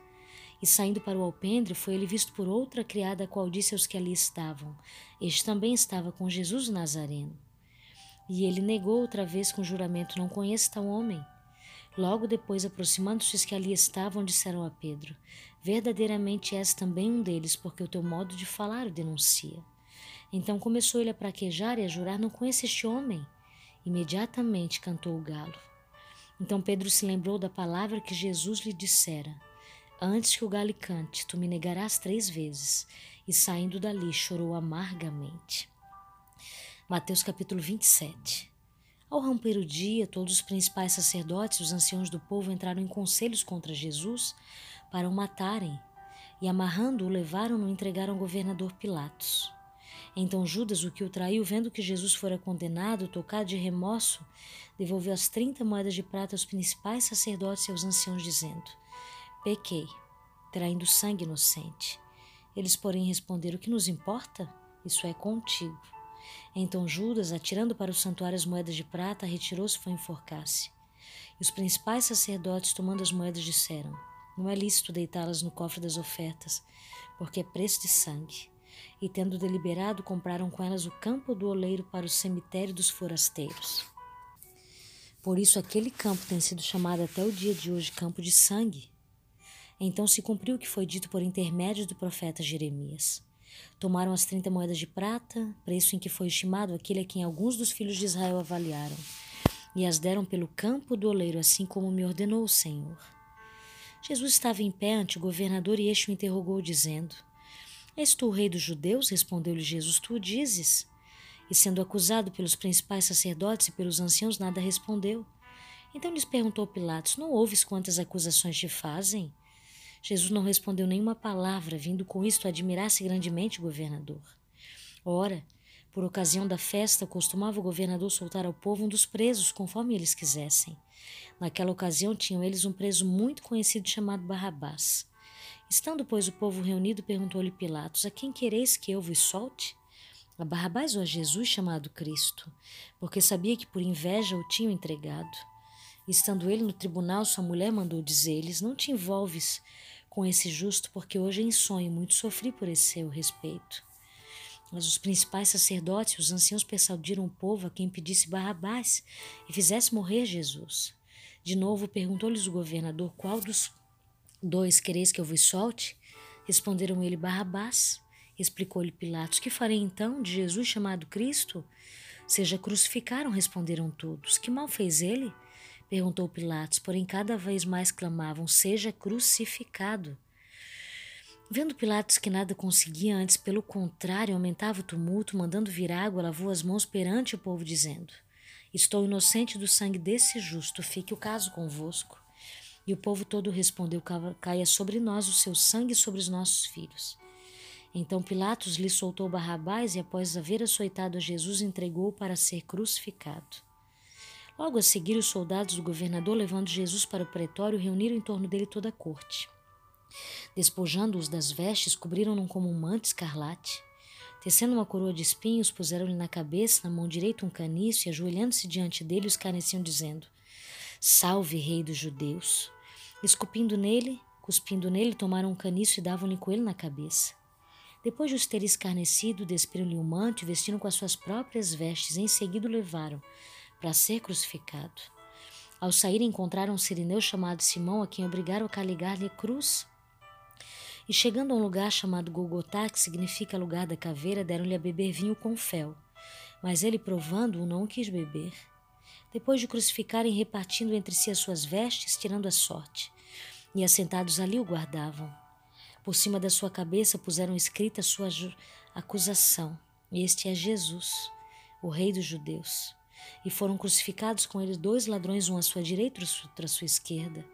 E saindo para o alpendre, foi ele visto por outra criada, a qual disse aos que ali estavam: Este também estava com Jesus Nazareno. E ele negou outra vez com juramento: Não conheço tal homem. Logo depois, aproximando-se os que ali estavam, disseram a Pedro: Verdadeiramente és também um deles, porque o teu modo de falar o denuncia. Então começou ele a praquejar e a jurar: Não conheço este homem. Imediatamente cantou o galo. Então Pedro se lembrou da palavra que Jesus lhe dissera: Antes que o galo cante, tu me negarás três vezes. E saindo dali, chorou amargamente. Mateus capítulo 27. Ao romper o dia, todos os principais sacerdotes e os anciãos do povo entraram em conselhos contra Jesus para o matarem, e amarrando-o, levaram-no e entregaram ao governador Pilatos. Então Judas, o que o traiu, vendo que Jesus fora condenado, tocado de remorso, devolveu as trinta moedas de prata aos principais sacerdotes e aos anciãos, dizendo: Pequei, traindo sangue inocente. Eles, porém, responderam: O que nos importa? Isso é contigo. Então Judas, atirando para o santuário as moedas de prata, retirou-se e foi enforcar-se. E os principais sacerdotes, tomando as moedas, disseram: Não é lícito deitá-las no cofre das ofertas, porque é preço de sangue. E tendo deliberado, compraram com elas o campo do oleiro para o cemitério dos forasteiros. Por isso, aquele campo tem sido chamado até o dia de hoje campo de sangue. Então se cumpriu o que foi dito por intermédio do profeta Jeremias. Tomaram as trinta moedas de prata, preço em que foi estimado aquele a quem alguns dos filhos de Israel avaliaram, e as deram pelo campo do oleiro, assim como me ordenou o Senhor. Jesus estava em pé ante o governador e este o interrogou, dizendo: És tu o rei dos judeus? Respondeu-lhe Jesus: Tu o dizes. E sendo acusado pelos principais sacerdotes e pelos anciãos, nada respondeu. Então lhes perguntou Pilatos: Não ouves quantas acusações te fazem? Jesus não respondeu nenhuma palavra, vindo com isto admirar-se grandemente o governador. Ora, por ocasião da festa, costumava o governador soltar ao povo um dos presos, conforme eles quisessem. Naquela ocasião, tinham eles um preso muito conhecido chamado Barrabás. Estando, pois, o povo reunido, perguntou-lhe Pilatos: A quem quereis que eu vos solte? A Barrabás ou a Jesus chamado Cristo? Porque sabia que por inveja o tinham entregado. Estando ele no tribunal, sua mulher mandou dizer-lhes: Não te envolves com esse justo, porque hoje em sonho muito sofri por esse seu respeito. Mas os principais sacerdotes e os anciãos persuadiram o povo a quem pedisse Barrabás e fizesse morrer Jesus. De novo perguntou-lhes o governador: Qual dos dois quereis que eu vos solte? Responderam ele: Barrabás. Explicou-lhe Pilatos: Que farei então de Jesus chamado Cristo? Seja crucificaram, responderam todos. Que mal fez ele? Perguntou Pilatos, porém cada vez mais clamavam: Seja crucificado. Vendo Pilatos que nada conseguia, antes pelo contrário aumentava o tumulto, mandando vir água, lavou as mãos perante o povo, dizendo: Estou inocente do sangue desse justo, fique o caso convosco. E o povo todo respondeu: Caia sobre nós o seu sangue e sobre os nossos filhos. Então Pilatos lhe soltou Barrabás e, após haver açoitado Jesus, entregou-o para ser crucificado. Logo a seguir, os soldados do governador, levando Jesus para o pretório, reuniram em torno dele toda a corte. Despojando-os das vestes, cobriram-no como um manto escarlate. Tecendo uma coroa de espinhos, puseram-lhe na cabeça, na mão direita, um caniço, e ajoelhando-se diante dele, os careciam, dizendo: Salve, Rei dos Judeus! Escupindo nele, cuspindo nele, tomaram um caniço e davam-lhe com ele na cabeça. Depois de os ter escarnecido, despiram-lhe o manto e vestiram com as suas próprias vestes. Em seguida o levaram para ser crucificado. Ao sair, encontraram um sirineu chamado Simão, a quem obrigaram a carregar-lhe a cruz. E chegando a um lugar chamado Golgotá, que significa lugar da caveira, deram-lhe a beber vinho com fel. Mas ele, provando-o, não quis beber. Depois de crucificarem, repartindo entre si as suas vestes, tirando a sorte. E assentados ali o guardavam. Por cima da sua cabeça puseram escrita a sua acusação. Este é Jesus, o Rei dos Judeus. E foram crucificados com ele dois ladrões, um à sua direita e outro à sua esquerda.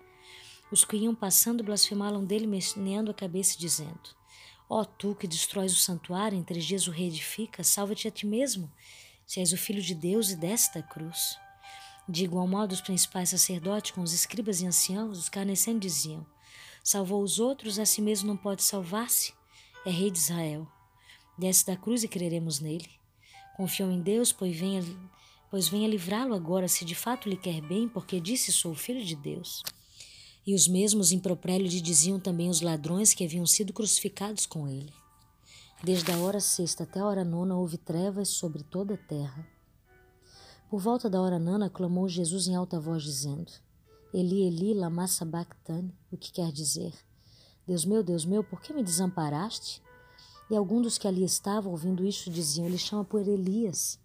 Os que iam passando blasfemaram dele, meneando a cabeça dizendo: Ó oh, tu que destróis o santuário, em três dias o reedifica, salva-te a ti mesmo, se és o filho de Deus e desta cruz. De igual modo, os principais sacerdotes, com os escribas e anciãos, os carnecendo, diziam: Salvou os outros, a si mesmo não pode salvar-se. É rei de Israel. Desce da cruz e creremos nele. Confiou em Deus, pois venha, pois venha livrá-lo agora, se de fato lhe quer bem, porque disse: Sou filho de Deus. E os mesmos impropérios lhe diziam também os ladrões que haviam sido crucificados com ele. Desde a hora sexta até a hora nona houve trevas sobre toda a terra. Por volta da hora nona clamou Jesus em alta voz, dizendo: Eli, Eli, lama sabachthani, o que quer dizer: Deus meu, Deus meu, por que me desamparaste? E alguns dos que ali estavam, ouvindo isto, diziam: Ele chama por Elias.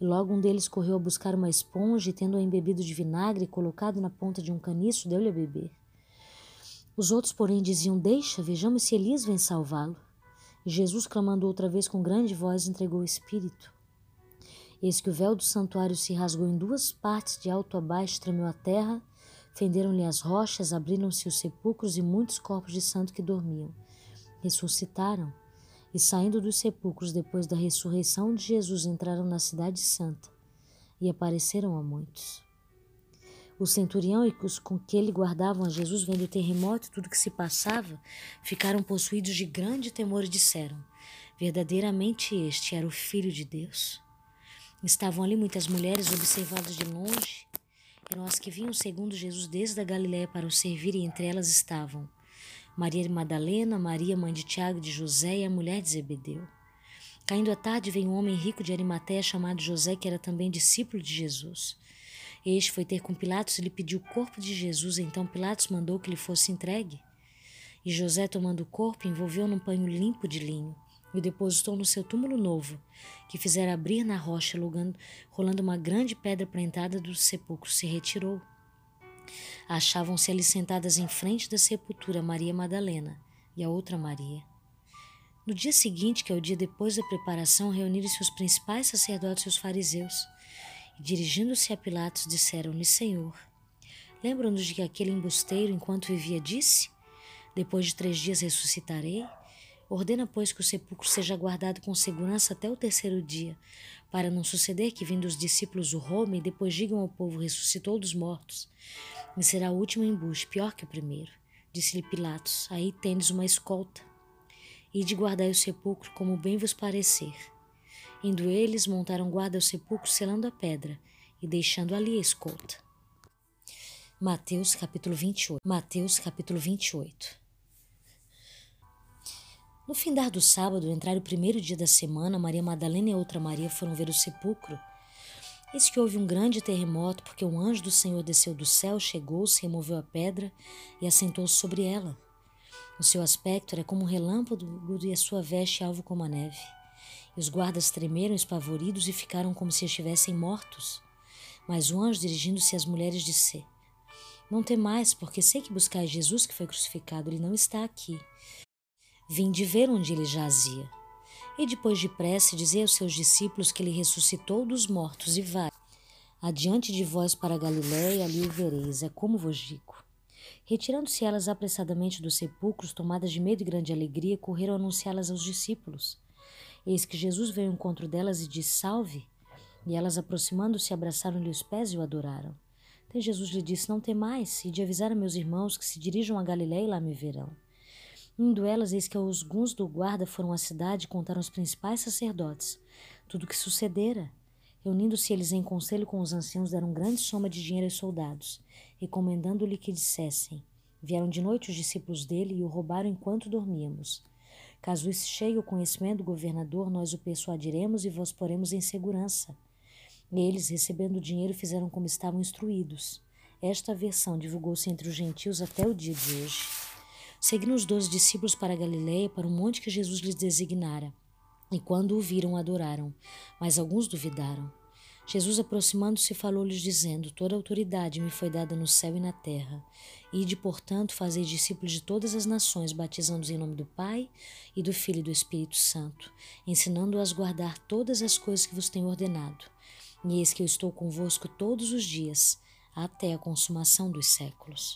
Logo um deles correu a buscar uma esponja e, tendo-a embebido de vinagre e colocado na ponta de um caniço, deu-lhe a beber. Os outros, porém, diziam: Deixa, vejamos se Elias vem salvá-lo. E Jesus, clamando outra vez com grande voz, entregou o Espírito. Eis que o véu do santuário se rasgou em duas partes, de alto a baixo, tremeu a terra, fenderam-lhe as rochas, abriram-se os sepulcros e muitos corpos de santos que dormiam. Ressuscitaram e saindo dos sepulcros depois da ressurreição de Jesus, entraram na Cidade Santa e apareceram a muitos. O centurião e os com que ele guardavam a Jesus, vendo o terremoto e tudo que se passava, ficaram possuídos de grande temor e disseram: Verdadeiramente este era o Filho de Deus. Estavam ali muitas mulheres observadas de longe. Eram as que vinham segundo Jesus desde a Galiléia para o servir, e entre elas estavam Maria Madalena, Maria, mãe de Tiago de José e a mulher de Zebedeu. Caindo a tarde, veio um homem rico de Arimatéia chamado José, que era também discípulo de Jesus. Este foi ter com Pilatos e lhe pediu o corpo de Jesus, então Pilatos mandou que lhe fosse entregue. E José, tomando o corpo, envolveu num panho limpo de linho e o depositou no seu túmulo novo, que fizera abrir na rocha, rolando uma grande pedra para a entrada do sepulcro, se retirou. Achavam-se ali sentadas em frente da sepultura Maria Madalena e a outra Maria. No dia seguinte, que é o dia depois da preparação, reuniram-se os principais sacerdotes e os fariseus. E dirigindo-se a Pilatos, disseram-lhe: Senhor, lembram-nos de que aquele embusteiro, enquanto vivia, disse: Depois de três dias ressuscitarei? Ordena, pois, que o sepulcro seja guardado com segurança até o terceiro dia, para não suceder que, vindo os discípulos o roubem e depois digam ao povo: ressuscitou dos mortos. E será o último embuste, pior que o primeiro. Disse-lhe Pilatos: Aí tendes uma escolta. E de guardar o sepulcro como bem vos parecer. Indo eles, montaram guarda ao sepulcro, selando a pedra e deixando ali a escolta. Mateus capítulo 28. Mateus capítulo 28. No findar do sábado, entrar o primeiro dia da semana, Maria Madalena e outra Maria foram ver o sepulcro. Eis que houve um grande terremoto, porque um anjo do Senhor desceu do céu, chegou-se, removeu a pedra e assentou-se sobre ela. O seu aspecto era como um relâmpago e a sua veste alvo como a neve. E os guardas tremeram espavoridos e ficaram como se estivessem mortos. Mas o anjo, dirigindo-se às mulheres, disse: Não temais, porque sei que buscais Jesus que foi crucificado, ele não está aqui Vim de ver onde ele jazia. E depois de prece, dizia aos seus discípulos que ele ressuscitou dos mortos e vai. Adiante de vós para Galiléia, ali o vereis, é como vos digo. Retirando-se elas apressadamente dos sepulcros, tomadas de medo e grande alegria, correram anunciá-las aos discípulos. Eis que Jesus veio ao encontro delas e disse: Salve! E elas, aproximando-se, abraçaram-lhe os pés e o adoraram. Então Jesus lhe disse: Não temais, e de avisar a meus irmãos que se dirijam a Galiléia e lá me verão. Indo elas, eis que alguns do guarda foram à cidade e contaram aos principais sacerdotes tudo o que sucedera. Reunindo-se eles em conselho com os anciãos, deram grande soma de dinheiro aos soldados, recomendando-lhe que dissessem: Vieram de noite os discípulos dele e o roubaram enquanto dormíamos. Caso isso chegue ao conhecimento do governador, nós o persuadiremos e vos poremos em segurança. Eles, recebendo o dinheiro, fizeram como estavam instruídos. Esta versão divulgou-se entre os gentios até o dia de hoje. Seguiram os doze discípulos para Galiléia, para o monte que Jesus lhes designara. E quando o viram, adoraram, mas alguns duvidaram. Jesus, aproximando-se, falou-lhes, dizendo: Toda autoridade me foi dada no céu e na terra. Ide, portanto, fazei discípulos de todas as nações, batizando-os em nome do Pai e do Filho e do Espírito Santo, ensinando-os a guardar todas as coisas que vos tenho ordenado. E eis que eu estou convosco todos os dias, até a consumação dos séculos.